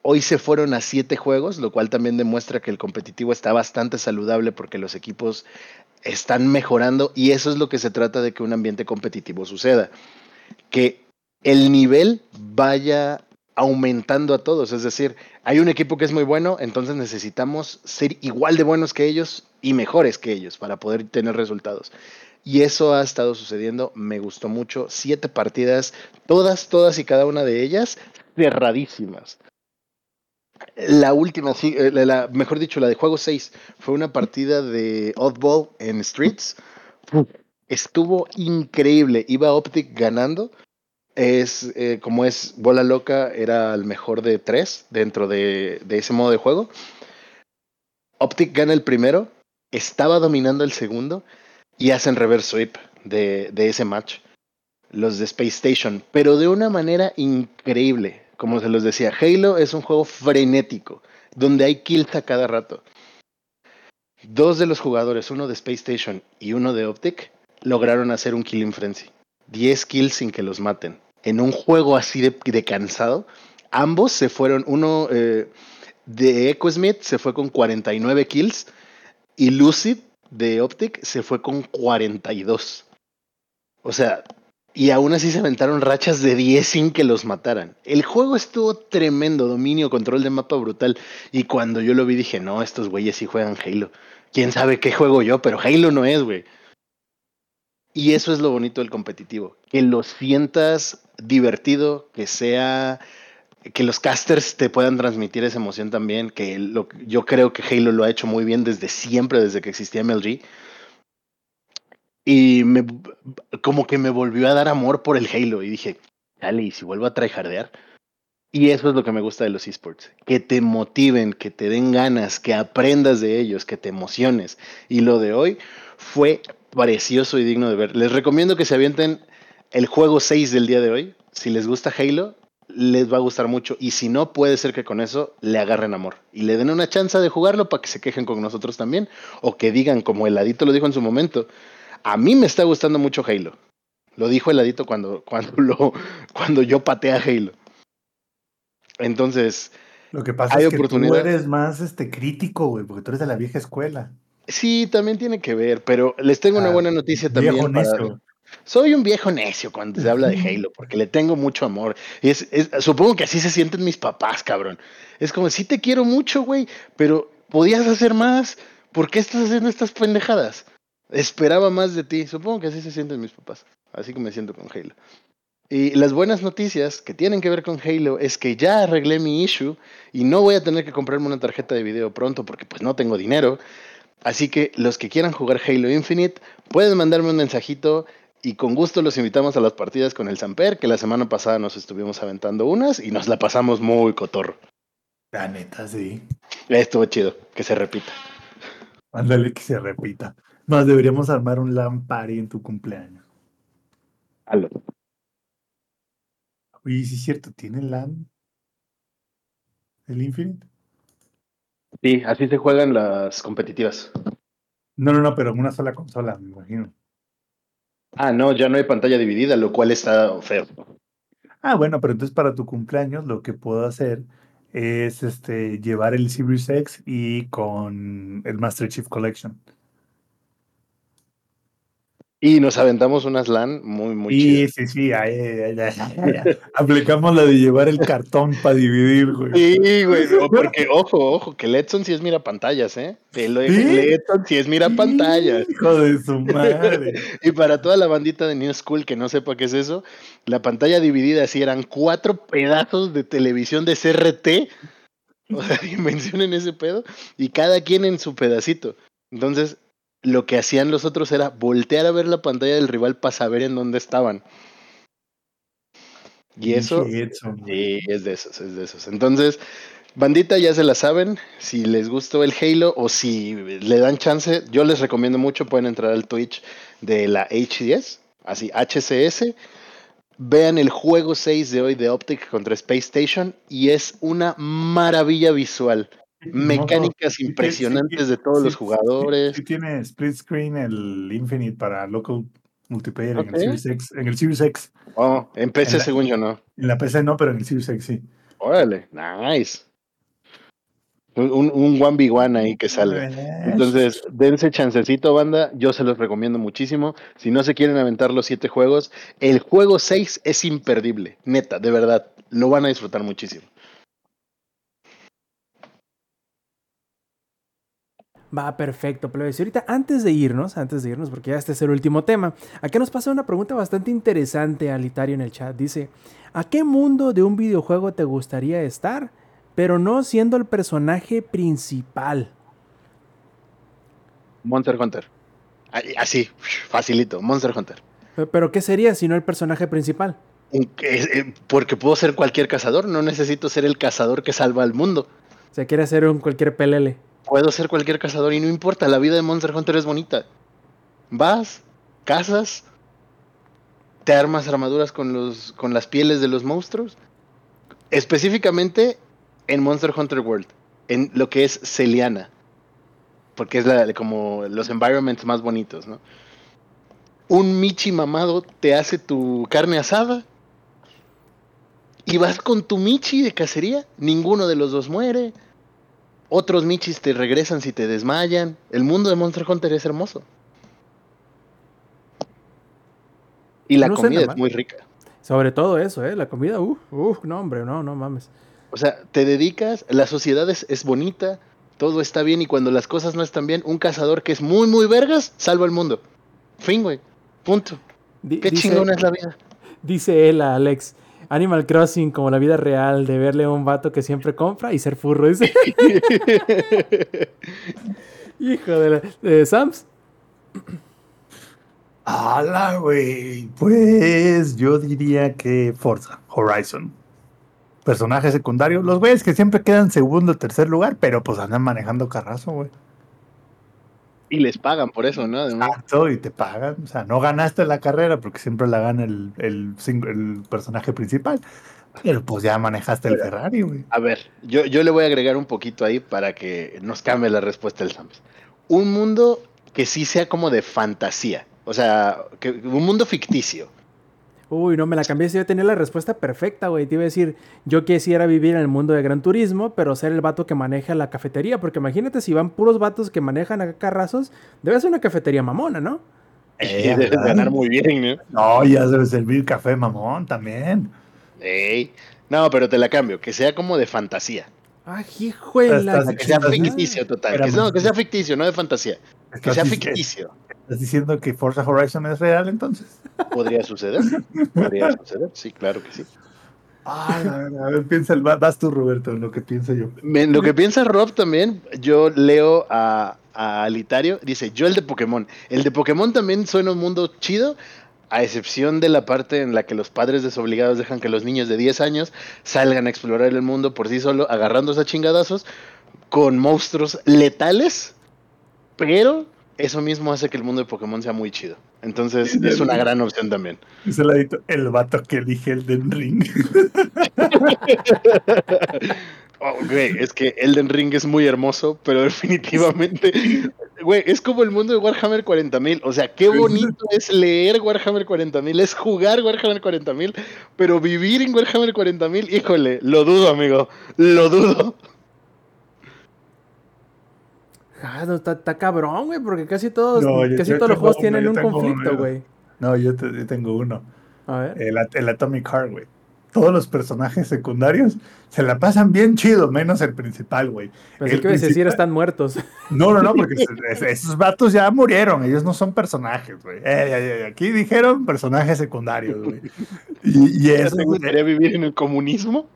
Hoy se fueron a siete juegos, lo cual también demuestra que el competitivo está bastante saludable porque los equipos están mejorando y eso es lo que se trata de que un ambiente competitivo suceda. Que el nivel vaya aumentando a todos. Es decir, hay un equipo que es muy bueno, entonces necesitamos ser igual de buenos que ellos y mejores que ellos para poder tener resultados. Y eso ha estado sucediendo, me gustó mucho. Siete partidas, todas, todas y cada una de ellas cerradísimas. La última, eh, la- mejor dicho, la de juego 6, fue una partida de Oddball en Streets. Estuvo increíble. Iba Optic ganando. Es eh, como es bola loca, era el mejor de tres dentro de, ese modo de juego. Optic gana el primero, estaba dominando el segundo y hacen reverse sweep de, de ese match. Los de Space Station, pero de una manera increíble. Como se los decía, Halo es un juego frenético, donde hay kills a cada rato. Dos de los jugadores, uno de Space Station y uno de Optic, lograron hacer un killing frenzy. 10 kills sin que los maten. En un juego así de, cansado, ambos se fueron, uno eh, de Echo Smith se fue con 49 kills y Lucid de Optic se fue con 42. O sea, y aún así se aventaron rachas de 10 sin que los mataran. El juego estuvo tremendo, dominio, control de mapa brutal. Y cuando yo lo vi dije, no, estos güeyes sí juegan Halo. Quién sabe qué juego yo, pero Halo no es, güey. Y eso es lo bonito del competitivo, que lo sientas divertido, que sea, que los casters te puedan transmitir esa emoción también, que lo, yo creo que Halo lo ha hecho muy bien desde siempre, desde que existía MLG. Y como que me volvió a dar amor por el Halo y dije, dale, y si vuelvo a tryhardear. Y eso es lo que me gusta de los esports, que te motiven, que te den ganas, que aprendas de ellos, que te emociones. Y lo de hoy fue precioso y digno de ver. Les recomiendo que se avienten el juego 6 del día de hoy. Si les gusta Halo, les va a gustar mucho. Y si no, puede ser que con eso le agarren amor. Y le den una chance de jugarlo para que se quejen con nosotros también. O que digan, como el Ladito lo dijo en su momento, a mí me está gustando mucho Halo. Lo dijo el Ladito cuando, cuando, lo, cuando yo pateé a Halo. Entonces, Lo que pasa Hay es que tú eres más este crítico, güey, porque tú eres de la vieja escuela. Sí, también tiene que ver, pero les tengo una Ah, buena noticia Viejo también. para- necio. Soy un viejo necio cuando se habla de Halo, porque le tengo mucho amor. Y es, es- supongo que así se sienten mis papás, cabrón. Es como, sí te quiero mucho, güey, pero podías hacer más. ¿Por qué estás haciendo estas pendejadas? Esperaba más de ti. Supongo que así se sienten mis papás. Así que me siento con Halo. Y las buenas noticias que tienen que ver con Halo es que ya arreglé mi issue y no voy a tener que comprarme una tarjeta de video pronto porque pues no tengo dinero. Así que los que quieran jugar Halo Infinite pueden mandarme un mensajito y con gusto los invitamos a las partidas con el Samper, que la semana pasada nos estuvimos aventando unas y nos la pasamos muy cotorro. La neta, sí. Estuvo chido, que se repita. Ándale que se repita. Más deberíamos armar un LAN party en tu cumpleaños. Halo. Oye, sí es cierto, ¿tiene LAN? ¿El Infinite? Sí, así se juegan las competitivas. No, no, no, pero en una sola consola, me imagino. Ah, no, ya no hay pantalla dividida, lo cual está feo. Ah, bueno, pero entonces para tu cumpleaños lo que puedo hacer es este llevar el Series X y con el Master Chief Collection. Y nos aventamos unas LAN muy, muy Sí, chidas. sí, sí, ahí, ahí, ahí, aplicamos la de llevar el cartón para dividir, güey. Sí, güey, porque ojo, ojo, que Letson sí es mira pantallas, ¿eh? Te lo ¿Sí? Letson sí es mira pantallas. Hijo de su madre. Y para toda la bandita de New School que no sepa qué es eso, la pantalla dividida así eran cuatro pedazos de televisión de CRT. O sea, dimensionen ese pedo. Y cada quien en su pedacito. Entonces, lo que hacían los otros era voltear a ver la pantalla del rival para saber en dónde estaban. Y eso. Sí, es de esos, es de esos. Entonces, bandita, ya se la saben. Si les gustó el Halo o si le dan chance, yo les recomiendo mucho. Pueden entrar al Twitch de la HDS, así HCS. Vean el juego 6 de hoy de Optic contra Space Station y es una maravilla visual. Mecánicas impresionantes sí de todos sí- los jugadores. Sí, tiene split screen el Infinite para local multiplayer en el Series X. En el Series X. Oh, en PC, En la- según yo, no. En la PC no, pero en el Series X sí. Órale, nice. Un, un, un 1v1 ahí que salga. Entonces, dense chancecito, banda. Yo se los recomiendo muchísimo. Si no se quieren aventar los siete juegos, el juego 6 es imperdible. Neta, de verdad. Lo van a disfrutar muchísimo. Va, perfecto, plebes. Y ahorita, antes de irnos, antes de irnos, porque ya este es el último tema, acá nos pasa una pregunta bastante interesante, Alitario, en el chat. Dice, ¿a qué mundo de un videojuego te gustaría estar, pero no siendo el personaje principal? Monster Hunter. Así, facilito, Monster Hunter. Pe- ¿Pero qué sería si no el personaje principal? Eh, Porque puedo ser cualquier cazador, no necesito ser el cazador que salva al mundo. O sea, quiere hacer un cualquier pelele. Puedo ser cualquier cazador y no importa, la vida de Monster Hunter es bonita. Vas, cazas, te armas armaduras con, los, con las pieles de los monstruos. Específicamente en Monster Hunter World, en lo que es Celiana. Porque es la, como los environments más bonitos, ¿no? Un Michi mamado te hace tu carne asada. Y vas con tu Michi de cacería. Ninguno de los dos muere. Otros Michis te regresan si te desmayan. El mundo de Monster Hunter es hermoso. Y la No comida es muy rica. Sobre todo eso, ¿eh? La comida, uff, uff, no, hombre, no, no mames. O sea, te dedicas, la sociedad es, es bonita, todo está bien y cuando las cosas no están bien, un cazador que es muy, muy vergas, salva el mundo. Fin, güey. Punto. Qué dice, chingona es la vida. dice él a Alex, Animal Crossing como la vida real, de verle a un vato que siempre compra y ser furro, dice. Hijo de la... de Sams. ¡Hala, güey! Pues yo diría que Forza Horizon. Personaje secundario. Los güeyes que siempre quedan segundo o tercer lugar, pero pues andan manejando carrazo, güey. Y les pagan por eso, ¿no? Además. Exacto, y te pagan. O sea, no ganaste la carrera porque siempre la gana el, el, personaje principal. Pero pues ya manejaste el Ferrari, güey. A ver, yo, yo le voy a agregar un poquito ahí para que nos cambie la respuesta del Sams. Un mundo que sí sea como de fantasía. O sea, que, un mundo ficticio. Uy, no me la cambié. Yo tenía la respuesta perfecta, güey. Te iba a decir, yo quisiera vivir en el mundo de Gran Turismo, pero ser el vato que maneja la cafetería. Porque imagínate si van puros vatos que manejan acá carrazos, debe ser una cafetería mamona, ¿no? Eh, Debes ganar muy bien, ¿no? No, ya debe servir café mamón también. Ey. No, pero te la cambio, que sea como de fantasía. Ay, hijo de la Que sea ficticio total. Que, no, que sea ficticio, no de fantasía. Que ¿Estás, sea ficticio. ¿Estás diciendo que Forza Horizon es real entonces? Podría suceder. Podría suceder, sí, claro que sí. Ah, a ver, piensa, el- vas tú, Roberto, en lo que pienso yo. Me- lo que piensa Rob también, yo leo a, a Alitario, dice, yo el de Pokémon. El de Pokémon también suena un mundo chido, a excepción de la parte en la que los padres desobligados dejan que los niños de 10 años salgan a explorar el mundo por sí solo, agarrándose a chingadazos, con monstruos letales, pero eso mismo hace que el mundo de Pokémon sea muy chido. Entonces es una gran opción también. Dice el ladito, el vato que elige el Den Ring. Oh, güey, es que Elden Ring es muy hermoso, pero definitivamente, güey, es como el mundo de Warhammer 40.000. O sea, qué bonito es leer Warhammer 40.000, es jugar Warhammer 40.000, pero vivir en Warhammer 40.000, híjole, lo dudo, amigo, lo dudo. Ah, no, está, está cabrón, güey, porque casi todos, No, yo- casi yo todos los juegos uno, tienen un conflicto, güey. No, yo, te- yo tengo uno. A ver. El, el Atomic Heart, güey. Todos los personajes secundarios se la pasan bien chido, menos el principal, güey. Pensé el que a decir principal- están muertos. No, no, no, porque es- es- esos vatos ya murieron, ellos no son personajes, güey. Eh, eh, eh, aquí dijeron personajes secundarios, güey. Y, y eso, ¿Te gustaría vivir en el comunismo?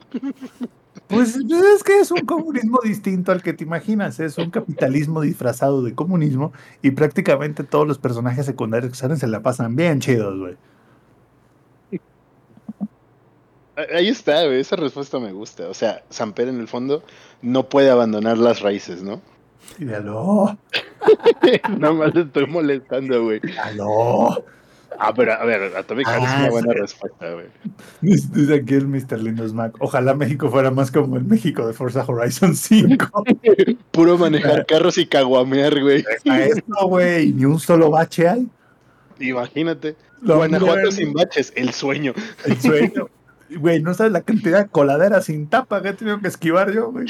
Pues es que es un comunismo distinto al que te imaginas, es un capitalismo disfrazado de comunismo y prácticamente todos los personajes secundarios que salen se la pasan bien chidos, güey. Ahí está, güey, esa respuesta me gusta. O sea, Samper en el fondo no puede abandonar las raíces, ¿no? Aló, Nada más le estoy molestando, güey. aló. Ah, pero a ver, Atomic Heart es Ah, una buena sí. respuesta, güey. Dice dice aquí el Mr. Lindos Mac. Ojalá México fuera más como el México de Forza Horizon 5. Puro manejar carros y caguamear, güey. A esto, güey, ni un solo bache hay. Imagínate. Lo Guanajuato bueno. sin baches, el sueño. El sueño. Güey, no sabes la cantidad de coladeras sin tapa que he tenido que esquivar yo, güey.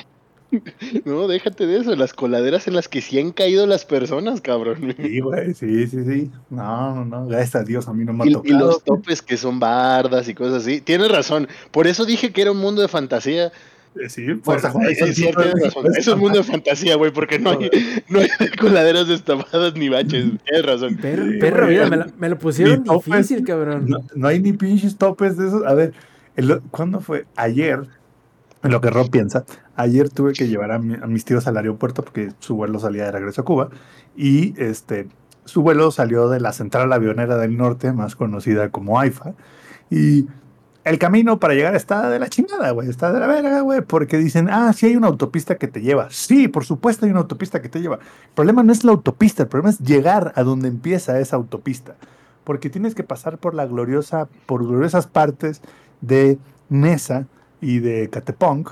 No, déjate de eso, las coladeras en las que sí han caído las personas, cabrón. Sí, güey, sí, sí, sí. No, no, no, gracias a Dios a mí no me ha Y, los topes que son bardas y cosas así. Tienes razón. Por eso dije que era un mundo de fantasía. Eh, Sí, sí, 5 tienes razón. Eso es mundo de fantasía, güey, porque no hay, no hay coladeras destapadas ni baches. Tienes razón. Perro, Sí, perro, mira, me, la- me lo pusieron topes. difícil, cabrón. No, no hay ni pinches topes de esos. A ver, el- ¿cuándo fue? Ayer, en lo que Rob piensa, ayer tuve que llevar a, mi- a mis tíos al aeropuerto porque su vuelo salía de regreso a Cuba y este, su vuelo salió de la central avionera del norte, más conocida como AIFA, y el camino para llegar está de la chingada, güey, está de la verga, güey, porque dicen, ah, sí hay una autopista que te lleva. Sí, por supuesto hay una autopista que te lleva. El problema no es la autopista, el problema es llegar a donde empieza esa autopista porque tienes que pasar por la gloriosa, por gloriosas partes de Nesa y de Catepong,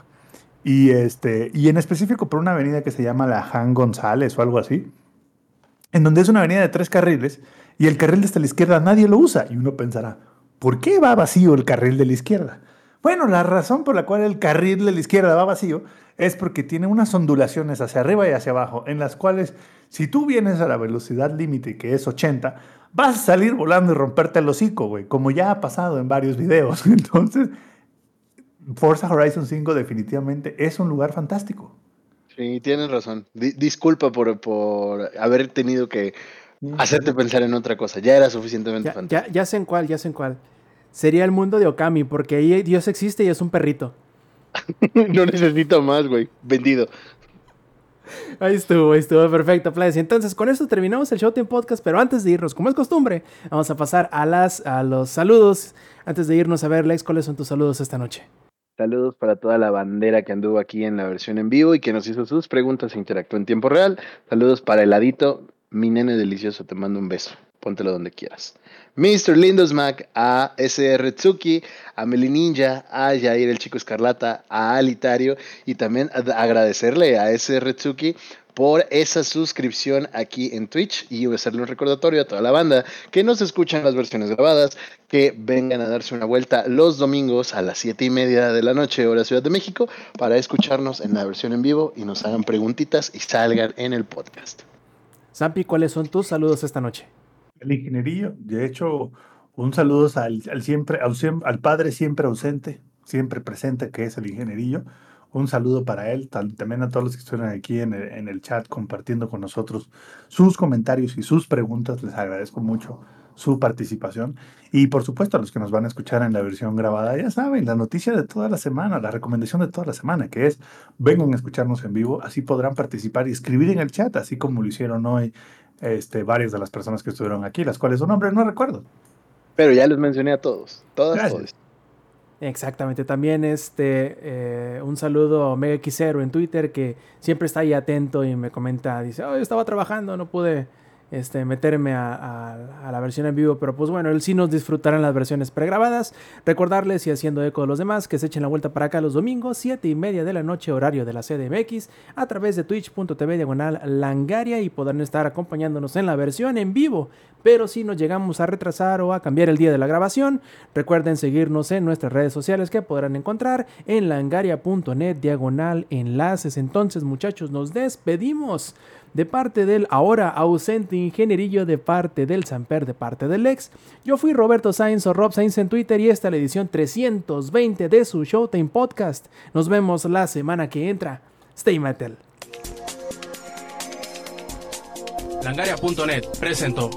y este, y en específico por una avenida que se llama la Han González o algo así, en donde es una avenida de tres carriles, y el carril de hasta la izquierda nadie lo usa, y uno pensará, ¿por qué va vacío el carril de la izquierda? Bueno, la razón por la cual el carril de la izquierda va vacío es porque tiene unas ondulaciones hacia arriba y hacia abajo, en las cuales si tú vienes a la velocidad límite, que es 80, vas a salir volando y romperte el hocico, güey, como ya ha pasado en varios videos. Entonces, Forza Horizon 5 definitivamente es un lugar fantástico. Sí, tienes razón. Di- disculpa por, por haber tenido que hacerte pensar en otra cosa. Ya era suficientemente Ya, fantástico. ya, ya sé en cuál, ya sé en cuál. Sería el mundo de Okami, porque ahí Dios existe y es un perrito. no necesito más, güey. Vendido. Ahí estuvo, ahí estuvo, perfecto, Players. Y entonces con esto terminamos el Showtime Podcast, pero antes de irnos, como es costumbre, vamos a pasar a, las, a los saludos. Antes de irnos a ver, Lex, ¿cuáles son tus saludos esta noche? Saludos para toda la bandera que anduvo aquí en la versión en vivo y que nos hizo sus preguntas e interactuó en tiempo real. Saludos para Heladito, mi nene delicioso, te mando un beso. Póntelo donde quieras. Mr. Lindos Mac, a SR Tsuki, a Meli Ninja, a Jair el Chico Escarlata, a Alitario y también ad- agradecerle a SR Tsuki por esa suscripción aquí en Twitch y hacerle un recordatorio a toda la banda que nos escuchan las versiones grabadas, que vengan a darse una vuelta los domingos a las 7 y media de la noche, hora Ciudad de México, para escucharnos en la versión en vivo y nos hagan preguntitas y salgan en el podcast. Zampi, ¿cuáles son tus saludos esta noche? El ingenierillo, de hecho, un saludo al, al siempre, al, al padre siempre ausente, siempre presente, que es el ingenierillo. Un saludo para él, también a todos los que estuvieron aquí en el, en el chat compartiendo con nosotros sus comentarios y sus preguntas. Les agradezco mucho su participación. Y por supuesto a los que nos van a escuchar en la versión grabada, ya saben, la noticia de toda la semana, la recomendación de toda la semana, que es vengan a escucharnos en vivo, así podrán participar y escribir en el chat, así como lo hicieron hoy este, varias de las personas que estuvieron aquí, las cuales su nombre no recuerdo. Pero ya les mencioné a todos, todas, Gracias. todos. Exactamente, también este eh, un saludo a Omega Xero en Twitter que siempre está ahí atento y me comenta, dice, oh, yo estaba trabajando, no pude este, meterme a, la versión en vivo, pero pues bueno, él sí nos disfrutará en las versiones pregrabadas. Recordarles y haciendo eco de los demás que se echen la vuelta para acá los domingos, 7 y media de la noche, horario de la CDMX, a través de twitch.tv diagonal langaria y podrán estar acompañándonos en la versión en vivo. Pero si nos llegamos a retrasar o a cambiar el día de la grabación, recuerden seguirnos en nuestras redes sociales que podrán encontrar en langaria.net diagonal enlaces. Entonces, muchachos, nos despedimos de parte del ahora ausente ingenierillo, de parte del Samper, de parte del ex. Yo fui Roberto Sainz o Rob Sainz en Twitter y esta es la edición 320 de su Showtime Podcast. Nos vemos la semana que entra. Stay metal. Langaria.net presentó.